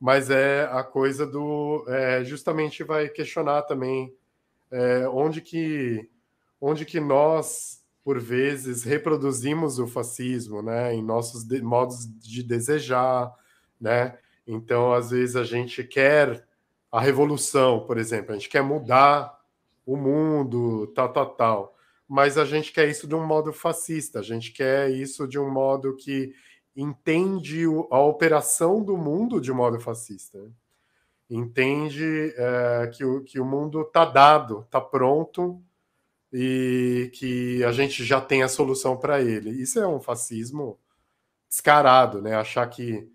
mas é a coisa do é, justamente vai questionar também é, onde que onde que nós por vezes reproduzimos o fascismo, né, em nossos de, modos de desejar, né? Então, às vezes, a gente quer a revolução, por exemplo, a gente quer mudar o mundo, tal, tal, tal. Mas a gente quer isso de um modo fascista, a gente quer isso de um modo que entende a operação do mundo de modo fascista. Entende é, que, o, que o mundo está dado, está pronto e que a gente já tem a solução para ele. Isso é um fascismo descarado, né? Achar que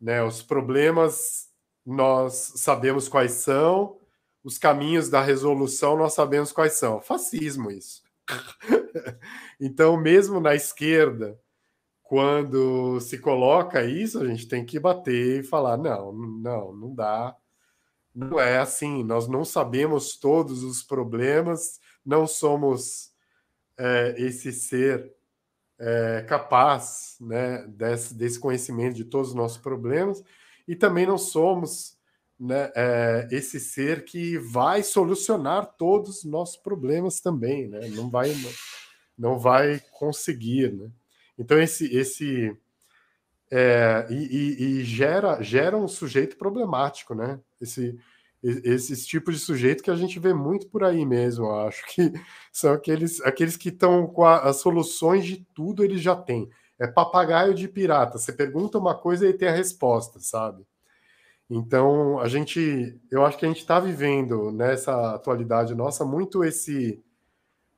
né? Os problemas nós sabemos quais são, os caminhos da resolução nós sabemos quais são. Fascismo isso. então, mesmo na esquerda, quando se coloca isso, a gente tem que bater e falar: não, não, não dá. Não é assim. Nós não sabemos todos os problemas, não somos é, esse ser é, capaz né, desse, desse conhecimento de todos os nossos problemas e também não somos né, é, esse ser que vai solucionar todos os nossos problemas também, né? Não vai, não, não vai conseguir, né? Então esse, esse é, e, e, e, gera, gera um sujeito problemático, né? Esse, esses tipos de sujeito que a gente vê muito por aí mesmo, acho que são aqueles, aqueles que estão com a, as soluções de tudo, eles já têm. É papagaio de pirata. Você pergunta uma coisa e tem a resposta, sabe? Então, a gente, eu acho que a gente está vivendo nessa atualidade nossa muito esse,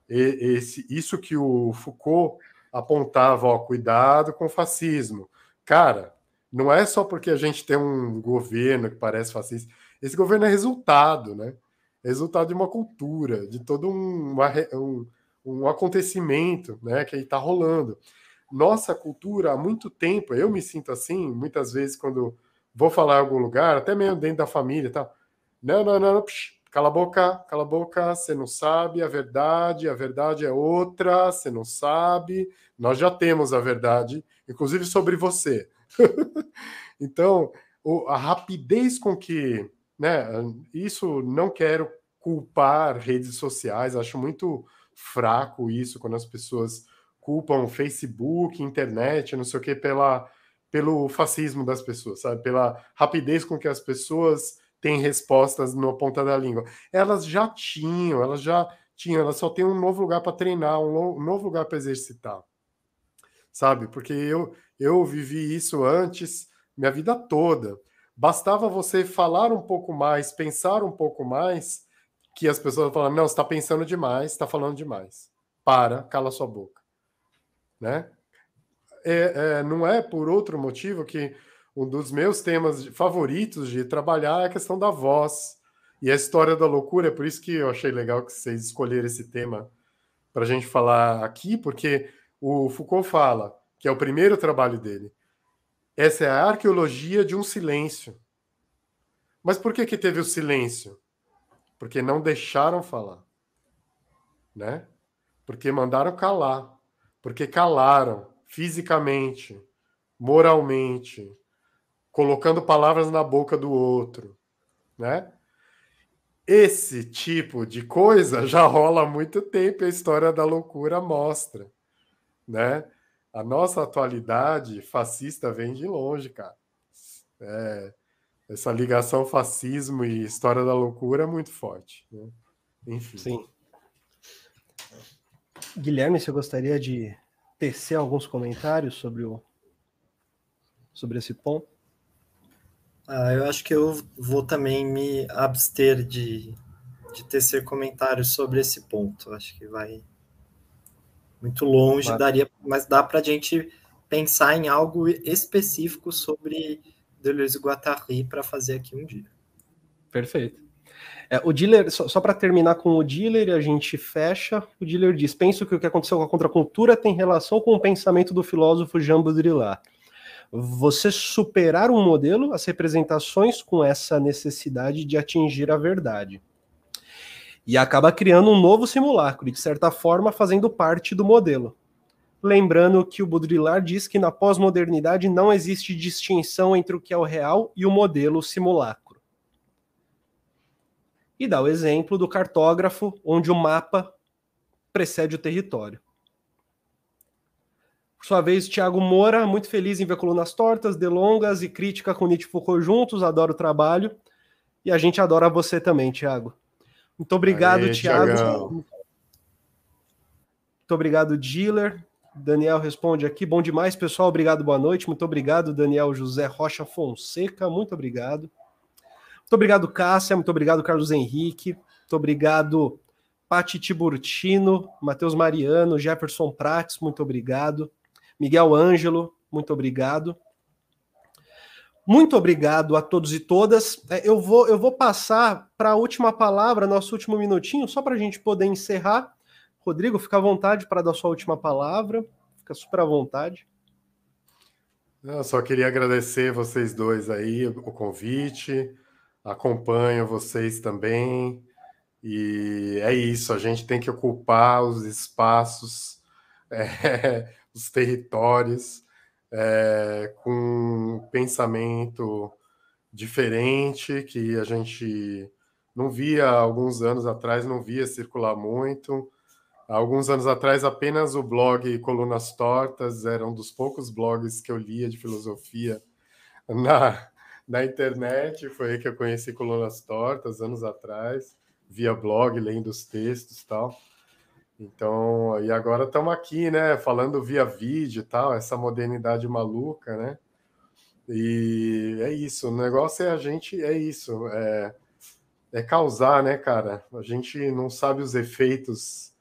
esse, isso que o Foucault apontava, ó, cuidado com o fascismo. Cara, não é só porque a gente tem um governo que parece fascista esse governo é resultado, né? É resultado de uma cultura, de todo um, uma, um, um acontecimento né, que está rolando. Nossa cultura, há muito tempo, eu me sinto assim, muitas vezes, quando vou falar em algum lugar, até mesmo dentro da família e tal. Não, não, não, psh, cala a boca, cala a boca, você não sabe a verdade, a verdade é outra, você não sabe, nós já temos a verdade, inclusive sobre você. então, a rapidez com que né? Isso não quero culpar redes sociais, acho muito fraco isso quando as pessoas culpam Facebook, internet, não sei o que, pela, pelo fascismo das pessoas, sabe? Pela rapidez com que as pessoas têm respostas na ponta da língua. Elas já tinham, elas já tinham, elas só têm um novo lugar para treinar, um novo lugar para exercitar. Sabe? Porque eu, eu vivi isso antes, minha vida toda. Bastava você falar um pouco mais, pensar um pouco mais, que as pessoas falam: não, você está pensando demais, está falando demais. Para, cala sua boca. Né? É, é, não é por outro motivo que um dos meus temas favoritos de trabalhar é a questão da voz e a história da loucura. É por isso que eu achei legal que vocês escolheram esse tema para a gente falar aqui, porque o Foucault fala que é o primeiro trabalho dele. Essa é a arqueologia de um silêncio. Mas por que, que teve o silêncio? Porque não deixaram falar. Né? Porque mandaram calar. Porque calaram fisicamente, moralmente, colocando palavras na boca do outro, né? Esse tipo de coisa já rola há muito tempo, a história da loucura mostra, né? A nossa atualidade fascista vem de longe, cara. É, essa ligação fascismo e história da loucura é muito forte. Né? Enfim. Sim. Guilherme, você gostaria de tecer alguns comentários sobre, o, sobre esse ponto? Ah, eu acho que eu vou também me abster de, de tecer comentários sobre esse ponto. Acho que vai muito longe, mas... daria, mas dá para a gente pensar em algo específico sobre Deleuze e Guattari para fazer aqui um dia. Perfeito. É, o dealer, só, só para terminar com o dealer, a gente fecha. O dealer diz: Penso que o que aconteceu com a contracultura tem relação com o pensamento do filósofo Jean Baudrillard. Você superar um modelo, as representações com essa necessidade de atingir a verdade e acaba criando um novo simulacro, e de certa forma fazendo parte do modelo. Lembrando que o Baudrillard diz que na pós-modernidade não existe distinção entre o que é o real e o modelo simulacro. E dá o exemplo do cartógrafo, onde o mapa precede o território. Por sua vez, Tiago Moura, muito feliz em ver colunas tortas, delongas e crítica com Nietzsche Foucault juntos, adoro o trabalho. E a gente adora você também, Tiago. Muito obrigado, Aê, Thiago. Thiagão. Muito obrigado, Dealer. Daniel responde aqui. Bom demais, pessoal. Obrigado, boa noite. Muito obrigado, Daniel José Rocha Fonseca. Muito obrigado. Muito obrigado, Cássia. Muito obrigado, Carlos Henrique. Muito obrigado, Pati Tiburtino, Matheus Mariano, Jefferson Prates. Muito obrigado. Miguel Ângelo. Muito obrigado. Muito obrigado a todos e todas. É, eu vou, eu vou passar para a última palavra, nosso último minutinho, só para a gente poder encerrar. Rodrigo, fica à vontade para dar sua última palavra. Fica super à vontade. Eu só queria agradecer vocês dois aí o convite. Acompanho vocês também. E é isso, a gente tem que ocupar os espaços, é, os territórios é, com um pensamento diferente que a gente não via alguns anos atrás, não via circular muito. alguns anos atrás, apenas o blog Colunas Tortas era um dos poucos blogs que eu lia de filosofia na, na internet. Foi aí que eu conheci Colunas Tortas, anos atrás, via blog, lendo os textos e tal. Então, e agora estamos aqui, né, falando via vídeo e tal, essa modernidade maluca, né? E é isso, o negócio é a gente, é isso, é, é causar, né, cara? A gente não sabe os efeitos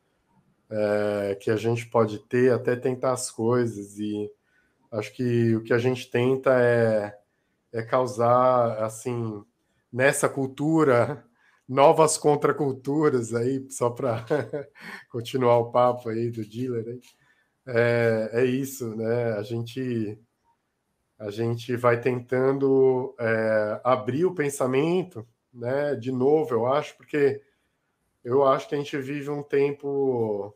é, que a gente pode ter até tentar as coisas, e acho que o que a gente tenta é, é causar, assim, nessa cultura novas contraculturas aí, só para continuar o papo aí do dealer. Aí. É, é isso, né? A gente a gente vai tentando é, abrir o pensamento, né? De novo, eu acho, porque eu acho que a gente vive um tempo.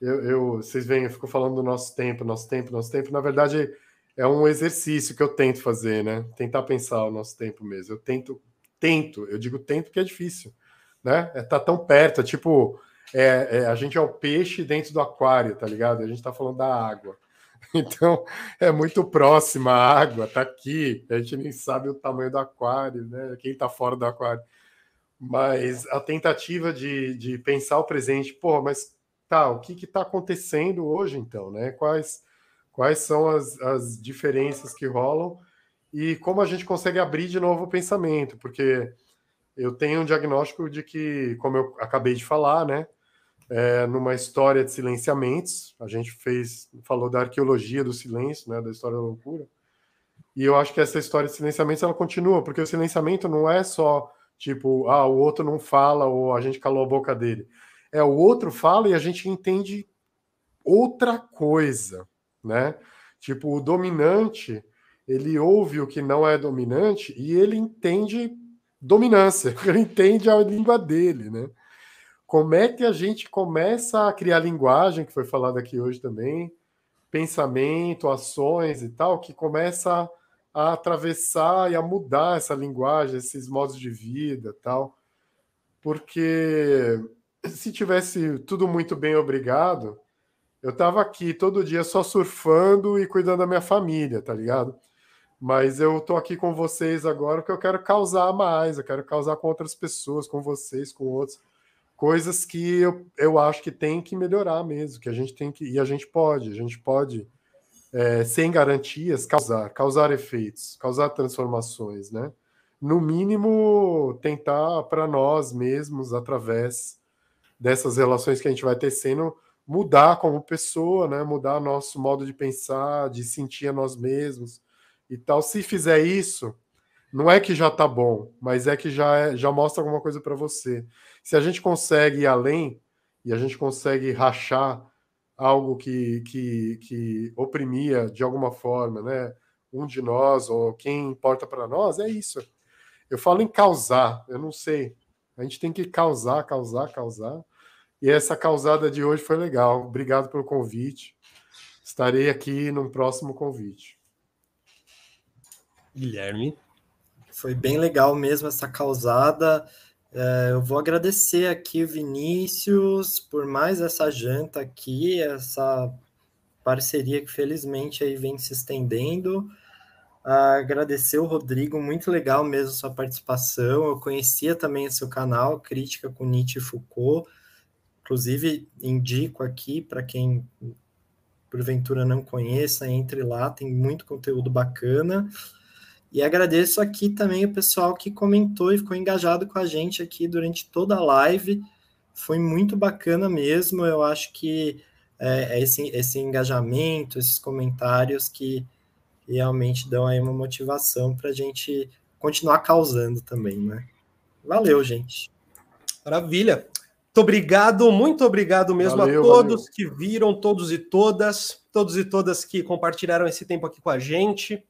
Eu, eu, vocês veem, eu fico falando do nosso tempo, nosso tempo, nosso tempo. Na verdade, é um exercício que eu tento fazer, né? Tentar pensar o nosso tempo mesmo. Eu tento tento, eu digo tento porque é difícil, né? É, tá tão perto, é tipo, é, é, a gente é o peixe dentro do aquário, tá ligado? A gente tá falando da água. Então é muito próxima a água, tá aqui. A gente nem sabe o tamanho do aquário, né? Quem tá fora do aquário. Mas a tentativa de, de pensar o presente, pô, mas tá, o que está acontecendo hoje então, né? Quais, quais são as, as diferenças que rolam e como a gente consegue abrir de novo o pensamento, porque eu tenho um diagnóstico de que, como eu acabei de falar, né? É, numa história de silenciamentos, a gente fez, falou da arqueologia do silêncio, né, da história da loucura, e eu acho que essa história de silenciamentos ela continua, porque o silenciamento não é só tipo, ah, o outro não fala ou a gente calou a boca dele. É, o outro fala e a gente entende outra coisa, né? Tipo, o dominante, ele ouve o que não é dominante e ele entende dominância, ele entende a língua dele, né? Como é que a gente começa a criar linguagem, que foi falado aqui hoje também, pensamento, ações e tal, que começa a atravessar e a mudar essa linguagem, esses modos de vida tal. Porque se tivesse tudo muito bem obrigado, eu tava aqui todo dia só surfando e cuidando da minha família, tá ligado? Mas eu tô aqui com vocês agora porque eu quero causar mais, eu quero causar com outras pessoas, com vocês, com outros. Coisas que eu, eu acho que tem que melhorar mesmo, que a gente tem que. E a gente pode, a gente pode, é, sem garantias, causar, causar efeitos, causar transformações, né? No mínimo, tentar para nós mesmos, através dessas relações que a gente vai tecendo, mudar como pessoa, né? Mudar nosso modo de pensar, de sentir a nós mesmos e tal. Se fizer isso, não é que já tá bom, mas é que já, é, já mostra alguma coisa para você. Se a gente consegue ir além e a gente consegue rachar algo que, que, que oprimia de alguma forma, né? Um de nós ou quem importa para nós, é isso. Eu falo em causar, eu não sei. A gente tem que causar, causar, causar. E essa causada de hoje foi legal. Obrigado pelo convite. Estarei aqui no próximo convite. Guilherme. Foi bem legal mesmo essa causada. É, eu vou agradecer aqui o Vinícius por mais essa janta aqui, essa parceria que felizmente aí vem se estendendo. agradecer o Rodrigo, muito legal mesmo sua participação. Eu conhecia também o seu canal, Crítica com Nietzsche e Foucault. Inclusive, indico aqui para quem porventura não conheça, entre lá, tem muito conteúdo bacana. E agradeço aqui também o pessoal que comentou e ficou engajado com a gente aqui durante toda a live. Foi muito bacana mesmo. Eu acho que é, é esse, esse engajamento, esses comentários que realmente dão aí uma motivação para a gente continuar causando também, né? Valeu, gente. Maravilha. Muito obrigado, muito obrigado mesmo valeu, a todos valeu. que viram, todos e todas, todos e todas que compartilharam esse tempo aqui com a gente.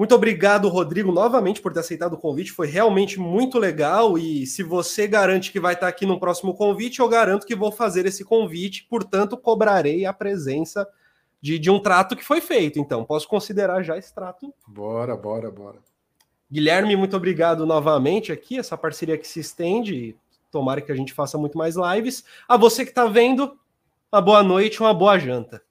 Muito obrigado, Rodrigo, novamente por ter aceitado o convite. Foi realmente muito legal. E se você garante que vai estar aqui no próximo convite, eu garanto que vou fazer esse convite. Portanto, cobrarei a presença de, de um trato que foi feito. Então, posso considerar já esse trato. Bora, bora, bora. Guilherme, muito obrigado novamente aqui. Essa parceria que se estende. Tomara que a gente faça muito mais lives. A você que está vendo, uma boa noite, uma boa janta.